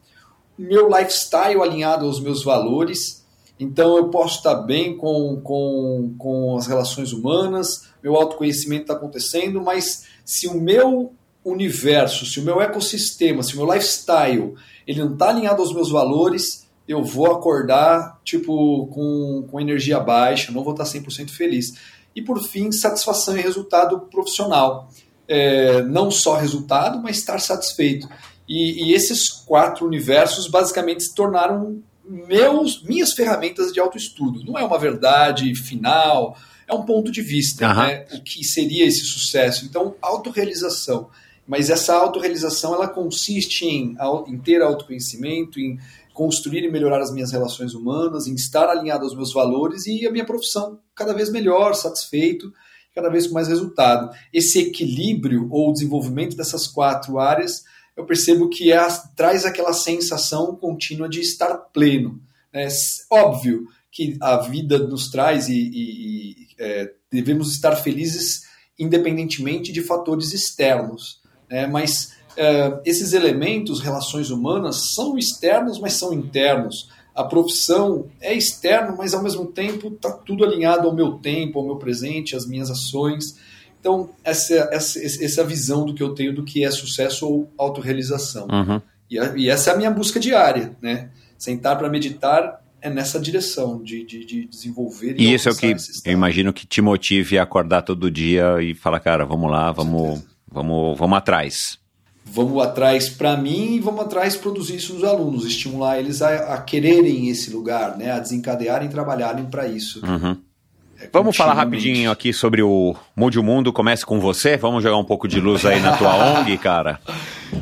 meu lifestyle alinhado aos meus valores, então eu posso estar bem com, com, com as relações humanas, meu autoconhecimento está acontecendo, mas se o meu universo, se o meu ecossistema, se o meu lifestyle, ele não está alinhado aos meus valores, eu vou acordar tipo com, com energia baixa, não vou estar 100% feliz. E por fim, satisfação e resultado profissional. É, não só resultado, mas estar satisfeito. E, e, esses quatro universos basicamente se tornaram meus, minhas ferramentas de autoestudo. Não é uma verdade final, é um ponto de vista, uhum. né? O que seria esse sucesso? Então, autorrealização. Mas essa autorrealização ela consiste em, em ter autoconhecimento, em construir e melhorar as minhas relações humanas, em estar alinhado aos meus valores e a minha profissão cada vez melhor, satisfeito, cada vez com mais resultado. Esse equilíbrio ou desenvolvimento dessas quatro áreas, eu percebo que é, traz aquela sensação contínua de estar pleno. É óbvio que a vida nos traz e, e, é, devemos estar felizes independentemente de fatores externos. Né? Mas é, esses elementos, relações humanas, são externos, mas são internos. A profissão é externo, mas ao mesmo tempo está tudo alinhado ao meu tempo, ao meu presente, às minhas ações. Então, essa, essa, essa visão do que eu tenho do que é sucesso ou autorrealização. Uhum. E, e essa é a minha busca diária, né? Sentar para meditar é nessa direção de, de, de desenvolver e, e isso é o que eu imagino que te motive a acordar todo dia e falar cara vamos lá vamos vamos vamos atrás vamos atrás para mim e vamos atrás produzir isso nos alunos estimular eles a, a quererem esse lugar né a desencadearem e trabalharem para isso uhum. É, Vamos falar rapidinho aqui sobre o Mude o Mundo. Comece com você. Vamos jogar um pouco de luz aí na tua (laughs) ONG, cara.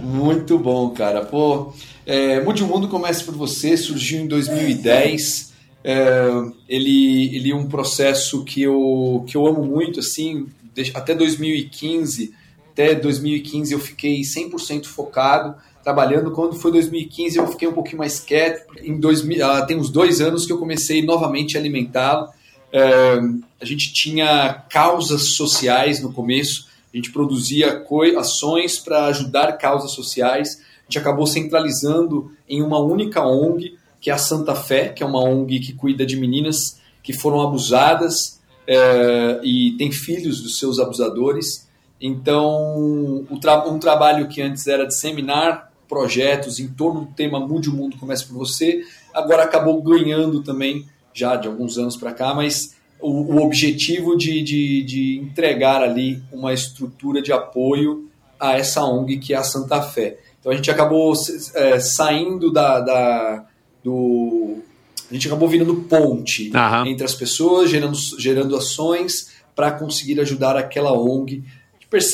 Muito bom, cara. Pô, é, Mude o Mundo começa por você, surgiu em 2010. É, ele, ele é um processo que eu, que eu amo muito, assim, até 2015, até 2015 eu fiquei 100% focado, trabalhando. Quando foi 2015 eu fiquei um pouquinho mais quieto. Em 2000, ah, tem uns dois anos que eu comecei novamente a alimentá-lo. É, a gente tinha causas sociais no começo, a gente produzia ações para ajudar causas sociais, a gente acabou centralizando em uma única ONG, que é a Santa Fé, que é uma ONG que cuida de meninas que foram abusadas é, e têm filhos dos seus abusadores. Então, tra um trabalho que antes era disseminar projetos em torno do tema Mude o Mundo Comece por Você, agora acabou ganhando também, já de alguns anos para cá, mas o, o objetivo de, de, de, entregar ali uma estrutura de apoio a essa ONG que é a Santa Fé. Então a gente acabou é, saindo da, da, do. A gente acabou virando ponte entre as pessoas, gerando, gerando ações para conseguir ajudar aquela ONG.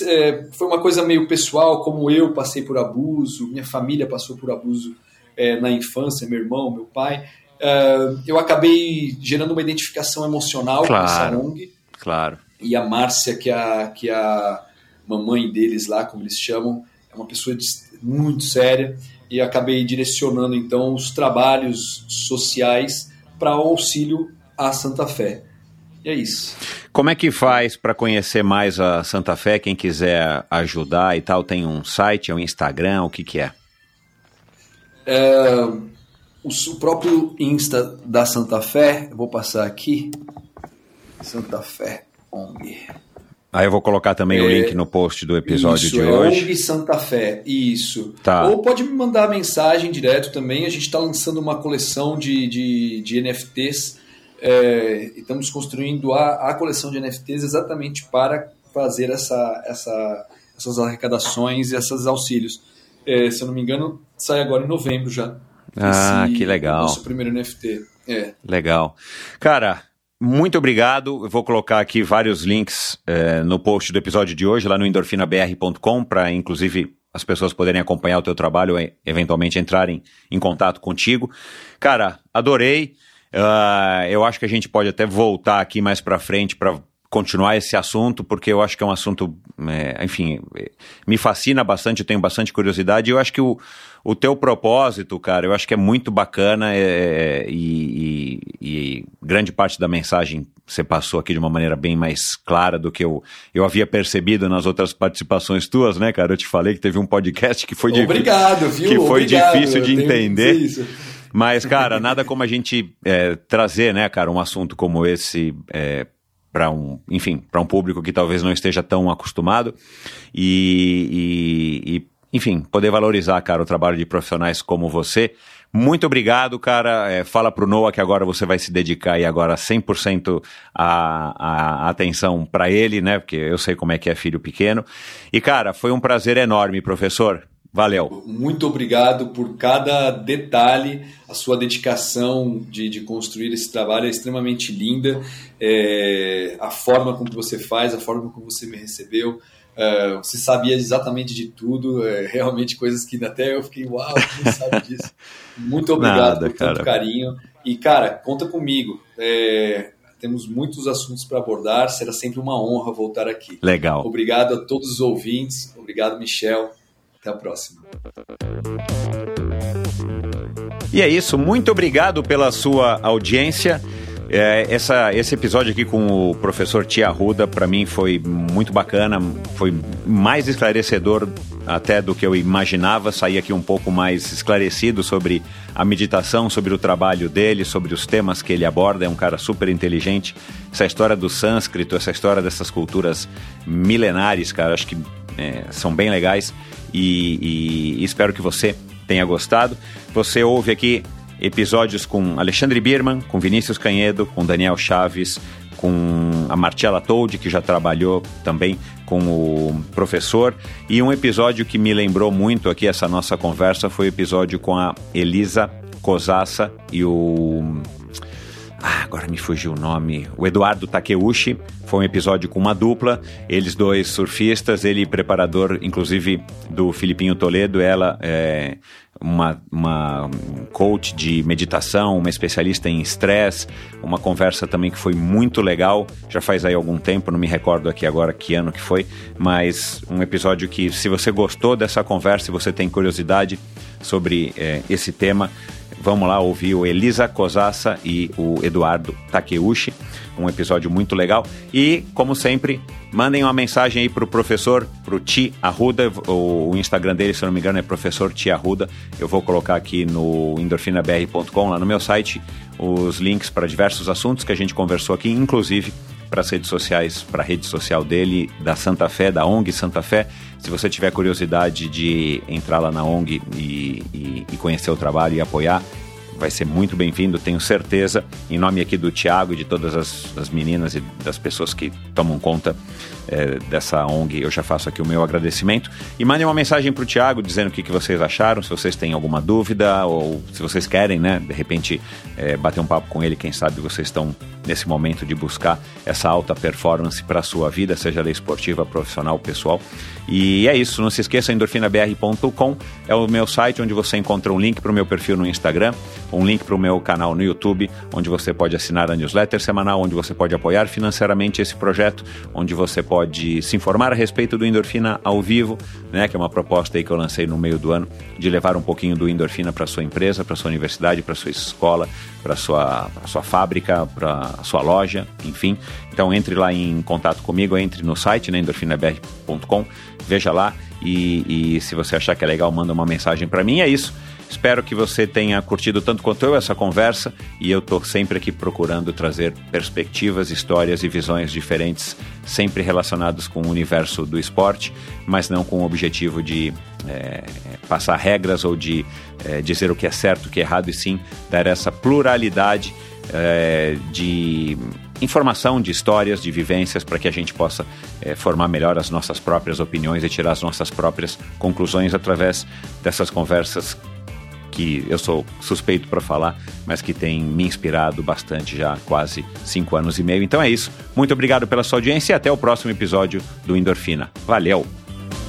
É, foi uma coisa meio pessoal, como eu passei por abuso, minha família passou por abuso é, na infância, meu irmão, meu pai. Uh, eu acabei gerando uma identificação emocional claro, com essa ONG. Claro. E a Márcia, que é a, que é a mamãe deles lá, como eles chamam, é uma pessoa de, muito séria. E acabei direcionando, então, os trabalhos sociais para o auxílio à Santa Fé. E é isso. Como é que faz para conhecer mais a Santa Fé? Quem quiser ajudar e tal, tem um site, um Instagram, o que, que é? é o próprio Insta da Santa Fé, eu vou passar aqui. Santa Fé ONG. Aí eu vou colocar também é, o link no post do episódio isso, de é hoje. ONG Santa Fé, isso. Tá. Ou pode me mandar mensagem direto também. A gente está lançando uma coleção de, de, de NFTs. É, estamos construindo a, a coleção de NFTs exatamente para fazer essa, essa, essas arrecadações e esses auxílios. É, se eu não me engano, sai agora em novembro já. Ah, esse, que legal. Nosso primeiro NFT. É. Legal. Cara, muito obrigado. Eu vou colocar aqui vários links é, no post do episódio de hoje, lá no endorfinabr.com, para inclusive as pessoas poderem acompanhar o teu trabalho e eventualmente entrarem em contato contigo. Cara, adorei. Uh, eu acho que a gente pode até voltar aqui mais para frente para continuar esse assunto, porque eu acho que é um assunto, é, enfim, me fascina bastante, eu tenho bastante curiosidade, e eu acho que o, o teu propósito, cara, eu acho que é muito bacana é, é e, e, e, grande parte da mensagem você passou aqui de uma maneira bem mais clara do que eu, eu havia percebido nas outras participações tuas, né, cara? Eu te falei que teve um podcast que foi Obrigado, viu? que foi Obrigado, difícil de entender. Mas, cara, nada como a gente é, trazer, né, cara, um assunto como esse é, para um, enfim, para um público que talvez não esteja tão acostumado e, e, e, enfim, poder valorizar, cara, o trabalho de profissionais como você. Muito obrigado, cara. É, fala pro Noah que agora você vai se dedicar aí agora 100% a, a, a atenção para ele, né? Porque eu sei como é que é filho pequeno. E, cara, foi um prazer enorme, professor. Valeu. Muito obrigado por cada detalhe. A sua dedicação de, de construir esse trabalho é extremamente linda. É, a forma como você faz, a forma como você me recebeu. É, você sabia exatamente de tudo, é, realmente coisas que até eu fiquei, uau, não sabe disso. (laughs) Muito obrigado Nada, por tanto carinho. E, cara, conta comigo. É, temos muitos assuntos para abordar, será sempre uma honra voltar aqui. Legal. Obrigado a todos os ouvintes, obrigado, Michel. Até a próxima. E é isso, muito obrigado pela sua audiência. É, essa, esse episódio aqui com o professor Tia Ruda, para mim, foi muito bacana, foi mais esclarecedor até do que eu imaginava. Saí aqui um pouco mais esclarecido sobre a meditação, sobre o trabalho dele, sobre os temas que ele aborda. É um cara super inteligente. Essa história do sânscrito, essa história dessas culturas milenares, cara, acho que é, são bem legais e, e, espero que você tenha gostado. Você ouve aqui episódios com Alexandre Birman, com Vinícius Canhedo, com Daniel Chaves, com a Marcela Told, que já trabalhou também com o professor, e um episódio que me lembrou muito aqui essa nossa conversa foi o episódio com a Elisa Cosassa e o ah, agora me fugiu o nome. O Eduardo Takeuchi. Foi um episódio com uma dupla. Eles dois surfistas, ele preparador, inclusive, do Filipinho Toledo. Ela é uma, uma coach de meditação, uma especialista em estresse. Uma conversa também que foi muito legal. Já faz aí algum tempo, não me recordo aqui agora que ano que foi. Mas um episódio que, se você gostou dessa conversa e você tem curiosidade sobre é, esse tema, vamos lá ouvir o Elisa Cosassa e o Eduardo Takeuchi, um episódio muito legal. E, como sempre, mandem uma mensagem aí para o professor, para o Ti Arruda, o, Instagram dele, se não me engano, é professor Ti Arruda. Eu vou colocar aqui no endorfinabr.com, lá no meu site, os links para diversos assuntos que a gente conversou aqui, inclusive para as redes sociais, para a rede social dele, da Santa Fé, da ONG Santa Fé. Se você tiver curiosidade de entrar lá na ONG e, e, e conhecer o trabalho e apoiar, vai ser muito bem-vindo, tenho certeza. Em nome aqui do Tiago e de todas as, as, meninas e das pessoas que tomam conta é, dessa ONG, eu já faço aqui o meu agradecimento. E mandem uma mensagem para o Tiago dizendo o que, que vocês acharam, se vocês têm alguma dúvida ou se vocês querem, né, de repente, é, bater um papo com ele. Quem sabe vocês estão nesse momento de buscar essa alta performance para a sua vida, seja ela esportiva, profissional, pessoal. E é isso, não se esqueça, endorfinabr.com é o meu site onde você encontra um link para o meu perfil no Instagram, um link para o meu canal no YouTube, onde você pode assinar a newsletter semanal, onde você pode apoiar financeiramente esse projeto, onde você pode se informar a respeito do Endorfina ao vivo, né, que é uma proposta aí que eu lancei no meio do ano, de levar um pouquinho do Endorfina para sua empresa, para sua universidade, para sua escola, para sua, sua fábrica, para sua loja, enfim. Então entre lá em contato comigo, entre no site, né, endorfinabr.com, veja lá e, e se você achar que é legal, manda uma mensagem para mim. É isso. Espero que você tenha curtido tanto quanto eu essa conversa e eu estou sempre aqui procurando trazer perspectivas, histórias e visões diferentes, sempre relacionados com o universo do esporte, mas não com o objetivo de é, passar regras ou de é, dizer o que é certo, o que é errado, e sim dar essa pluralidade é, de informação, de histórias, de vivências, para que a gente possa é, formar melhor as nossas próprias opiniões e tirar as nossas próprias conclusões através dessas conversas que eu sou suspeito para falar, mas que tem me inspirado bastante já há quase cinco anos e meio. Então é isso. Muito obrigado pela sua audiência e até o próximo episódio do Endorfina. Valeu!